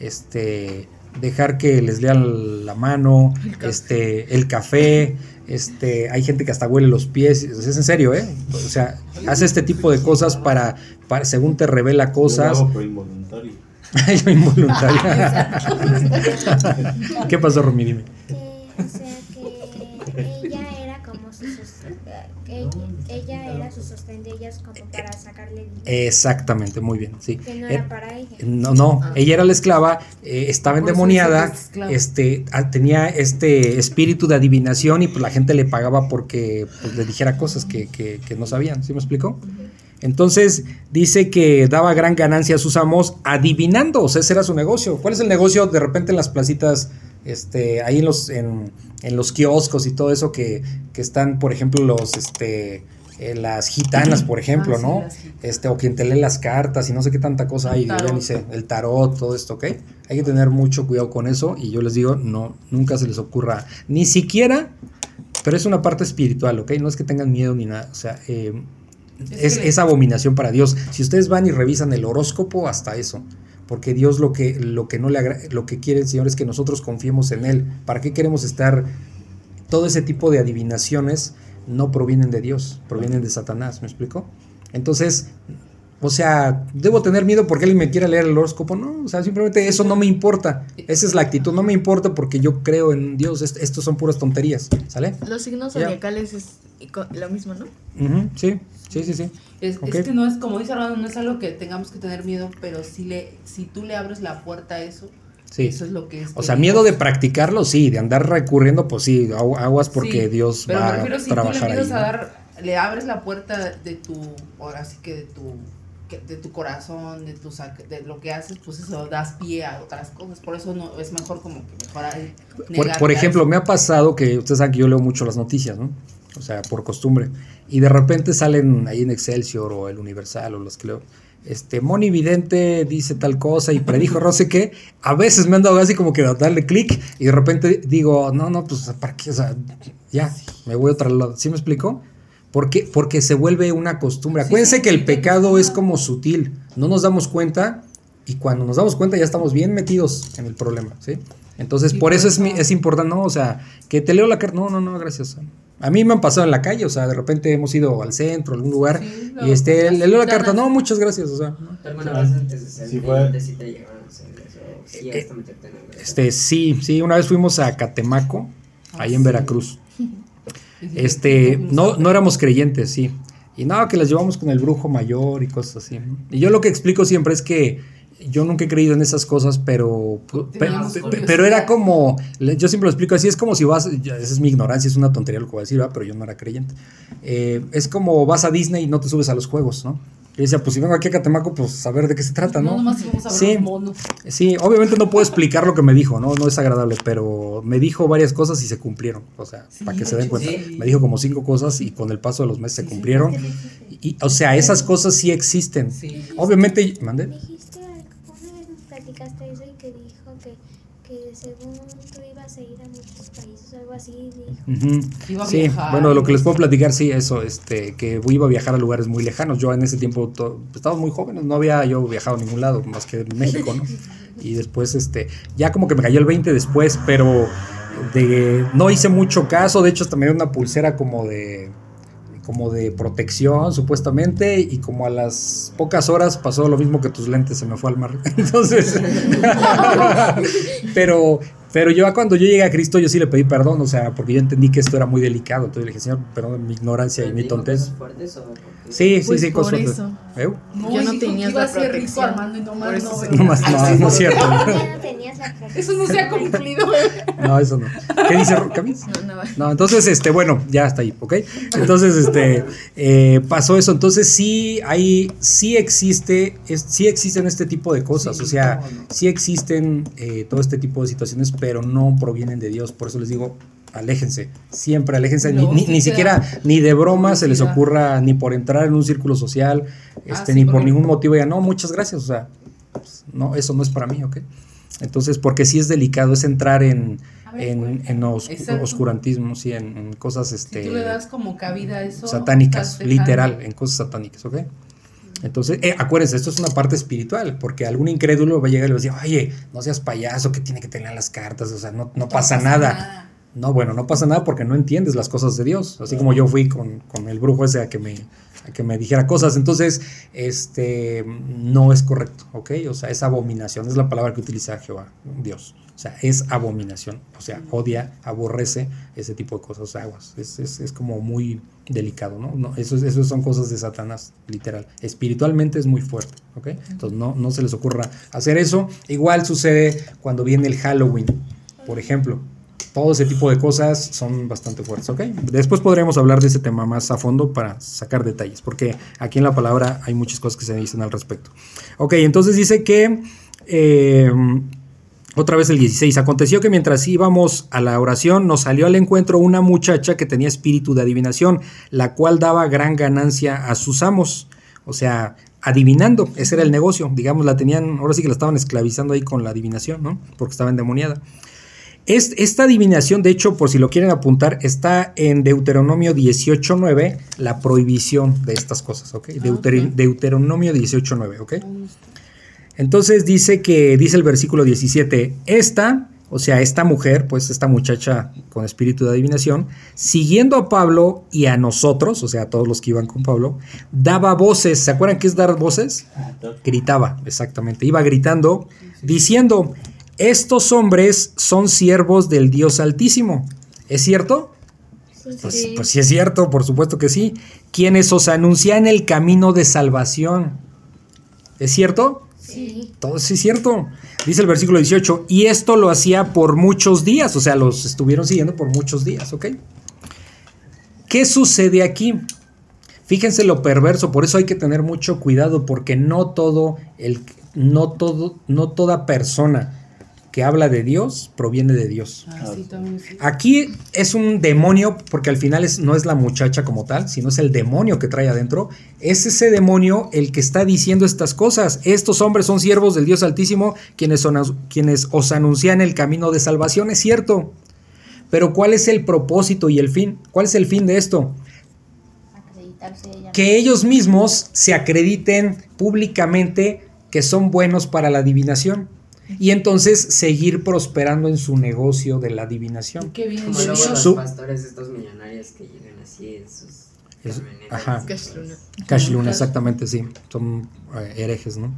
este dejar que les lean la mano, el este el café, este hay gente que hasta huele los pies, es en serio, ¿eh? O sea, hace este tipo de cosas para, para según te revela cosas. Yo involuntario. yo involuntario. ¿Qué pasó, Romy? Dime. o sea que ella era como su ella era su sostén de ellas como para Exactamente, muy bien, sí. Que no era eh, para ella. No, no, ah. ella era la esclava, eh, estaba endemoniada, este, ah, tenía este espíritu de adivinación y pues la gente le pagaba porque pues, le dijera cosas que, no sabían, ¿sí me explicó? Entonces dice que daba gran ganancia a sus amos adivinando, o sea, ese era su negocio. ¿Cuál es el negocio de repente en las placitas, este, ahí en los, en, en los kioscos y todo eso que, que están, por ejemplo, los, este, eh, las gitanas, por ejemplo, ah, ¿no? este, o quien te lee las cartas y no sé qué tanta cosa hay, ya ni sé, el tarot, todo esto, ¿ok? Hay que tener mucho cuidado con eso y yo les digo, no, nunca se les ocurra, ni siquiera, pero es una parte espiritual, ¿ok? No es que tengan miedo ni nada, o sea, eh, es, abominación para Dios. Si ustedes van y revisan el horóscopo, hasta eso. Porque Dios lo que, lo que no le lo que quiere el Señor es que nosotros confiemos en Él. ¿Para qué queremos estar todo ese tipo de adivinaciones? No provienen de Dios, provienen de Satanás, ¿me explico? Entonces, o sea, ¿debo tener miedo porque alguien me quiera leer el horóscopo? No, o sea, simplemente eso no me importa. Esa es la actitud, no me importa porque yo creo en Dios. Estos son puras tonterías, ¿sale? Los signos zodiacales es lo mismo, ¿no? sí, sí, sí, sí. Es, que no es, como dice Armando, no es algo que tengamos que tener miedo, pero si, le, si tú le abres la puerta a eso, Sí. Eso es lo que es. O sea, miedo de practicarlo, sí, de andar recurriendo, pues sí, aguas porque Dios pero va me refiero, si tú le a dar, le abres la puerta de tu, ahora sí que de tu de tu corazón, de tu de lo que haces, pues eso das pie a otras cosas. Por eso no es mejor como que mejor Por, por ejemplo, me ha pasado que ustedes saben que yo leo mucho las noticias, ¿no? O sea, por costumbre. Y de repente salen ahí en Excelsior o el Universal o los que leo este, Moni Vidente dice tal cosa y predijo no sé qué, a veces me han dado así como que darle clic y de repente digo, no, no, pues para qué, o sea, ya, me voy a otro lado. ¿Sí me explico? Porque, porque se vuelve una costumbre. Acuérdense que el pecado es como sutil, no nos damos cuenta y cuando nos damos cuenta ya estamos bien metidos en el problema, ¿sí? Entonces, por eso es, es importante, no, o sea, que te leo la carta, no, no, no, gracias. A mí me han pasado en la calle, o sea, de repente hemos ido al centro, a algún lugar, y este, le leo la carta, no, muchas gracias, o sea. Este, sí, sí, una vez fuimos a Catemaco, ahí en Veracruz. Este, no, no éramos creyentes, sí. Y nada, que las llevamos con el brujo mayor y cosas así. Y yo lo que explico siempre es que yo nunca he creído en esas cosas, pero, pero, era como, yo siempre lo explico así, es como si vas, esa es mi ignorancia, es una tontería lo que voy a decir, pero yo no era creyente. Eh, es como vas a Disney y no te subes a los juegos, ¿no? Y decía, pues si vengo aquí a Catemaco, pues a ver de qué se trata, ¿no? No, a sí, sí, obviamente no puedo explicar lo que me dijo, ¿no? No es agradable, pero me dijo varias cosas y se cumplieron, o sea, para que se den cuenta. Me dijo como cinco cosas y con el paso de los meses se cumplieron. Y, o sea, esas cosas sí existen. Obviamente, ¿mande? Según tú ibas a ir a muchos países, algo así. sí, bueno, lo que les puedo platicar, sí, eso, este, que iba a viajar a lugares muy lejanos. Yo en ese tiempo estábamos muy jóvenes, no había yo viajado a ningún lado más que en México, ¿no? Y después, este, ya como que me cayó el 20 después, pero de, no hice mucho caso, de hecho hasta me dio una pulsera como de como de protección supuestamente y como a las pocas horas pasó lo mismo que tus lentes se me fue al mar entonces pero Pero yo cuando yo llegué a Cristo, yo sí le pedí perdón, o sea, porque yo entendí que esto era muy delicado. Entonces le dije, Señor, perdón mi ignorancia y mi tontez. Sí, pues sí, cosas fuertes. ¿Eh? No, yo no la protección. Armando y no más no, no, más, no, no es cierto. eso no se ha cumplido. no, eso no. ¿Qué dice Camis? No, no. No, entonces, este, bueno, ya está ahí, ¿ok? Entonces, este, eh, pasó eso. Entonces, sí hay, sí existe, es, sí existen este tipo de cosas. o sea, sí existen eh, todo este tipo de situaciones, pero no provienen de Dios. Por eso les digo, aléjense, siempre aléjense, ni, ni, siquiera, ni de broma se les ocurra, ni por entrar en un círculo social, ah, este, ni por ningún motivo ya, no, muchas gracias, o sea, pues, no, eso no es para mí, ¿ok? Entonces, porque sí es delicado, es entrar en, en, en oscurantismo, sí, en, cosas, este... tú le das como cabida a eso... Satánicas, literal, en cosas satánicas, ¿ok? Entonces, eh, acuérdense, esto es una parte espiritual, porque algún incrédulo va a llegar y le va a decir, oye, no seas payaso, que tiene que tener las cartas, o sea, no, no, pasa, nada. No, bueno, no pasa nada porque no entiendes las cosas de Dios. Así como yo fui con, el brujo ese a que me, que me dijera cosas. Entonces, este no es correcto, ¿ok? O sea, es abominación, es la palabra que utiliza Jehová, Dios. O sea, es abominación. O sea, odia, aborrece ese tipo de cosas, aguas. Es, es, como muy delicado, ¿no? no eso son cosas de Satanás, literal. Espiritualmente es muy fuerte, ¿ok? Entonces, no, no se les ocurra hacer eso. Igual sucede cuando viene el Halloween, por ejemplo todo ese tipo de cosas son bastante fuertes, ¿ok? Después podremos hablar de ese tema más a fondo para sacar detalles, porque aquí en la palabra hay muchas cosas que se dicen al respecto. Ok, entonces dice que... Eh, otra vez el 16. Aconteció que mientras íbamos a la oración nos salió al encuentro una muchacha que tenía espíritu de adivinación, la cual daba gran ganancia a sus amos. O sea, adivinando, ese era el negocio. Digamos, la tenían, ahora sí que la estaban esclavizando ahí con la adivinación, ¿no? Porque estaba endemoniada esta adivinación, de hecho, por si lo quieren apuntar, está en Deuteronomio 18.9, la prohibición de estas cosas, ¿ok? Ah, Deuteronomio 18.9, ¿ok? Entonces dice que, dice el versículo 17, esta, o sea, esta mujer, pues esta muchacha con espíritu de adivinación, siguiendo a Pablo y a nosotros, o sea, a todos los que iban con Pablo, daba voces, ¿se acuerdan qué es dar voces? Gritaba, exactamente, iba gritando, diciendo, estos hombres son siervos del Dios Altísimo. ¿Es cierto? Pues, pues, sí es cierto, por supuesto que sí. Quienes os anuncian el camino de salvación. ¿Es cierto? Sí. Todo sí es cierto. Dice el versículo 18, y esto lo hacía por muchos días, o sea, los estuvieron siguiendo por muchos días, ¿ok? ¿Qué sucede aquí? Fíjense lo perverso, por eso hay que tener mucho cuidado, porque no todo, el, no todo, no toda persona que habla de Dios proviene de Dios. Ah, Aquí es un demonio, porque al final es, no es la muchacha como tal, sino es el demonio que trae adentro. Es ese demonio el que está diciendo estas cosas. Estos hombres son siervos del Dios Altísimo, quienes, son, quienes os anuncian el camino de salvación, es cierto. Pero ¿cuál es el propósito y el fin? ¿Cuál es el fin de esto? Que ellos mismos se acrediten públicamente que son buenos para la adivinación y entonces seguir prosperando en su negocio de la adivinación. Qué bien. Como los pastores estos millonarios que llegan así en sus ajá. Cash Luna. Cash Luna, exactamente, sí. Son eh, herejes, ¿no?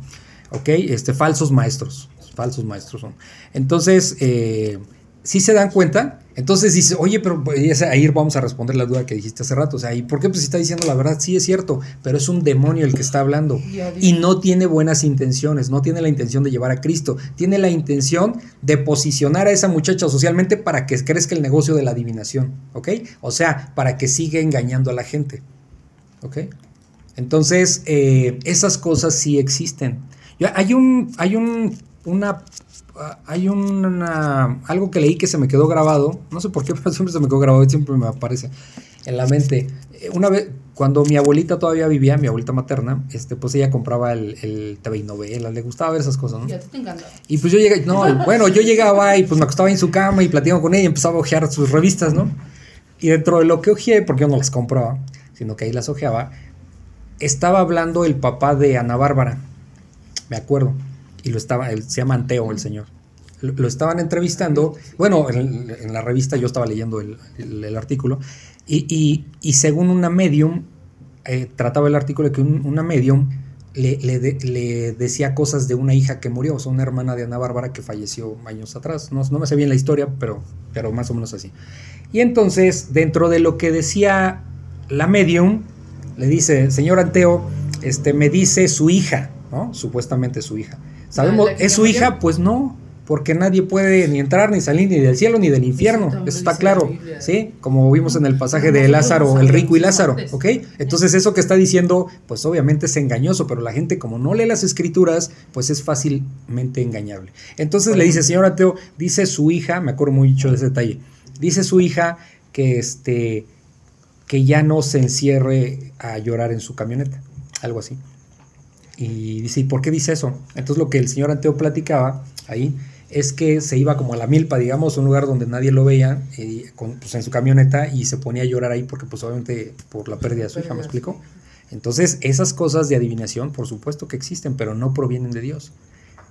Ok, este, falsos maestros. Falsos maestros son. Entonces, eh, si se dan cuenta, entonces dice, oye, pero pues, ahí vamos a responder la duda que dijiste hace rato. O sea, ¿y por qué pues está diciendo la verdad? Sí, es cierto, pero es un demonio el que está hablando. Y no tiene buenas intenciones, no tiene la intención de llevar a Cristo. Tiene la intención de posicionar a esa muchacha socialmente para que crezca el negocio de la adivinación. ¿Ok? O sea, para que siga engañando a la gente. ¿Ok? Entonces, eh, esas cosas sí existen. Hay un, hay un, una hay una, algo que leí que se me quedó grabado, no sé por qué, pero siempre se me quedó grabado, siempre me aparece en la mente. Una vez, cuando mi abuelita todavía vivía, mi abuelita materna, este, pues ella compraba el, el TV y novelas, le gustaba ver esas cosas, ¿no? Ya te. Y pues yo llegué, no, bueno, yo llegaba y pues me acostaba en su cama y platicaba con ella y empezaba a ojear sus revistas, ¿no? Y dentro de lo que ojeé, porque yo no las compraba, sino que ahí las ojeaba, estaba hablando el papá de Ana Bárbara, me acuerdo y lo estaba, él, se llama Anteo el señor. Lo, estaban entrevistando, bueno, en, la revista yo estaba leyendo el, artículo, y, y, según una medium, eh, trataba el artículo de que una medium le, le, decía cosas de una hija que murió, o sea, una hermana de Ana Bárbara que falleció años atrás. No, no me sé bien la historia, pero, pero más o menos así. Y entonces, dentro de lo que decía la medium, le dice, señor Anteo, este, me dice su hija, ¿no? Supuestamente su hija. ¿Sabemos? ¿Es su hija? Pues no, porque nadie puede ni entrar ni salir ni del cielo ni del infierno. Eso, está claro, ¿sí? Como vimos en el pasaje de Lázaro, el rico y Lázaro, ¿ok? Entonces eso que está diciendo, pues obviamente es engañoso, pero la gente como no lee las escrituras, pues es fácilmente engañable. Entonces le dice, señor ateo, dice su hija, me acuerdo mucho de ese detalle, dice su hija que este que ya no se encierre a llorar en su camioneta, algo así. Y dice, ¿y por qué dice eso? Entonces lo que el señor Anteo platicaba ahí es que se iba como a la milpa, digamos, un lugar donde nadie lo veía, eh, pues, en su camioneta y se ponía a llorar ahí porque pues obviamente por la pérdida de su hija, ¿me explico? Entonces esas cosas de adivinación, por supuesto que existen, pero no provienen de Dios.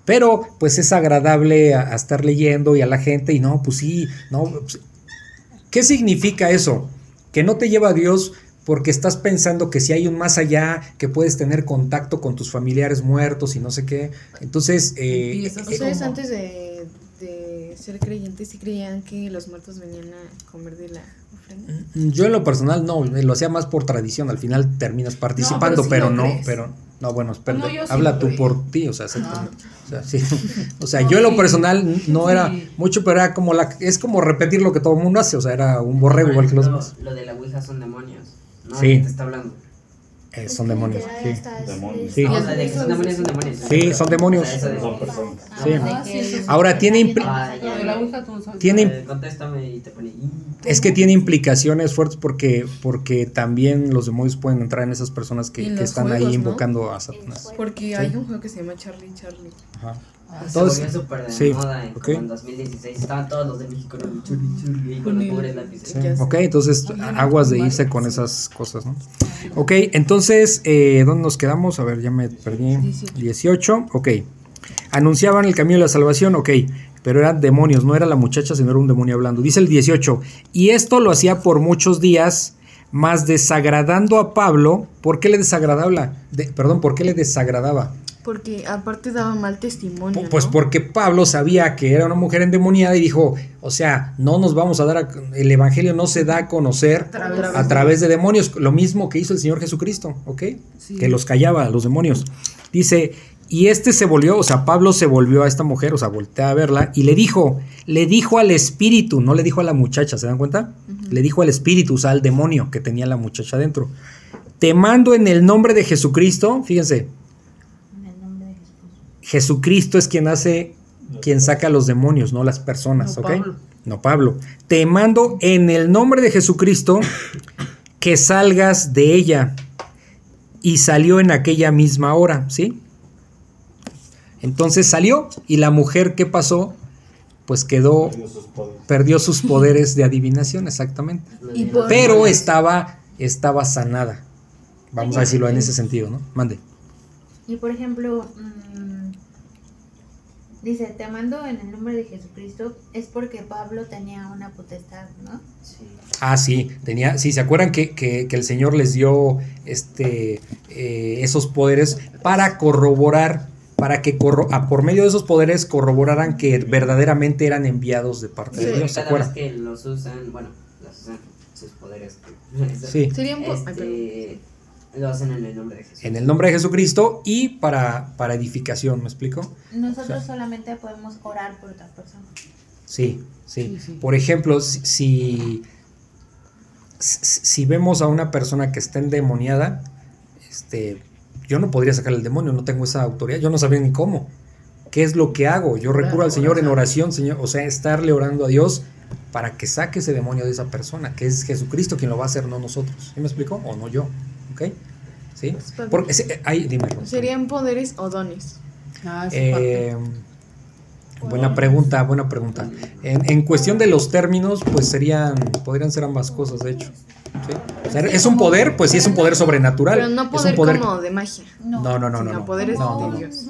Pero pues es agradable a, estar leyendo y a la gente y no, pues sí, no. Pues, ¿Qué significa eso? Que no te lleva a Dios porque estás pensando que si hay un más allá, que puedes tener contacto con tus familiares muertos y no sé qué. Entonces... Eh, ¿Ustedes antes de, ser creyentes sí creían que los muertos venían a comer de la ofrenda? Mm, yo en lo personal no, lo hacía más por tradición, al final terminas participando, pero, no, pero... No, bueno, espera, habla tú por ti, o sea, o sea, sí. o sea yo en lo personal no era mucho, pero era como la, es como repetir lo que todo el mundo hace, o sea, era un borrego igual que los demás. Lo de la Ouija son demonios. Sí. está hablando? Eh, son demonios. Sí. demonios. Sí. son demonios, son demonios. Sí, son demonios. Son personas. Sí. Ahora tiene tiene Es que tiene implicaciones fuertes porque porque también los demonios pueden entrar en esas personas que, que están ahí invocando a Satanás. Porque hay un juego que se llama Charlie Charlie. Ajá. Ah, se volvió súper de sí, moda en, okay. en 2016. Estaban todos los de México churri churri con los pobres lápices. Ok, entonces aguas de irse con esas cosas, ¿no? Ok, entonces, eh, ¿dónde nos quedamos? A ver, ya me perdí. 18. Ok. Anunciaban el camino de la salvación, ok. Pero eran demonios, no era la muchacha, sino era un demonio hablando. Dice el 18. Y esto lo hacía por muchos días, más desagradando a Pablo. ¿Por qué le desagradaba? De, perdón, ¿por qué le desagradaba? Porque aparte daba mal testimonio. Pues porque Pablo sabía que era una mujer endemoniada y dijo, o sea, no nos vamos a dar, el Evangelio no se da a conocer a través, de demonios, lo mismo que hizo el Señor Jesucristo, ¿ok? Que los callaba a los demonios. Dice, y este se volvió, o sea, Pablo se volvió a esta mujer, o sea, voltea a verla y le dijo, le dijo al espíritu, no le dijo a la muchacha, ¿se dan cuenta? Le dijo al espíritu, o sea, al demonio que tenía la muchacha dentro. Te mando en el nombre de Jesucristo, fíjense, Jesucristo es quien hace, quien saca a los demonios, no las personas, ¿ok? No Pablo. Te mando en el nombre de Jesucristo que salgas de ella. Y salió en aquella misma hora, ¿sí? Entonces salió y la mujer, ¿qué pasó? Pues quedó, perdió sus poderes, de adivinación, exactamente. Pero estaba, estaba sanada. Vamos a decirlo en ese sentido, ¿no? Mande. Y por ejemplo, mm, dice, te mando en el nombre de Jesucristo, es porque Pablo tenía una potestad, ¿no? Sí. Ah, sí, tenía, sí, ¿se acuerdan que, que, el Señor les dio este, eh, esos poderes para corroborar, para que por medio de esos poderes corroboraran que verdaderamente eran enviados de parte de Dios? ¿Se acuerdan? que los usan, bueno, los usan sus poderes. Sí. Serían este, lo hacen en el nombre de Jesús. En el nombre de Jesucristo y para, para edificación, ¿me explico? Nosotros solamente podemos orar por otra persona. Sí, sí. Por ejemplo, si, si, vemos a una persona que está endemoniada, este, yo no podría sacar el demonio, no tengo esa autoridad, yo no sabía ni cómo. ¿Qué es lo que hago? Yo recurro al Señor en oración, Señor, o sea, estarle orando a Dios para que saque ese demonio de esa persona, que es Jesucristo quien lo va a hacer, no nosotros. ¿Sí me explico? ¿O no yo? ¿Ok? ¿Sí? Porque, ¿Serían poderes o dones? Ah, eh, buena pregunta, buena pregunta. En, cuestión de los términos, pues serían, podrían ser ambas cosas, de hecho. Es un poder, pues sí es un poder sobrenatural. Pero no poder, es un poder como de magia. No, no, no, no. no, poderes de Dios.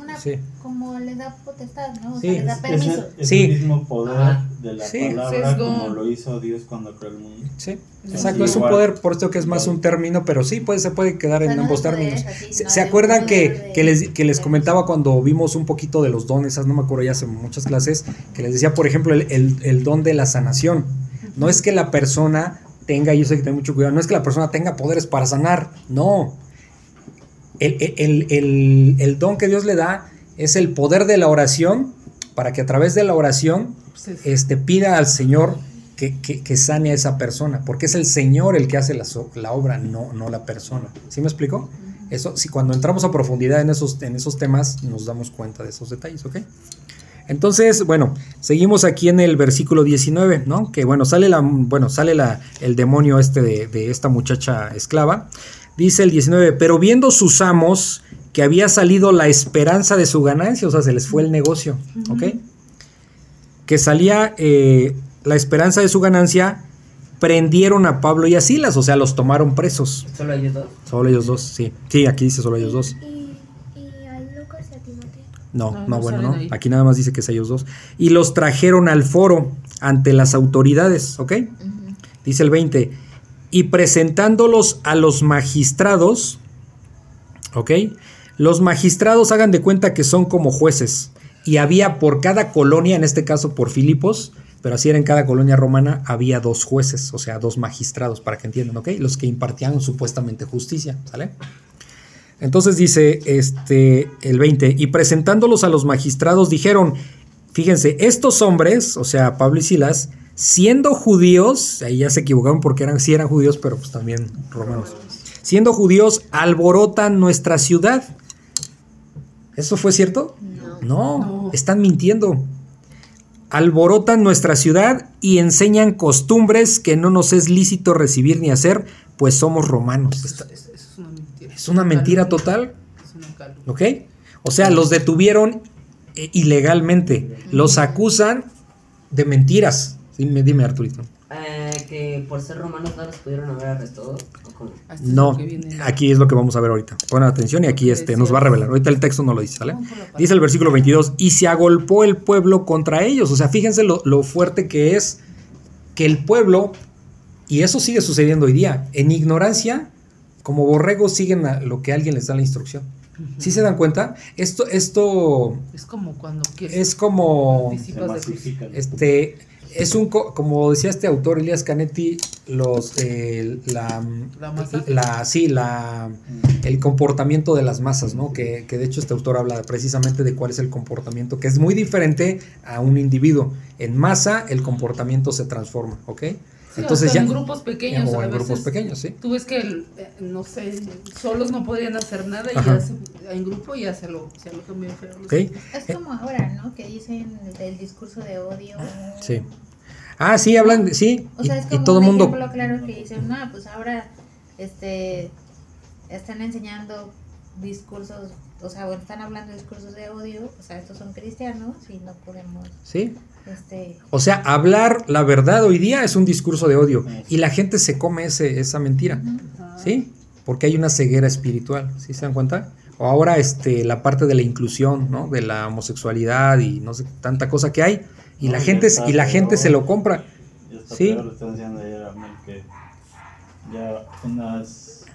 como le da potestad, ¿no? O sea, le da permiso. Es el, mismo poder de la palabra como lo hizo Dios cuando creó el mundo. Sí, exacto, es un poder, por esto que es más un término, pero sí, puede, se puede quedar en ambos términos. ¿Se, acuerdan que, que, les, que les comentaba cuando vimos un poquito de los dones, no me acuerdo ya hace muchas clases, que les decía, por ejemplo, el, el, el don de la sanación? No es que la persona tenga, yo sé que tengo mucho cuidado, no es que la persona tenga poderes para sanar, no. El, el, el, el don que Dios le da es el poder de la oración para que a través de la oración este, pida al Señor que, que, sane a esa persona, porque es el Señor el que hace la, la obra, no, no la persona. ¿Sí me explico? Eso, si cuando entramos a profundidad en esos, en esos temas, nos damos cuenta de esos detalles, ¿ok? Entonces, bueno, seguimos aquí en el versículo 19, ¿no? Que bueno, sale la, bueno, sale la, el demonio este de, de esta muchacha esclava. Dice el 19, pero viendo sus amos que había salido la esperanza de su ganancia, o sea, se les fue el negocio, ¿ok? Que salía eh, la esperanza de su ganancia, prendieron a Pablo y a Silas, o sea, los tomaron presos. ¿Solo ellos dos? Solo ellos dos, sí. Sí, aquí dice solo ellos dos. ¿Y, a Lucas y a No, no, bueno, no. Aquí nada más dice que es ellos dos. Y los trajeron al foro ante las autoridades, ¿ok? Dice el 20. Y presentándolos a los magistrados, ¿ok? Los magistrados hagan de cuenta que son como jueces y había por cada colonia, en este caso por Filipos, pero así era en cada colonia romana, había dos jueces, o sea, dos magistrados, para que entiendan, ¿ok? Los que impartían supuestamente justicia, ¿sale? Entonces dice este, el 20, y presentándolos a los magistrados dijeron, fíjense, estos hombres, o sea, Pablo y Silas, siendo judíos, ahí ya se equivocaron porque eran, sí eran judíos, pero pues también romanos, siendo judíos, alborotan nuestra ciudad ¿Eso fue cierto? No. están mintiendo. Alborotan nuestra ciudad y enseñan costumbres que no nos es lícito recibir ni hacer, pues somos romanos. es, una mentira. Es una mentira total. ¿Ok? O sea, los detuvieron eh, ilegalmente. Los acusan de mentiras. Dime, dime Arturito. Eh, que por ser romanos no los pudieron haber arrestado. No, aquí es lo que vamos a ver ahorita. Pon atención y aquí este, nos va a revelar. Ahorita el texto no lo dice, ¿sale? Dice el versículo 22, y se agolpó el pueblo contra ellos. O sea, fíjense lo, fuerte que es que el pueblo, y eso sigue sucediendo hoy día, en ignorancia, como borregos siguen a lo que alguien les da la instrucción. ¿Sí se dan cuenta? Esto, esto... Es como cuando... Es como... Este es un, como decía este autor, Elias Canetti, los, eh, la, la, sí, la, el comportamiento de las masas, ¿no? Que, que, de hecho este autor habla precisamente de cuál es el comportamiento, que es muy diferente a un individuo. En masa el comportamiento se transforma, ¿ok? Entonces ya en grupos pequeños, en grupos pequeños, sí. Tú ves que eh, no sé, solos no podrían hacer nada y ya en grupo ya se lo, se lo también feo. Okay. Es como ahora, ¿no? Que dicen el discurso de odio. Sí. Ah, sí, hablan, sí. O sea, es como y todo el mundo. ejemplo claro que dicen, no, pues ahora, este, están enseñando discursos, o sea, están hablando discursos de odio, o sea, estos son cristianos y no podemos. Sí. Este... O sea, hablar la verdad hoy día es un discurso de odio y la gente se come ese, esa mentira, ¿sí? Porque hay una ceguera espiritual, ¿sí se dan cuenta? O ahora este, la parte de la inclusión, ¿no? De la homosexualidad y no sé, tanta cosa que hay y la gente y la gente se lo compra. sí. Lo están diciendo ayer a que ya unas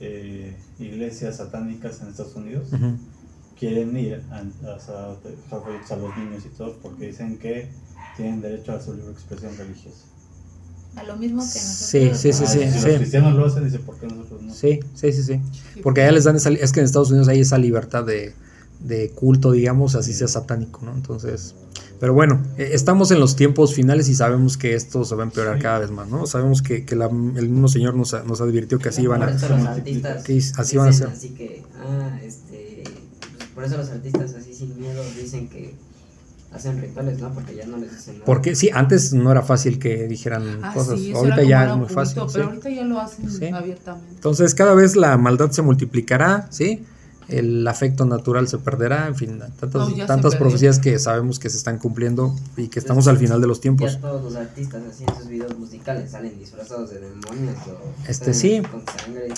eh, iglesias satánicas en Estados Unidos quieren ir a, a, los niños y todo porque dicen que tienen derecho a su libre expresión religiosa. A lo mismo que nosotros. Sí, sí, sí, sí. Si los cristianos lo hacen, dice, ¿por qué nosotros no? Sí, sí, sí, sí. Porque allá les dan esa, es que en Estados Unidos hay esa libertad de, de culto, digamos, así sea satánico, ¿no? Entonces, pero bueno, eh, estamos en los tiempos finales y sabemos que esto se va a empeorar cada vez más, ¿no? Sabemos que, que el mismo Señor nos, nos advirtió que así iban a, que así van a ser. Así que, ah, este, pues, por eso los artistas así sin miedo dicen que hacen rituales, ¿no? Porque ya no les dicen nada. Porque sí, antes no era fácil que dijeran ah, cosas. ahorita ya es muy fácil. Pero ahorita ya lo hacen abiertamente. Entonces, cada vez la maldad se multiplicará, ¿sí? el afecto natural se perderá, en fin, tantas, tantas profecías que sabemos que se están cumpliendo y que estamos al final de los tiempos. Ya todos los artistas así en sus videos musicales salen disfrazados de demonios o este sí. E, e,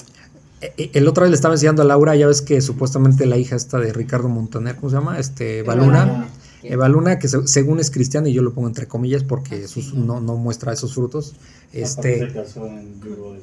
el otro día le estaba enseñando a Laura, ya ves que supuestamente la hija está de Ricardo Montaner, ¿cómo se llama? Este, Baluna. Eva Luna, que según es cristiana, y yo lo pongo entre comillas porque ah, no, no muestra esos frutos. Este,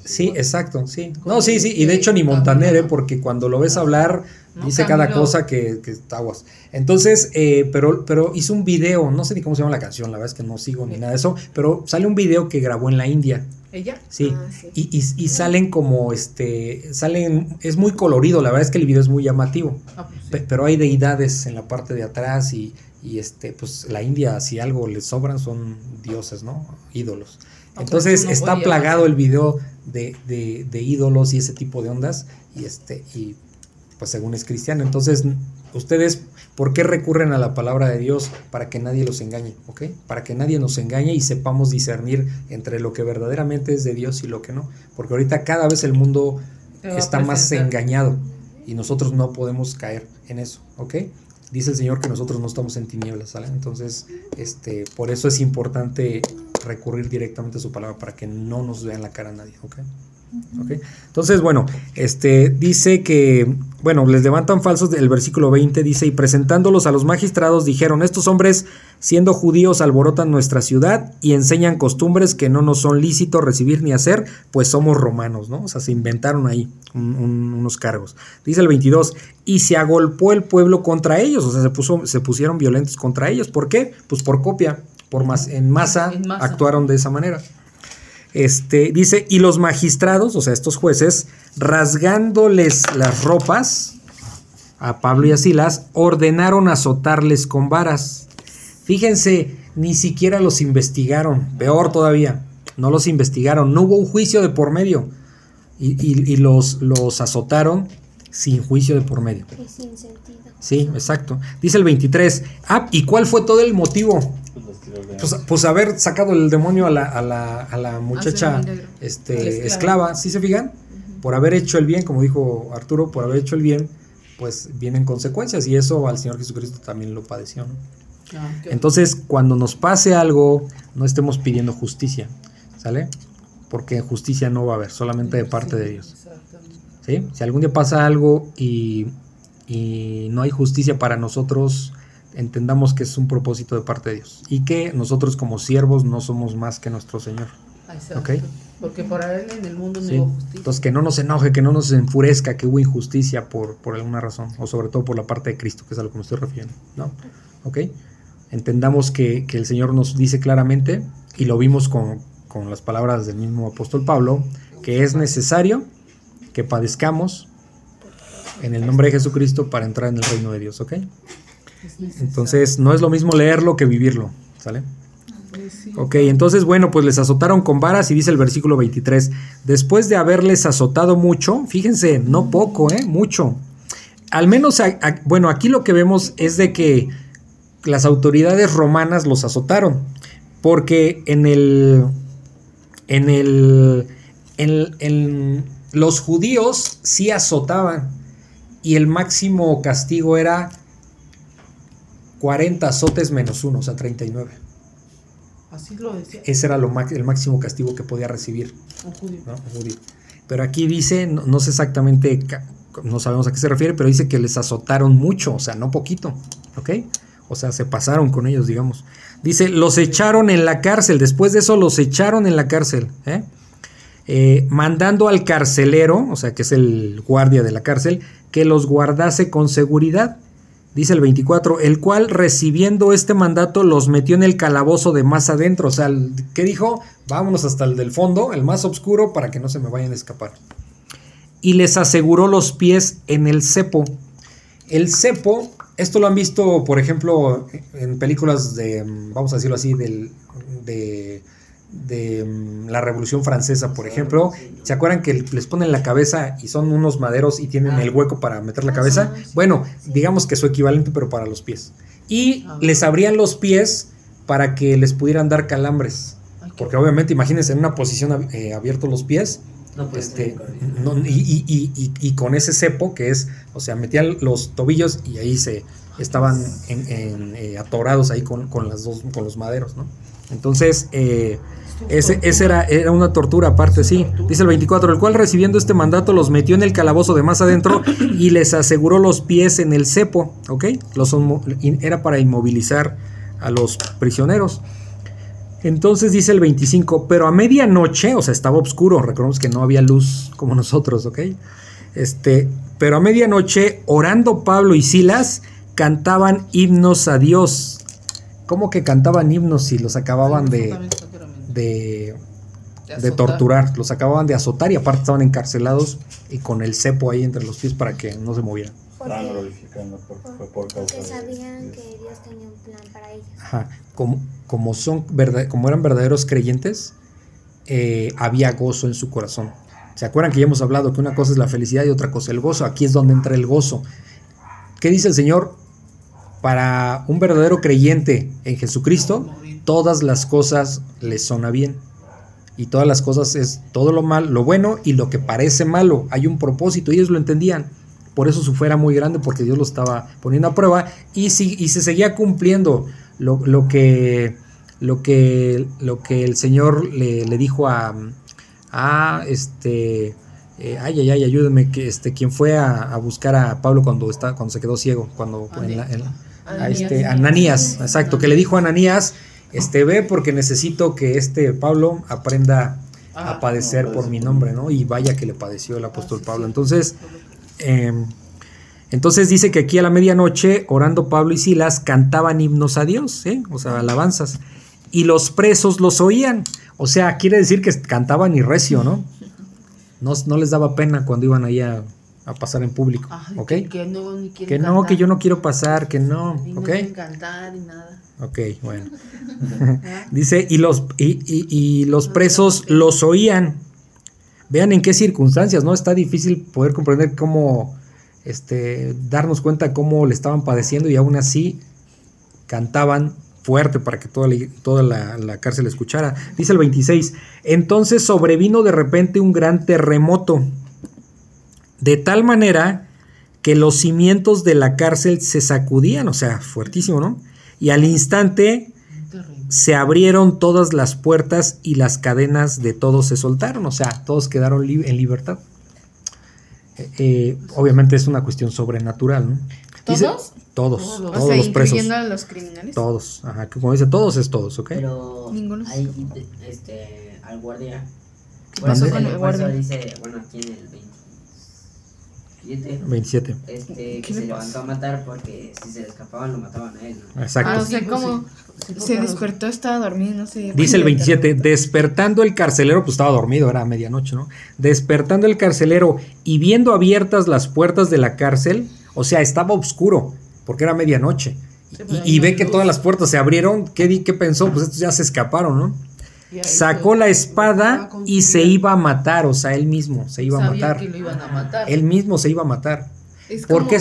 sí, exacto, sí. No, sí, sí, y de hecho ni Montaner, ¿eh? porque cuando lo ves hablar, dice cada cosa que, que aguas. Entonces, eh, pero, pero hizo un video, no sé ni cómo se llama la canción, la verdad es que no sigo ni nada de eso, pero sale un video que grabó en la India. ¿Ella? Sí, ah, Y, y, salen como, este, salen, es muy colorido, la verdad es que el video es muy llamativo, ah, pues pero hay deidades en la parte de atrás y, y, este, pues la India, si algo les sobran, son dioses, ¿no? Ídolos. Pues, Entonces está plagado el video de, de, ídolos y ese tipo de ondas. Y este, y pues según es cristiano. Entonces, ustedes, ¿por qué recurren a la palabra de Dios? Para que nadie los engañe, ¿ok? Para que nadie nos engañe y sepamos discernir entre lo que verdaderamente es de Dios y lo que no. Porque ahorita cada vez el mundo está más engañado y nosotros no podemos caer en eso, ¿ok? Dice el Señor que nosotros no estamos en tinieblas, ¿sale? Entonces, este, por eso es importante recurrir directamente a su palabra para que no nos vean la cara a nadie, ¿ok? Entonces, bueno, este dice que, bueno, les levantan falsos, el versículo 20 dice, y presentándolos a los magistrados dijeron, estos hombres, siendo judíos, alborotan nuestra ciudad y enseñan costumbres que no nos son lícitos recibir ni hacer, pues somos romanos, ¿no? O sea, se inventaron ahí unos cargos. Dice el 22, y se agolpó el pueblo contra ellos, o sea, se, puso, se pusieron violentos contra ellos. ¿Por qué? Pues por copia por en, masa, actuaron de esa manera. Este, dice, y los magistrados, o sea, estos jueces, rasgándoles las ropas a Pablo y a Silas, ordenaron azotarles con varas. Fíjense, ni siquiera los investigaron, peor todavía, no los investigaron, no hubo un juicio de por medio y, los, los azotaron sin juicio de por medio. Sin sentido. Sí, exacto. Dice el 23, ah, ¿y cuál fue todo el motivo? Pues, pues, haber sacado el demonio a la, a la, a la muchacha este, esclava, ¿sí se fijan? Por haber hecho el bien, como dijo Arturo, por haber hecho el bien, pues vienen consecuencias y eso al Señor Jesucristo también lo padeció. Ah, Entonces, cuando nos pase algo, no estemos pidiendo justicia, ¿sale? Porque justicia no va a haber, solamente de parte de Dios. ¿Sí? Si algún día pasa algo y, y no hay justicia para nosotros, entendamos que es un propósito de parte de Dios y que nosotros como siervos no somos más que nuestro Señor. Porque para Él en el mundo no hubo justicia. Entonces que no nos enoje, que no nos enfurezca que hubo injusticia por, por alguna razón, o sobre todo por la parte de Cristo, que es a lo que me estoy refiriendo. ¿no? ¿Ok? Entendamos que, que el Señor nos dice claramente, y lo vimos con, con las palabras del mismo apóstol Pablo, que es necesario que padezcamos en el nombre de Jesucristo para entrar en el reino de Dios, ¿ok? Entonces, no es lo mismo leerlo que vivirlo, ¿sale? Ok, entonces, bueno, pues les azotaron con varas y dice el versículo 23, después de haberles azotado mucho, fíjense, no poco, ¿eh? Mucho. Al menos, bueno, aquí lo que vemos es de que las autoridades romanas los azotaron, porque en el, en el, en, en los judíos sí azotaban y el máximo castigo era 40 azotes menos uno, o sea, 39. Así lo decía. Ese era lo, el máximo castigo que podía recibir. Un judío. Pero aquí dice, no, sé exactamente, no sabemos a qué se refiere, pero dice que les azotaron mucho, o sea, no poquito, ¿ok? O sea, se pasaron con ellos, digamos. Dice, los echaron en la cárcel, después de eso los echaron en la cárcel, ¿eh? Eh, mandando al carcelero, o sea, que es el guardia de la cárcel, que los guardase con seguridad Dice el 24, el cual recibiendo este mandato los metió en el calabozo de más adentro. O sea, ¿qué dijo? Vámonos hasta el del fondo, el más oscuro, para que no se me vayan a escapar. Y les aseguró los pies en el cepo. El cepo, esto lo han visto, por ejemplo, en películas de, vamos a decirlo así, del, de de mm, la Revolución Francesa, por ejemplo. ¿Se acuerdan que les ponen la cabeza y son unos maderos y tienen el hueco para meter la cabeza? Bueno, digamos que su equivalente, pero para los pies. Y ah. les abrían los pies para que les pudieran dar calambres. Porque obviamente, imagínense en una posición eh, abiertos los pies. este, y, y, y, con ese cepo que es, o sea, metían los tobillos y ahí se, estaban en, eh, atorados ahí con, las dos, con los maderos, ¿no? Entonces, eh, ese, era, era, una tortura aparte, sí. Dice el 24, el cual recibiendo este mandato los metió en el calabozo de más adentro y les aseguró los pies en el cepo, ¿ok? Los, era para inmovilizar a los prisioneros. Entonces dice el 25, pero a medianoche, o sea, estaba oscuro, recordemos que no había luz como nosotros, ¿ok? Este, pero a medianoche, orando Pablo y Silas, cantaban himnos a Dios. ¿Cómo que cantaban himnos si los acababan de, de, de torturar? Los acababan de azotar y aparte estaban encarcelados y con el cepo ahí entre los pies para que no se movieran. Estaban glorificando porque sabían que Dios tenía un plan para ellos. Ajá. Como, como, son, como eran verdaderos creyentes, eh, había gozo en su corazón. ¿Se acuerdan que ya hemos hablado que una cosa es la felicidad y otra cosa el gozo? Aquí es donde entra el gozo. ¿Qué dice el Señor? Para un verdadero creyente en Jesucristo, todas las cosas le son a bien. Y todas las cosas es todo lo mal, lo bueno y lo que parece malo. Hay un propósito, ellos lo entendían. Por eso su fe era muy grande, porque Dios lo estaba poniendo a prueba y, si, y se seguía cumpliendo lo, que, lo, que, lo que el Señor le, dijo a, a este, eh, ay, ay, ay, ayúdeme, que este, quien fue a, buscar a Pablo cuando, está, cuando se quedó ciego, cuando a este, Ananías, exacto, que le dijo a Ananías, este, ve porque necesito que este Pablo aprenda a ah, padecer por mi nombre, ¿no? Y vaya que le padeció el apóstol ah, Pablo. Entonces, Em, entonces dice que aquí a la medianoche, orando Pablo y Silas, cantaban himnos a Dios, ¿eh? o sea, alabanzas. Y los presos los oían. O sea, quiere decir que cantaban y recio, ¿no? No, les daba pena cuando iban ahí a, pasar en público. ¿Ok? Que, no, que no, que yo no quiero pasar, que no. ¿Ok? cantar y nada. Ok, bueno. Dice, y los, y los presos los oían vean en qué circunstancias, ¿no? Está difícil poder comprender cómo, este, darnos cuenta cómo le estaban padeciendo y aún así cantaban fuerte para que toda, la, toda la, cárcel escuchara. Dice el 26, entonces sobrevino de repente un gran terremoto, de tal manera que los cimientos de la cárcel se sacudían, o sea, fuertísimo, ¿no? Y al instante se abrieron todas las puertas y las cadenas de todos se soltaron, o sea, todos quedaron en libertad. Eh, eh, obviamente es una cuestión sobrenatural, ¿no? ¿Todos? todos, todos, los presos. a los criminales? Todos, ajá, como dice, todos es todos, ¿ok? Pero Ninguno. Hay, este, al guardia. Por eso, el guardia dice, bueno, aquí en el 27. Este, que se levantó a matar porque si se le escapaban lo mataban a él. Exacto. Ah, o sea, como se despertó, estaba dormido, no sé. Dice el 27, despertando el carcelero, pues estaba dormido, era medianoche, ¿no? Despertando el carcelero y viendo abiertas las puertas de la cárcel, o sea, estaba oscuro, porque era medianoche. y, ve que todas las puertas se abrieron, ¿qué, ¿qué pensó? Pues estos ya se escaparon, ¿no? Sacó la espada y se iba a matar, o sea, él mismo se iba a matar. Él mismo se iba a matar. Es Porque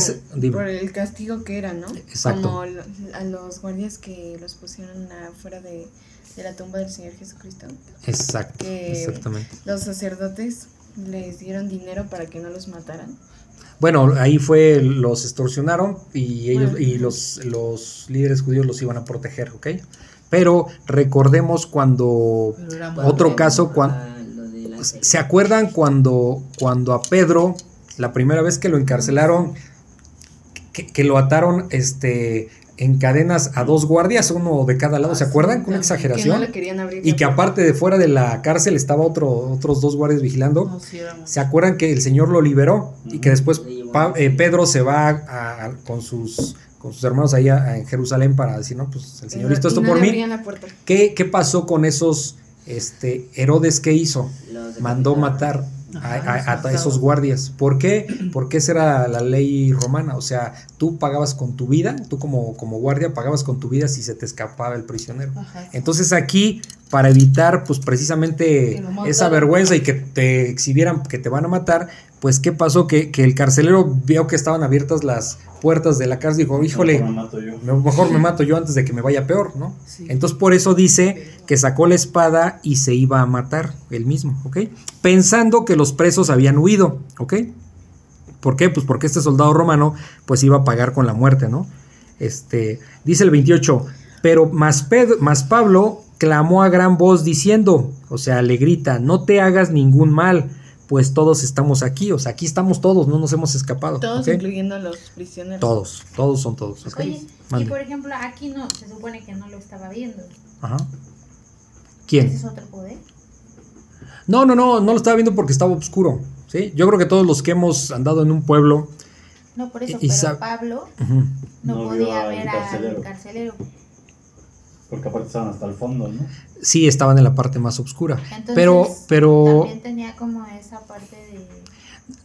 por el castigo que era, ¿no? Exacto. Como a los guardias que los pusieron afuera de, la tumba del Señor Jesucristo. Exacto, exactamente. Los sacerdotes les dieron dinero para que no los mataran. Bueno, ahí fue, los extorsionaron y ellos y los, los líderes judíos los iban a proteger, ¿ok? Pero recordemos cuando otro caso cuando se acuerdan cuando cuando a Pedro la primera vez que lo encarcelaron que, lo ataron este en cadenas a dos guardias, uno de cada lado, ¿se acuerdan? Con una exageración. y que aparte de fuera de la cárcel estaba otro, otros dos guardias vigilando. ¿Se acuerdan que el Señor lo liberó y que después eh, Pedro se va con sus con sus hermanos ahí en Jerusalén para decir, no, pues el Señor hizo esto por mí. ¿Qué, ¿Qué, pasó con esos este, Herodes? ¿Qué hizo? Mandó matar a, esos guardias. ¿Por qué? Porque esa era la ley romana. O sea, tú pagabas con tu vida, tú como, como guardia pagabas con tu vida si se te escapaba el prisionero. Entonces aquí, para evitar pues precisamente esa vergüenza y que te exhibieran que te van a matar, pues ¿qué pasó? Que, que el carcelero vio que estaban abiertas las puertas de la cárcel y dijo, híjole, mejor me mato yo antes de que me vaya peor, ¿no? Entonces por eso dice que sacó la espada y se iba a matar él mismo, ¿ok? Pensando que los presos habían huido, ¿ok? ¿Por qué? Pues porque este soldado romano pues iba a pagar con la muerte, ¿no? Este, dice el 28, pero más, más Pablo clamó a gran voz diciendo, o sea, le grita, no te hagas ningún mal, pues todos estamos aquí, o sea, aquí estamos todos, no nos hemos escapado. Todos, incluyendo a los prisioneros. Todos, todos son todos. Oye, y por ejemplo, aquí no, se supone que no lo estaba viendo. Ajá. ¿Quién? ¿Ese es otro poder? No, no, no, no lo estaba viendo porque estaba oscuro. ¿sí? Yo creo que todos los que hemos andado en un pueblo. No, por eso, pero Pablo no, podía ver al carcelero. Porque aparte estaban hasta el fondo, ¿no? Sí, estaban en la parte más oscura. pero, pero. También tenía como esa parte de.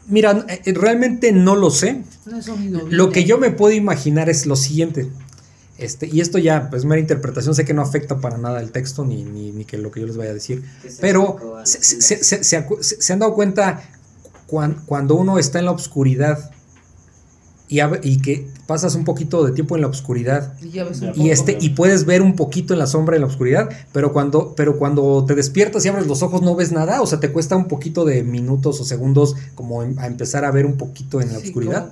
Mira, eh, realmente no lo sé. lo que yo me puedo imaginar es lo siguiente. Este, y esto ya, pues mera interpretación, sé que no afecta para nada el texto ni, ni, que lo que yo les vaya a decir, pero se, han dado cuenta cuando uno está en la oscuridad y, y, que pasas un poquito de tiempo en la oscuridad y, este y puedes ver un poquito en la sombra en la oscuridad, pero cuando pero cuando te despiertas y abres los ojos no ves nada, o sea, te cuesta un poquito de minutos o segundos como em, a empezar a ver un poquito en la oscuridad.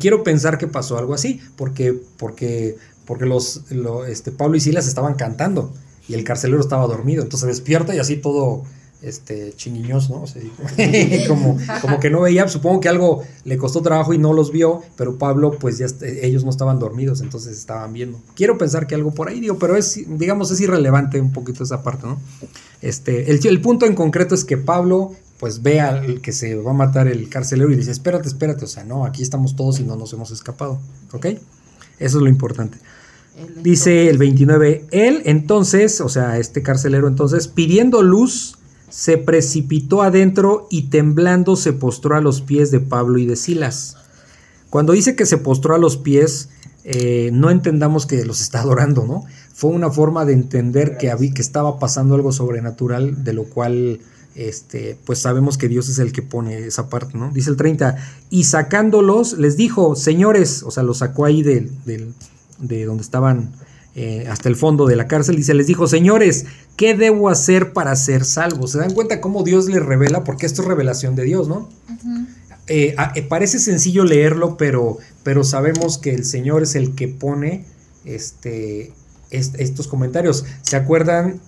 Quiero pensar que pasó algo así, porque porque porque los, este, Pablo y Silas estaban cantando y el carcelero estaba dormido, entonces despierta y así todo este chiniños, ¿no? como, como que no veía, supongo que algo le costó trabajo y no los vio, pero Pablo, pues ya ellos no estaban dormidos, entonces estaban viendo. Quiero pensar que algo por ahí, digo, pero es, digamos, es irrelevante un poquito esa parte, ¿no? Este, el, el punto en concreto es que Pablo, pues ve al que se va a matar el carcelero y dice, espérate, espérate, o sea, no, aquí estamos todos y no nos hemos escapado, ¿ok? Eso es lo importante. Dice el 29, él entonces, o sea, este carcelero entonces, pidiendo luz, se precipitó adentro y temblando se postró a los pies de Pablo y de Silas. Cuando dice que se postró a los pies, eh, no entendamos que los está adorando, ¿no? Fue una forma de entender que, había, que estaba pasando algo sobrenatural, de lo cual este, pues sabemos que Dios es el que pone esa parte, ¿no? Dice el 30, y sacándolos les dijo, señores, o sea, los sacó ahí del de donde estaban eh, hasta el fondo de la cárcel y se les dijo, señores, ¿qué debo hacer para ser salvo? ¿Se dan cuenta cómo Dios les revela? Porque esto es revelación de Dios, ¿no? Eh, eh, parece sencillo leerlo, pero, pero sabemos que el Señor es el que pone este, estos comentarios. ¿Se acuerdan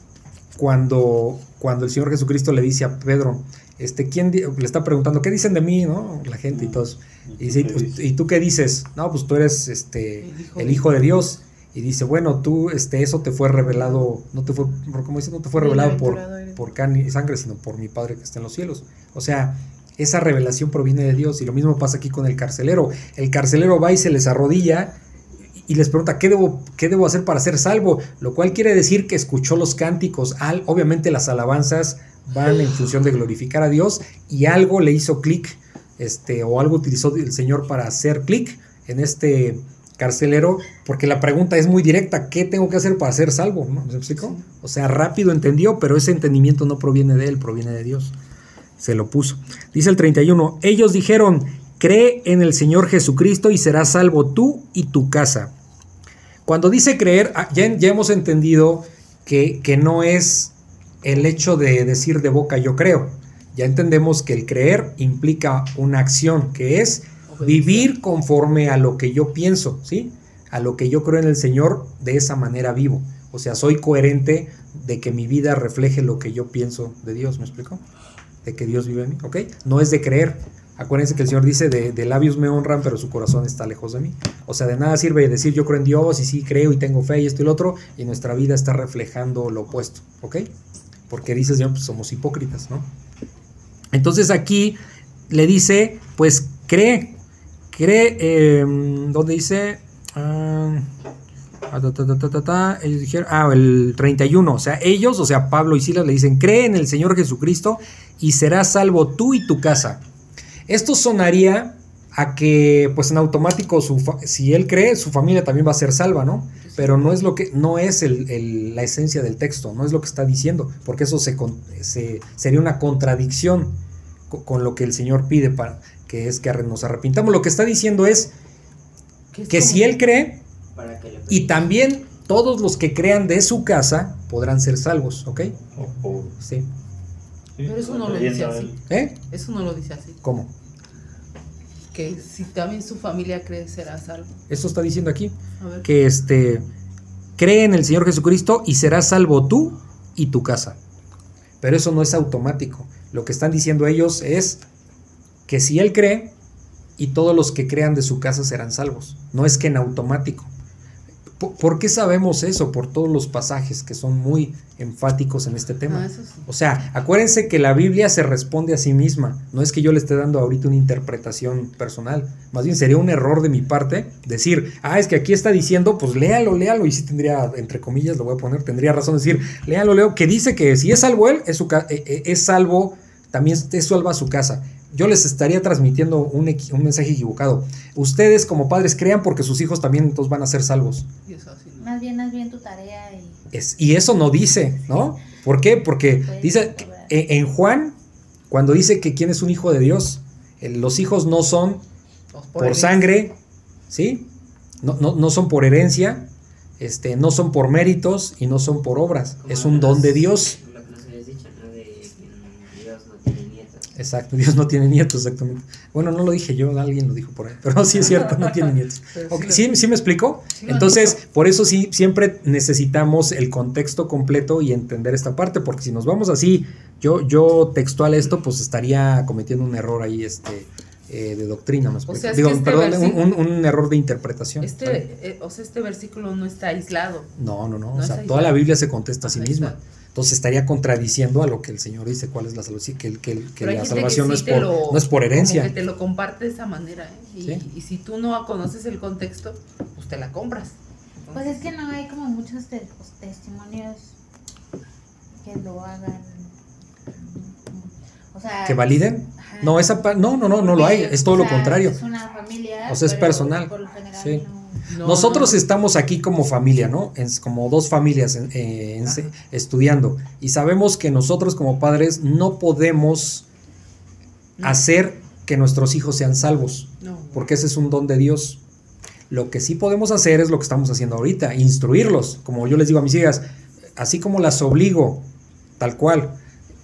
cuando, cuando el Señor Jesucristo le dice a Pedro, este, ¿quién le está preguntando, ¿qué dicen de mí, no? La gente y todos. Y, dice, ¿y tú qué dices? No, pues tú eres este, el hijo, de Dios. Y dice, bueno, tú, este, eso te fue revelado, no te fue, como dice, no te fue revelado por, por carne y sangre, sino por mi Padre que está en los cielos. O sea, esa revelación proviene de Dios. Y lo mismo pasa aquí con el carcelero. El carcelero va y se les arrodilla y les pregunta, ¿qué debo, qué debo hacer para ser salvo? Lo cual quiere decir que escuchó los cánticos, al, obviamente las alabanzas van en función de glorificar a Dios y algo le hizo clic, este, o algo utilizó el Señor para hacer clic en este carcelero, porque la pregunta es muy directa, ¿qué tengo que hacer para ser salvo? ¿No? ¿Me explico? O sea, rápido entendió, pero ese entendimiento no proviene de él, proviene de Dios. Se lo puso. Dice el 31, ellos dijeron, cree en el Señor Jesucristo y serás salvo tú y tu casa. Cuando dice creer, ah, ya, ya hemos entendido que, que no es el hecho de decir de boca yo creo. Ya entendemos que el creer implica una acción, que es vivir conforme a lo que yo pienso, ¿sí? A lo que yo creo en el Señor, de esa manera vivo. O sea, soy coherente de que mi vida refleje lo que yo pienso de Dios, ¿me explico? De que Dios vive en mí, ¿ok? No es de creer. Acuérdense que el Señor dice, de, de, labios me honran, pero su corazón está lejos de mí. O sea, de nada sirve decir yo creo en Dios y sí creo y tengo fe y esto y lo otro, y nuestra vida está reflejando lo opuesto, ¿ok? porque dices, pues somos hipócritas, ¿no? Entonces aquí le dice, pues cree, cree, eh, ¿dónde dice? Ah, ellos dijeron, ah, el 31, o sea, ellos, o sea, Pablo y Silas le dicen, cree en el Señor Jesucristo y serás salvo tú y tu casa. Esto sonaría a que, pues en automático, su si él cree, su familia también va a ser salva, ¿no? pero no es lo que no es la esencia del texto, no es lo que está diciendo, porque eso se, sería una contradicción con, lo que el Señor pide para que es que nos arrepintamos. Lo que está diciendo es que si él cree y también todos los que crean de su casa podrán ser salvos, ¿ok? Sí. Pero eso no lo dice así. ¿Eh? Eso no lo dice así. ¿Cómo? Que si también su familia cree será salvo. Esto está diciendo aquí, que este cree en el Señor Jesucristo y serás salvo tú y tu casa. Pero eso no es automático. Lo que están diciendo ellos es que si él cree y todos los que crean de su casa serán salvos. No es que en automático. ¿Por qué sabemos eso? Por todos los pasajes que son muy enfáticos en este tema. Ah, o sea, acuérdense que la Biblia se responde a sí misma. No es que yo le esté dando ahorita una interpretación personal. Más bien sería un error de mi parte decir, ah, es que aquí está diciendo, pues léalo, léalo. Y si tendría, entre comillas, lo voy a poner, tendría razón de decir, léalo, leo, que dice que si es salvo él, es, su, eh, eh, es salvo, también es salva su casa yo les estaría transmitiendo un, mensaje equivocado. Ustedes como padres crean porque sus hijos también entonces van a ser salvos. Más bien, más bien tu tarea. Y, es, y eso no dice, ¿no? ¿Por qué? Porque dice en, Juan, cuando dice que quién es un hijo de Dios, los hijos no son por, sangre, ¿sí? No, no, son por herencia, este, no son por méritos y no son por obras. es un don de Dios. Exacto, Dios no tiene nietos, exactamente. Bueno, no lo dije yo, alguien lo dijo por ahí, pero sí es cierto, no tiene nietos. ¿Sí, ¿Sí me explicó? Entonces, por eso sí, siempre necesitamos el contexto completo y entender esta parte, porque si nos vamos así, yo, yo textual esto, pues estaría cometiendo un error ahí, este, eh, de doctrina, más o sea, Digo, este perdón, un, error de interpretación. Este, eh, o sea, este versículo no está aislado. No, no, no. o sea, toda la Biblia se contesta a sí misma. Entonces estaría contradiciendo a lo que el Señor dice, cuál es la salvación, que, que, que la salvación no, es por, no es por herencia. que te lo comparte de esa manera. ¿eh? Y, si tú no conoces el contexto, pues te la compras. pues es que no hay como muchos testimonios que lo hagan. O sea, ¿Que validen? No, esa no, no, no, no lo hay, es todo lo contrario. Es una familia. O sea, es personal. sí. Nosotros estamos aquí como familia, ¿no? como dos familias estudiando y sabemos que nosotros como padres no podemos hacer que nuestros hijos sean salvos, porque ese es un don de Dios. Lo que sí podemos hacer es lo que estamos haciendo ahorita, instruirlos, como yo les digo a mis hijas, así como las obligo, tal cual,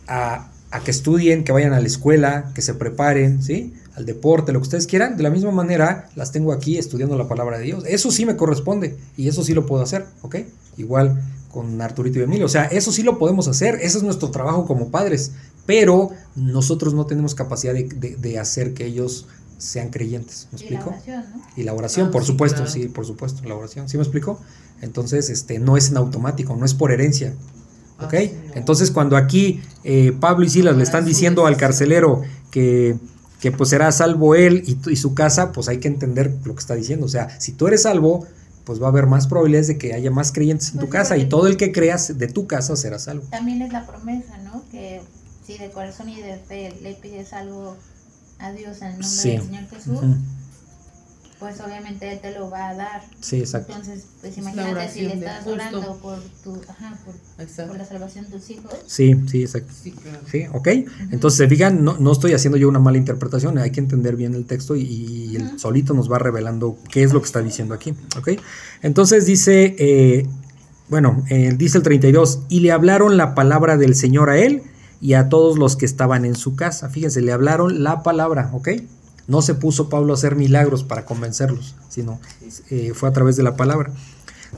a, a que estudien, que vayan a la escuela, que se preparen, ¿sí? Al deporte, lo que ustedes quieran, de la misma manera las tengo aquí estudiando la palabra de Dios. Eso sí me corresponde y eso sí lo puedo hacer, ¿ok? Igual con Arturito y Emilio. O sea, eso sí lo podemos hacer, ese es nuestro trabajo como padres, pero nosotros no tenemos capacidad de, hacer que ellos sean creyentes. ¿Me explico? Y la oración, ¿no? Y la oración, por supuesto, sí, por supuesto, la oración. ¿Sí me explico? Entonces, este, no es en automático, no es por herencia. ¿Ok? Ah, Entonces, cuando aquí eh, Pablo y Silas le están diciendo al carcelero que que pues será salvo él y, su casa, pues hay que entender lo que está diciendo. O sea, si tú eres salvo, pues va a haber más probabilidades de que haya más creyentes en tu pues casa y todo el que creas de tu casa será salvo. También es la promesa, ¿no? Que si de corazón y de fe le pides algo a Dios en el nombre del Señor Jesús, pues obviamente Él te lo va a dar. Sí, exacto. Entonces, pues imagínate si le estás orando por, tu, ajá, por, la salvación de tus hijos. Sí, sí, exacto. Sí, claro. sí ok. Entonces, se fijan, no, no, estoy haciendo yo una mala interpretación, hay que entender bien el texto y, el solito nos va revelando qué es lo que está diciendo aquí, ok. Entonces dice, eh, bueno, eh, dice el 32, y le hablaron la palabra del Señor a él y a todos los que estaban en su casa. Fíjense, le hablaron la palabra, ¿ok? No se puso Pablo a hacer milagros para convencerlos, sino eh, fue a través de la palabra.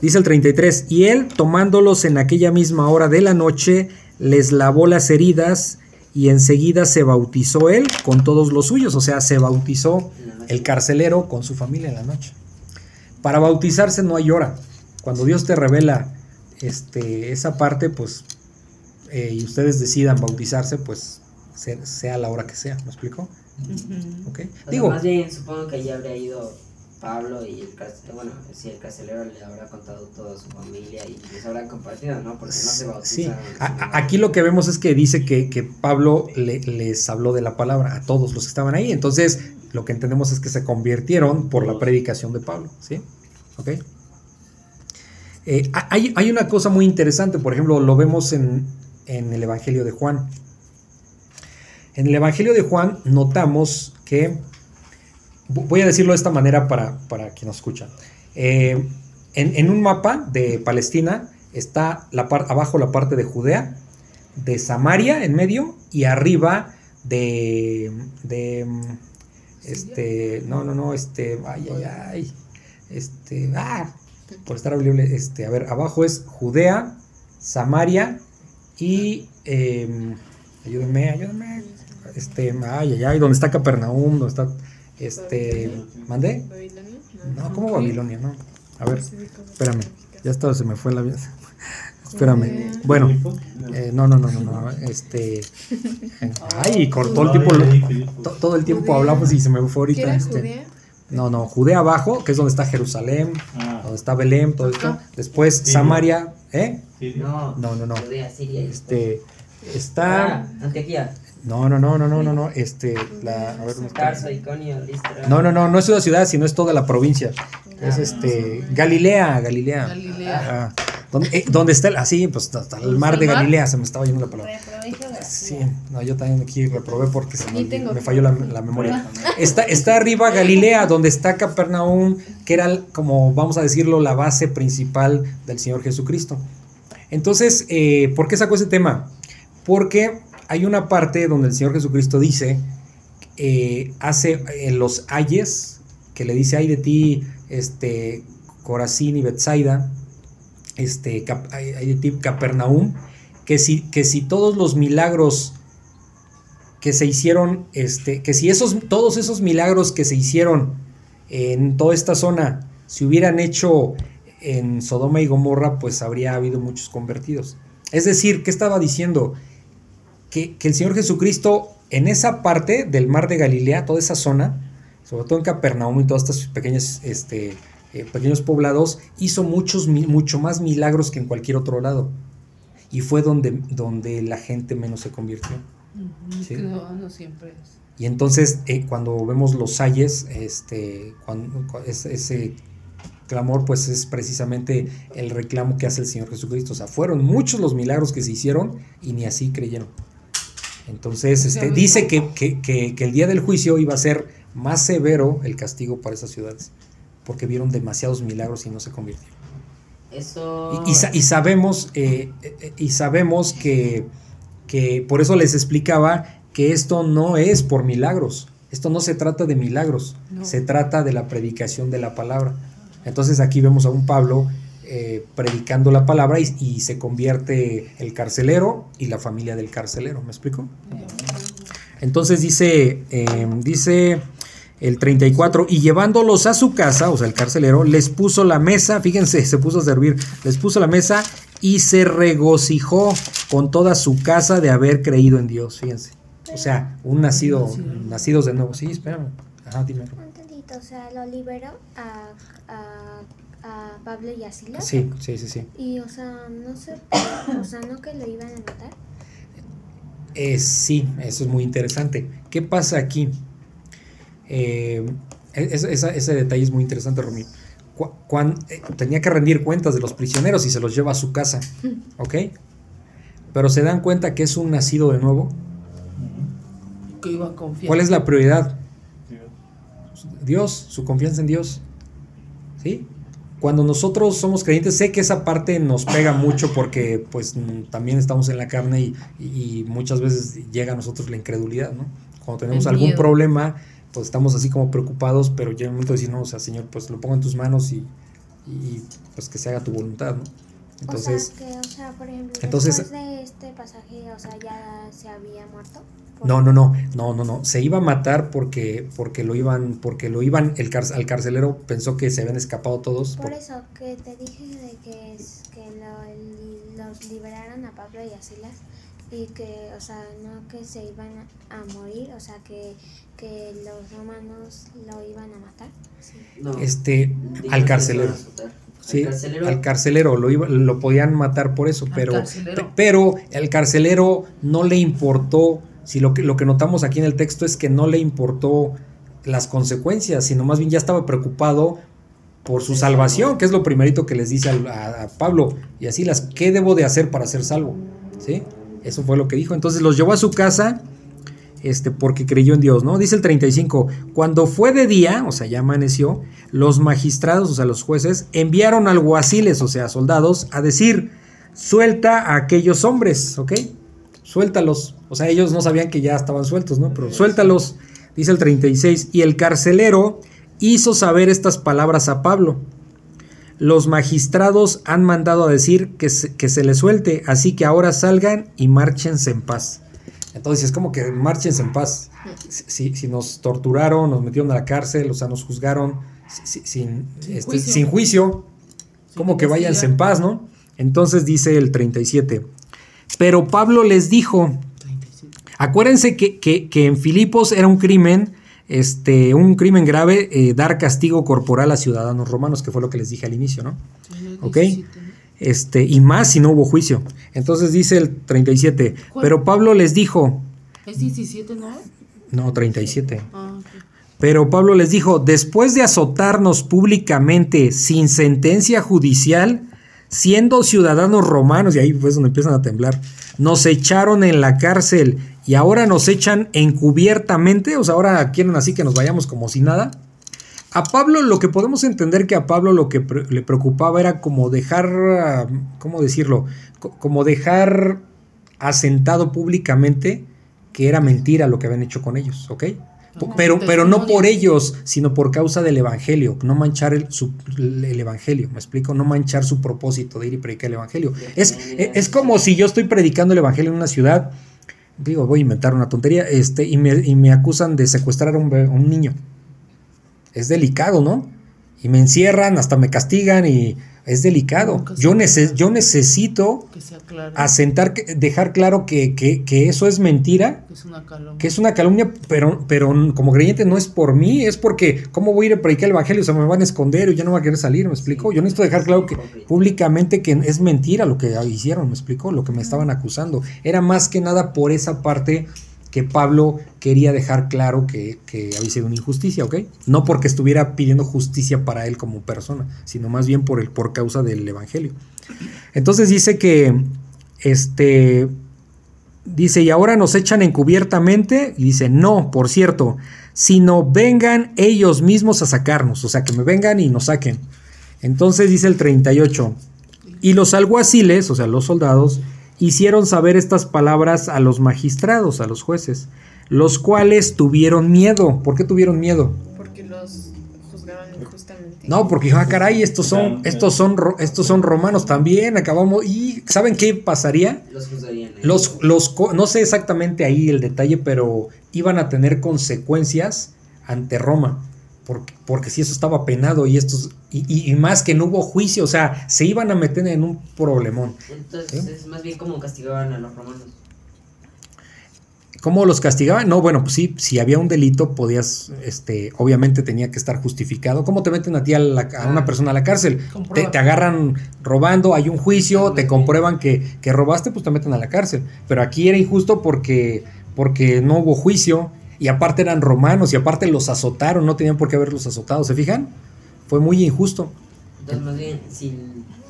Dice el 33, y él tomándolos en aquella misma hora de la noche, les lavó las heridas y enseguida se bautizó él con todos los suyos, o sea, se bautizó el carcelero con su familia en la noche. Para bautizarse no hay hora. Cuando Dios te revela este, esa parte, pues, eh, y ustedes decidan bautizarse, pues, sea, sea la hora que sea, ¿me explico? Digo, más bien supongo que ya habría ido Pablo y el bueno, si el carcelero le habrá contado toda su familia y les habrá compartido, ¿no? Porque no se bautizaron. Sí. aquí lo que vemos es que dice que, que Pablo les habló de la palabra a todos los que estaban ahí. Entonces, lo que entendemos es que se convirtieron por la predicación de Pablo, ¿sí? ¿Ok? Eh, hay, hay, una cosa muy interesante, por ejemplo, lo vemos en, en el Evangelio de Juan. En el Evangelio de Juan notamos que, voy a decirlo de esta manera para, para quien nos escucha, eh, en, un mapa de Palestina está abajo la parte de Judea, de Samaria en medio y arriba de, Este, no, no, no, este, ay, ay, ay. Este, ah, por estar hablable, este, a ver, abajo es Judea, Samaria y eh, ayúdenme, ayúdenme. Este, ay, ay, ay, ¿dónde está Capernaum? ¿Dónde está este, ¿mandé? No, ¿cómo Babilonia? No. A ver, espérame. Ya estaba, se me fue la vida. Espérame. Bueno, eh, no, no, no, no, no. Este. Ay, cortó el tiempo. todo el tiempo hablamos y se me fue ahorita. Este, no, no, Judea abajo, que es donde está Jerusalén, ah. donde está Belén, todo esto. Después Samaria, ¿eh? No, no, no. no. Judea, Siria. Este. Está. Ah, Antioquía. No, no, no, no, no, no, no. Este, la. A ver, No, no, no, no es una ciudad, sino es toda la provincia. Es ah. este. Galilea, Galilea. Galilea. Eh, ¿Dónde, está el.? Así, ah, pues hasta el mar de Galilea, se me estaba yendo la palabra. Sí, no, yo también aquí reprobé porque se me, me falló la, la memoria. Está, está arriba Galilea, donde está Capernaum, que era, como vamos a decirlo, la base principal del Señor Jesucristo. Entonces, eh, ¿por qué sacó ese tema? Porque hay una parte donde el Señor Jesucristo dice, eh, hace en los ayes, que le dice, ay de ti, este, Corazín y Betsaida, este, hay de ti, Capernaum, que si, que si todos los milagros que se hicieron, este, que si esos, todos esos milagros que se hicieron en toda esta zona se hubieran hecho en Sodoma y Gomorra, pues habría habido muchos convertidos. Es decir, ¿qué estaba diciendo? Que, el Señor Jesucristo en esa parte del mar de Galilea, toda esa zona, sobre todo en Capernaum y todas estas pequeñas, este, eh, pequeños poblados, hizo muchos, mucho más milagros que en cualquier otro lado. Y fue donde, donde la gente menos se convirtió. Y entonces, eh, cuando vemos los ayes, este, cuando, ese clamor, pues es precisamente el reclamo que hace el Señor Jesucristo. O sea, fueron muchos los milagros que se hicieron y ni así creyeron. Entonces, este, dice que, el día del juicio iba a ser más severo el castigo para esas ciudades, porque vieron demasiados milagros y no se convirtieron. Eso... Y, sabemos, eh, eh, y sabemos que, que, por eso les explicaba que esto no es por milagros, esto no se trata de milagros, se trata de la predicación de la palabra. Entonces aquí vemos a un Pablo eh, predicando la palabra y, se convierte el carcelero y la familia del carcelero. ¿Me explico? Entonces dice, em, dice el 34, y llevándolos a su casa, o sea, el carcelero, les puso la mesa, fíjense, se puso a servir, les puso la mesa y se regocijó con toda su casa de haber creído en Dios, fíjense. O sea, un nacido, nacidos de nuevo. Sí, espérame. Ajá, dime. o sea, lo liberó a a Pablo y a Silas. Sí, sí, sí, sí. Y, o sea, no sé, o sea, ¿no que lo iban a matar? Eh, sí, eso es muy interesante. ¿Qué pasa aquí? Eh, ese detalle es muy interesante, Romí. Cuando, eh, tenía que rendir cuentas de los prisioneros y se los lleva a su casa, ¿ok? Pero se dan cuenta que es un nacido de nuevo. Que iba a confiar. ¿Cuál es la prioridad? Dios, su confianza en Dios. ¿Sí? Cuando nosotros somos creyentes, sé que esa parte nos pega mucho porque pues también estamos en la carne y, muchas veces llega a nosotros la incredulidad, ¿no? Cuando tenemos algún problema, pues estamos así como preocupados, pero llega el momento de decir, no, o sea, Señor, pues lo pongo en tus manos y, pues que se haga tu voluntad, ¿no? Entonces, o sea, o sea, por ejemplo, entonces, después de este pasaje, o sea, ya se había muerto. No, no, no, no, no, no. Se iba a matar porque, porque lo iban, porque lo iban, el al carcelero pensó que se habían escapado todos. Por, eso que te dije de que, que los liberaran a Pablo y a Silas y que, o sea, no que se iban a morir, o sea, que, que los romanos lo iban a matar. este, al carcelero. Sí, al carcelero, lo, lo podían matar por eso, pero, pero el carcelero no le importó si lo que, lo que notamos aquí en el texto es que no le importó las consecuencias, sino más bien ya estaba preocupado por su salvación, que es lo primerito que les dice a, Pablo y así las, ¿qué debo de hacer para ser salvo? ¿Sí? Eso fue lo que dijo. Entonces los llevó a su casa este, porque creyó en Dios, ¿no? Dice el 35, cuando fue de día, o sea, ya amaneció, los magistrados, o sea, los jueces, enviaron alguaciles, o sea, soldados, a decir, suelta a aquellos hombres, ¿ok? Suéltalos. O sea, ellos no sabían que ya estaban sueltos, ¿no? Pero suéltalos. Dice el 36, y el carcelero hizo saber estas palabras a Pablo. Los magistrados han mandado a decir que se, que se le suelte, así que ahora salgan y márchense en paz. Entonces es como que márchense en paz. Si, si, nos torturaron, nos metieron a la cárcel, o sea, nos juzgaron sin, sin, este, juicio, como que váyanse en paz, ¿no? Entonces dice el 37. Pero Pablo les dijo, acuérdense que, que, en Filipos era un crimen, este, un crimen grave, eh, dar castigo corporal a ciudadanos romanos, que fue lo que les dije al inicio, ¿no? ¿Ok? Este, y más si no hubo juicio. Entonces dice el 37, pero Pablo les dijo... ¿Es 17, no? No, 37. Ah, pero Pablo les dijo, después de azotarnos públicamente sin sentencia judicial, siendo ciudadanos romanos, y ahí pues donde empiezan a temblar, nos echaron en la cárcel y ahora nos echan encubiertamente, o sea, ahora quieren así que nos vayamos como si nada. A Pablo lo que podemos entender que a Pablo lo que le preocupaba era como dejar, ¿cómo decirlo? como dejar asentado públicamente que era mentira lo que habían hecho con ellos, ¿ok? Pero, pero no por ellos, sino por causa del Evangelio, no manchar el, el, Evangelio, me explico, no manchar su propósito de ir y predicar el Evangelio. Es, es como si yo estoy predicando el Evangelio en una ciudad, digo, voy a inventar una tontería, este, y me, y me acusan de secuestrar a un, a un niño. Es delicado, ¿no? Y me encierran, hasta me castigan y es delicado. Yo, yo necesito asentar, dejar claro que, eso es mentira, que es una calumnia, pero, pero como creyente no es por mí, es porque, ¿cómo voy a ir a predicar el evangelio? O sea, me van a esconder y ya no va a querer salir, ¿me explico? Yo necesito dejar claro que públicamente que es mentira lo que hicieron, ¿me explico? Lo que me estaban acusando. Era más que nada por esa parte que Pablo quería dejar claro que, había sido una injusticia, ¿ok? No porque estuviera pidiendo justicia para él como persona, sino más bien por, el, por causa del Evangelio. Entonces dice que, este, dice, y ahora nos echan encubiertamente, y dice, no, por cierto, sino vengan ellos mismos a sacarnos, o sea, que me vengan y nos saquen. Entonces dice el 38, y los alguaciles, o sea, los soldados, hicieron saber estas palabras a los magistrados, a los jueces, los cuales tuvieron miedo. ¿Por qué tuvieron miedo? Porque los juzgaban injustamente. No, porque ah, caray, estos son, estos son, estos son romanos también, acabamos, y ¿saben qué pasaría? Los juzgarían. Los, los, no sé exactamente ahí el detalle, pero iban a tener consecuencias ante Roma porque, porque si eso estaba penado y estos y, más que no hubo juicio, o sea, se iban a meter en un problemón. Entonces, es más bien como castigaban a los romanos. ¿Cómo los castigaban? No, bueno, pues sí, si había un delito, podías, este, obviamente tenía que estar justificado. ¿Cómo te meten a ti a, una ah. persona a la cárcel? Te, te, agarran robando, hay un juicio, te comprueban que, que, robaste, pues te meten a la cárcel. Pero aquí era injusto porque, porque no hubo juicio y aparte eran romanos y aparte los azotaron, no tenían por qué haberlos azotado, ¿se fijan? Fue muy injusto. Entonces, más bien, si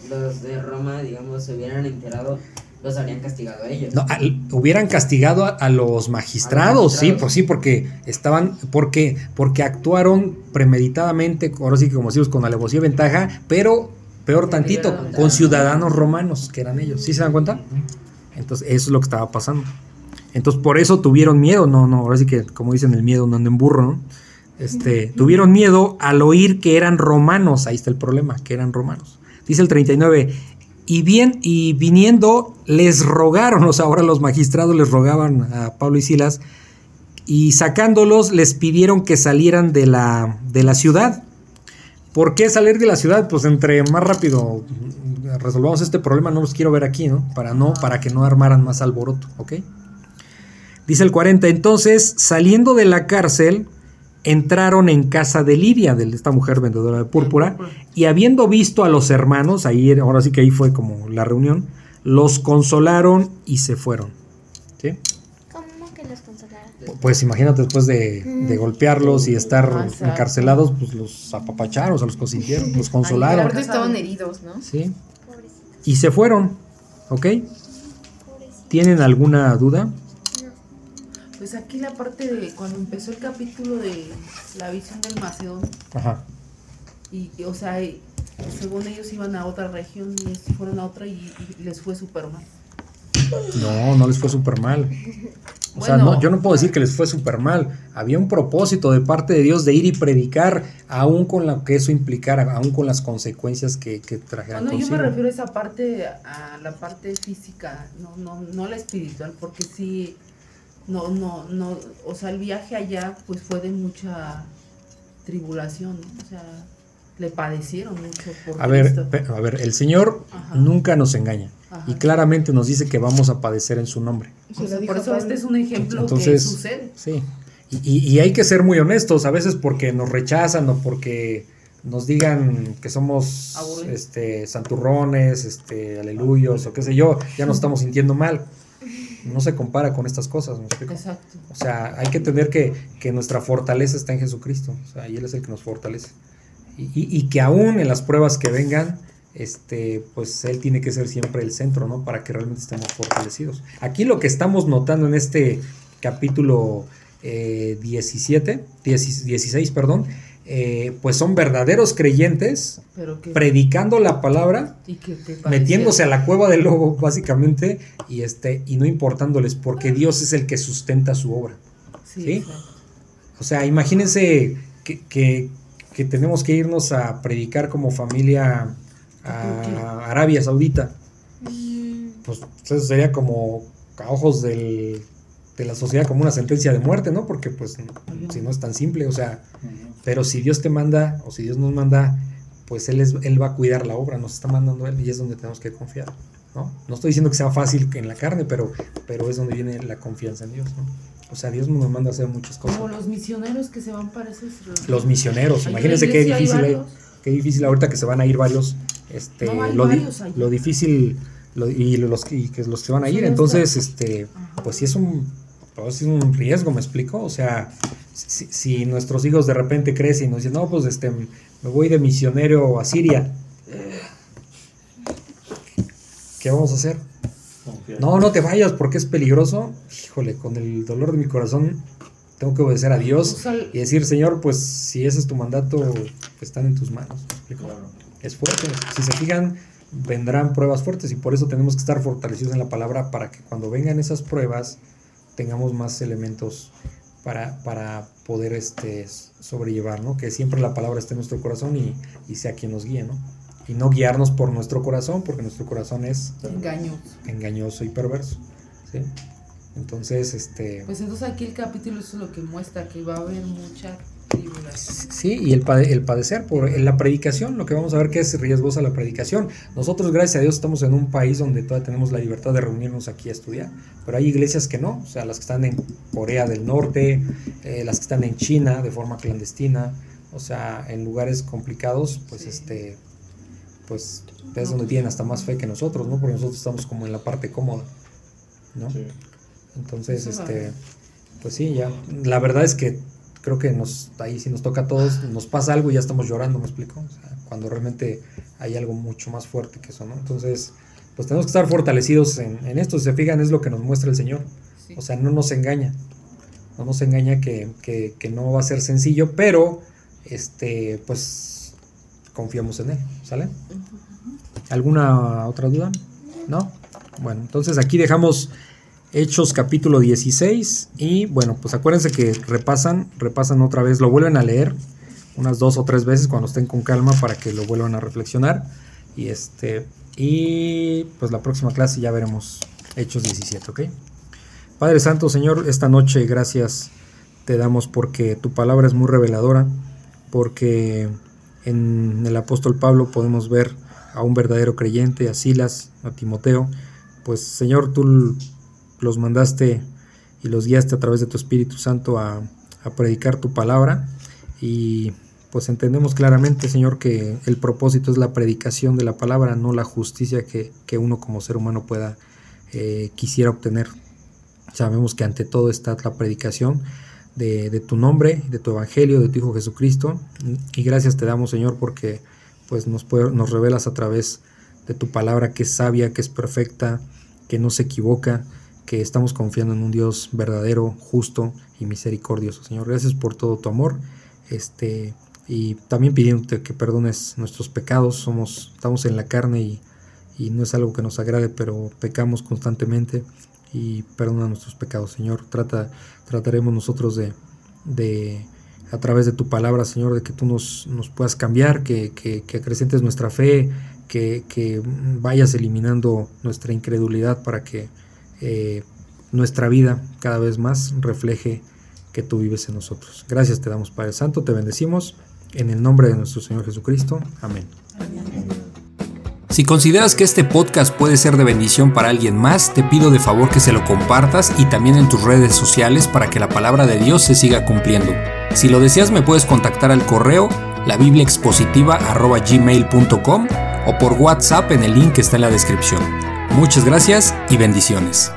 los de Roma, digamos, se hubieran enterado, los habrían castigado a ellos. No, hubieran castigado a, los magistrados, sí, pues sí, porque estaban, porque, porque actuaron premeditadamente, ahora sí que como decimos, con alevosía y ventaja, pero peor tantito, con ciudadanos romanos, que eran ellos. ¿Sí se dan cuenta? Entonces, eso es lo que estaba pasando. Entonces por eso tuvieron miedo, no, no, ahora sí que como dicen el miedo no anda en burro, ¿no? Este, tuvieron miedo al oír que eran romanos, ahí está el problema, que eran romanos. Dice el 39, y bien, y viniendo les rogaron, o sea, ahora los magistrados les rogaban a Pablo y Silas, y sacándolos les pidieron que salieran de la, de la ciudad. ¿Por qué salir de la ciudad? Pues entre más rápido resolvamos este problema, no los quiero ver aquí, ¿no? Para no, para que no armaran más alboroto, ¿ok? Dice el 40, entonces saliendo de la cárcel, entraron en casa de Lidia, de esta mujer vendedora de púrpura, y habiendo visto a los hermanos, ahí ahora sí que ahí fue como la reunión, los consolaron y se fueron. ¿Sí? ¿Cómo que los consolaron? Pues imagínate después de, de mm. golpearlos y estar encarcelados, pues los apapacharon, o sea, los consintieron, los consolaron. Aparte estaban heridos, ¿no? Sí. Y se fueron, ¿ok? ¿Tienen alguna duda? Pues aquí la parte de cuando empezó el capítulo de la visión del Macedón. Ajá. Y, o sea, según ellos iban a otra región y fueron a otra y, les fue súper mal. No, no les fue súper mal. O sea, no, yo no puedo decir que les fue súper mal. Había un propósito de parte de Dios de ir y predicar, aún con lo que eso implicara, aún con las consecuencias que, que trajeran. No, yo me refiero a esa parte, a la parte física, no, no, no la espiritual, porque sí, no, no, no, o sea, el viaje allá pues fue de mucha tribulación, o sea, le padecieron mucho por a ver, a ver, el Señor nunca nos engaña y claramente nos dice que vamos a padecer en su nombre. por eso este es un ejemplo que sucede. Sí, y, y, hay que ser muy honestos, a veces porque nos rechazan o porque nos digan que somos este santurrones, este aleluyos o qué sé yo, ya nos estamos sintiendo mal. No se compara con estas cosas, Exacto. O sea, hay que tener que, que nuestra fortaleza está en Jesucristo, o sea, y Él es el que nos fortalece. Y, y, que aún en las pruebas que vengan, este, pues él tiene que ser siempre el centro, ¿no? Para que realmente estemos fortalecidos. Aquí lo que estamos notando en este capítulo 17, 16, perdón, eh, pues son verdaderos creyentes predicando la palabra, metiéndose a la cueva del lobo, básicamente, y, este, y no importándoles, porque Dios es el que sustenta su obra. Sí. O sea, imagínense que, que, que tenemos que irnos a predicar como familia a Arabia Saudita. Pues eso sería como a ojos de la sociedad como una sentencia de muerte, ¿no? Porque pues si no es tan simple, o sea, pero si Dios te manda o si Dios nos manda, pues Él, es, él va a cuidar la obra, nos está mandando Él y es donde tenemos que confiar, ¿no? No estoy diciendo que sea fácil en la carne, pero, pero es donde viene la confianza en Dios, ¿no? O sea, Dios nos manda a hacer muchas cosas. Como los misioneros que se van para esos... Los misioneros, imagínense qué difícil, qué difícil ahorita que se van a ir varios este, lo, difícil y los, que los que van a ir. Entonces, este, pues sí es un, pues un riesgo, me explico. O sea, si, nuestros hijos de repente crecen y nos dicen, no, pues este, me voy de misionero a Siria, ¿qué vamos a hacer? No, no te vayas porque es peligroso. Híjole, con el dolor de mi corazón tengo que obedecer a Dios y decir, Señor, pues si ese es tu mandato, pues, están en tus manos. Es fuerte. Si se fijan, vendrán pruebas fuertes y por eso tenemos que estar fortalecidos en la palabra para que cuando vengan esas pruebas tengamos más elementos para, para poder este, sobrellevar, ¿no? Que siempre la palabra esté en nuestro corazón y, y sea quien nos guíe, ¿no? Y no guiarnos por nuestro corazón, porque nuestro corazón es engañoso, engañoso y perverso. ¿sí? Entonces, este... Pues entonces aquí el capítulo es lo que muestra que va a haber mucha Sí, y el, el padecer por la predicación, lo que vamos a ver que es riesgosa la predicación. Nosotros, gracias a Dios, estamos en un país donde todavía tenemos la libertad de reunirnos aquí a estudiar, pero hay iglesias que no, o sea, las que están en Corea del Norte, eh, las que están en China de forma clandestina, o sea, en lugares complicados, pues este, pues es donde tienen hasta más fe que nosotros, ¿no? Porque nosotros estamos como en la parte cómoda, ¿no? Entonces, este, pues sí, ya, la verdad es que creo que nos, ahí si nos toca a todos, nos pasa algo y ya estamos llorando, ¿me explico? cuando realmente hay algo mucho más fuerte que eso, ¿no? Entonces, pues tenemos que estar fortalecidos en, esto, si se fijan, es lo que nos muestra el Señor. O sea, no nos engaña, no nos engaña que, que, no va a ser sencillo, pero, este, pues, confiamos en Él, ¿sale? ¿Alguna otra duda? ¿No? Bueno, entonces aquí dejamos Hechos capítulo 16 y bueno, pues acuérdense que repasan, repasan otra vez, lo vuelven a leer unas dos o tres veces cuando estén con calma para que lo vuelvan a reflexionar y este y pues la próxima clase ya veremos Hechos 17, ¿ok? Padre Santo, Señor, esta noche gracias te damos porque tu palabra es muy reveladora, porque en el apóstol Pablo podemos ver a un verdadero creyente, a Silas, a Timoteo, pues Señor, tú los mandaste y los guiaste a través de tu Espíritu Santo a, predicar tu palabra y pues entendemos claramente, Señor, que el propósito es la predicación de la palabra, no la justicia que, uno como ser humano pueda, eh, quisiera obtener. Sabemos que ante todo está la predicación de, tu nombre, de tu evangelio, de tu Hijo Jesucristo. Y gracias te damos, Señor, porque pues nos, nos revelas a través de tu palabra que es sabia, que es perfecta, que no se equivoca, que estamos confiando en un Dios verdadero, justo y misericordioso. Señor, gracias por todo tu amor. Este, y también pidiéndote que perdones nuestros pecados. Somos, estamos en la carne y, no es algo que nos agrade, pero pecamos constantemente. y perdona nuestros pecados, Señor. Trata, trataremos nosotros de, de, a través de tu palabra, Señor, de que tú nos, nos puedas cambiar, que, que, que acrecentes nuestra fe, que, que, vayas eliminando nuestra incredulidad para que eh, nuestra vida cada vez más refleje que tú vives en nosotros. Gracias te damos, Padre Santo, te bendecimos en el nombre de nuestro Señor Jesucristo. Amén. Si consideras que este podcast puede ser de bendición para alguien más, te pido de favor que se lo compartas y también en tus redes sociales para que la palabra de Dios se siga cumpliendo. Si lo deseas me puedes contactar al correo labibliaexpositiva.gmail.com o por WhatsApp en el link que está en la descripción. Muchas gracias y bendiciones.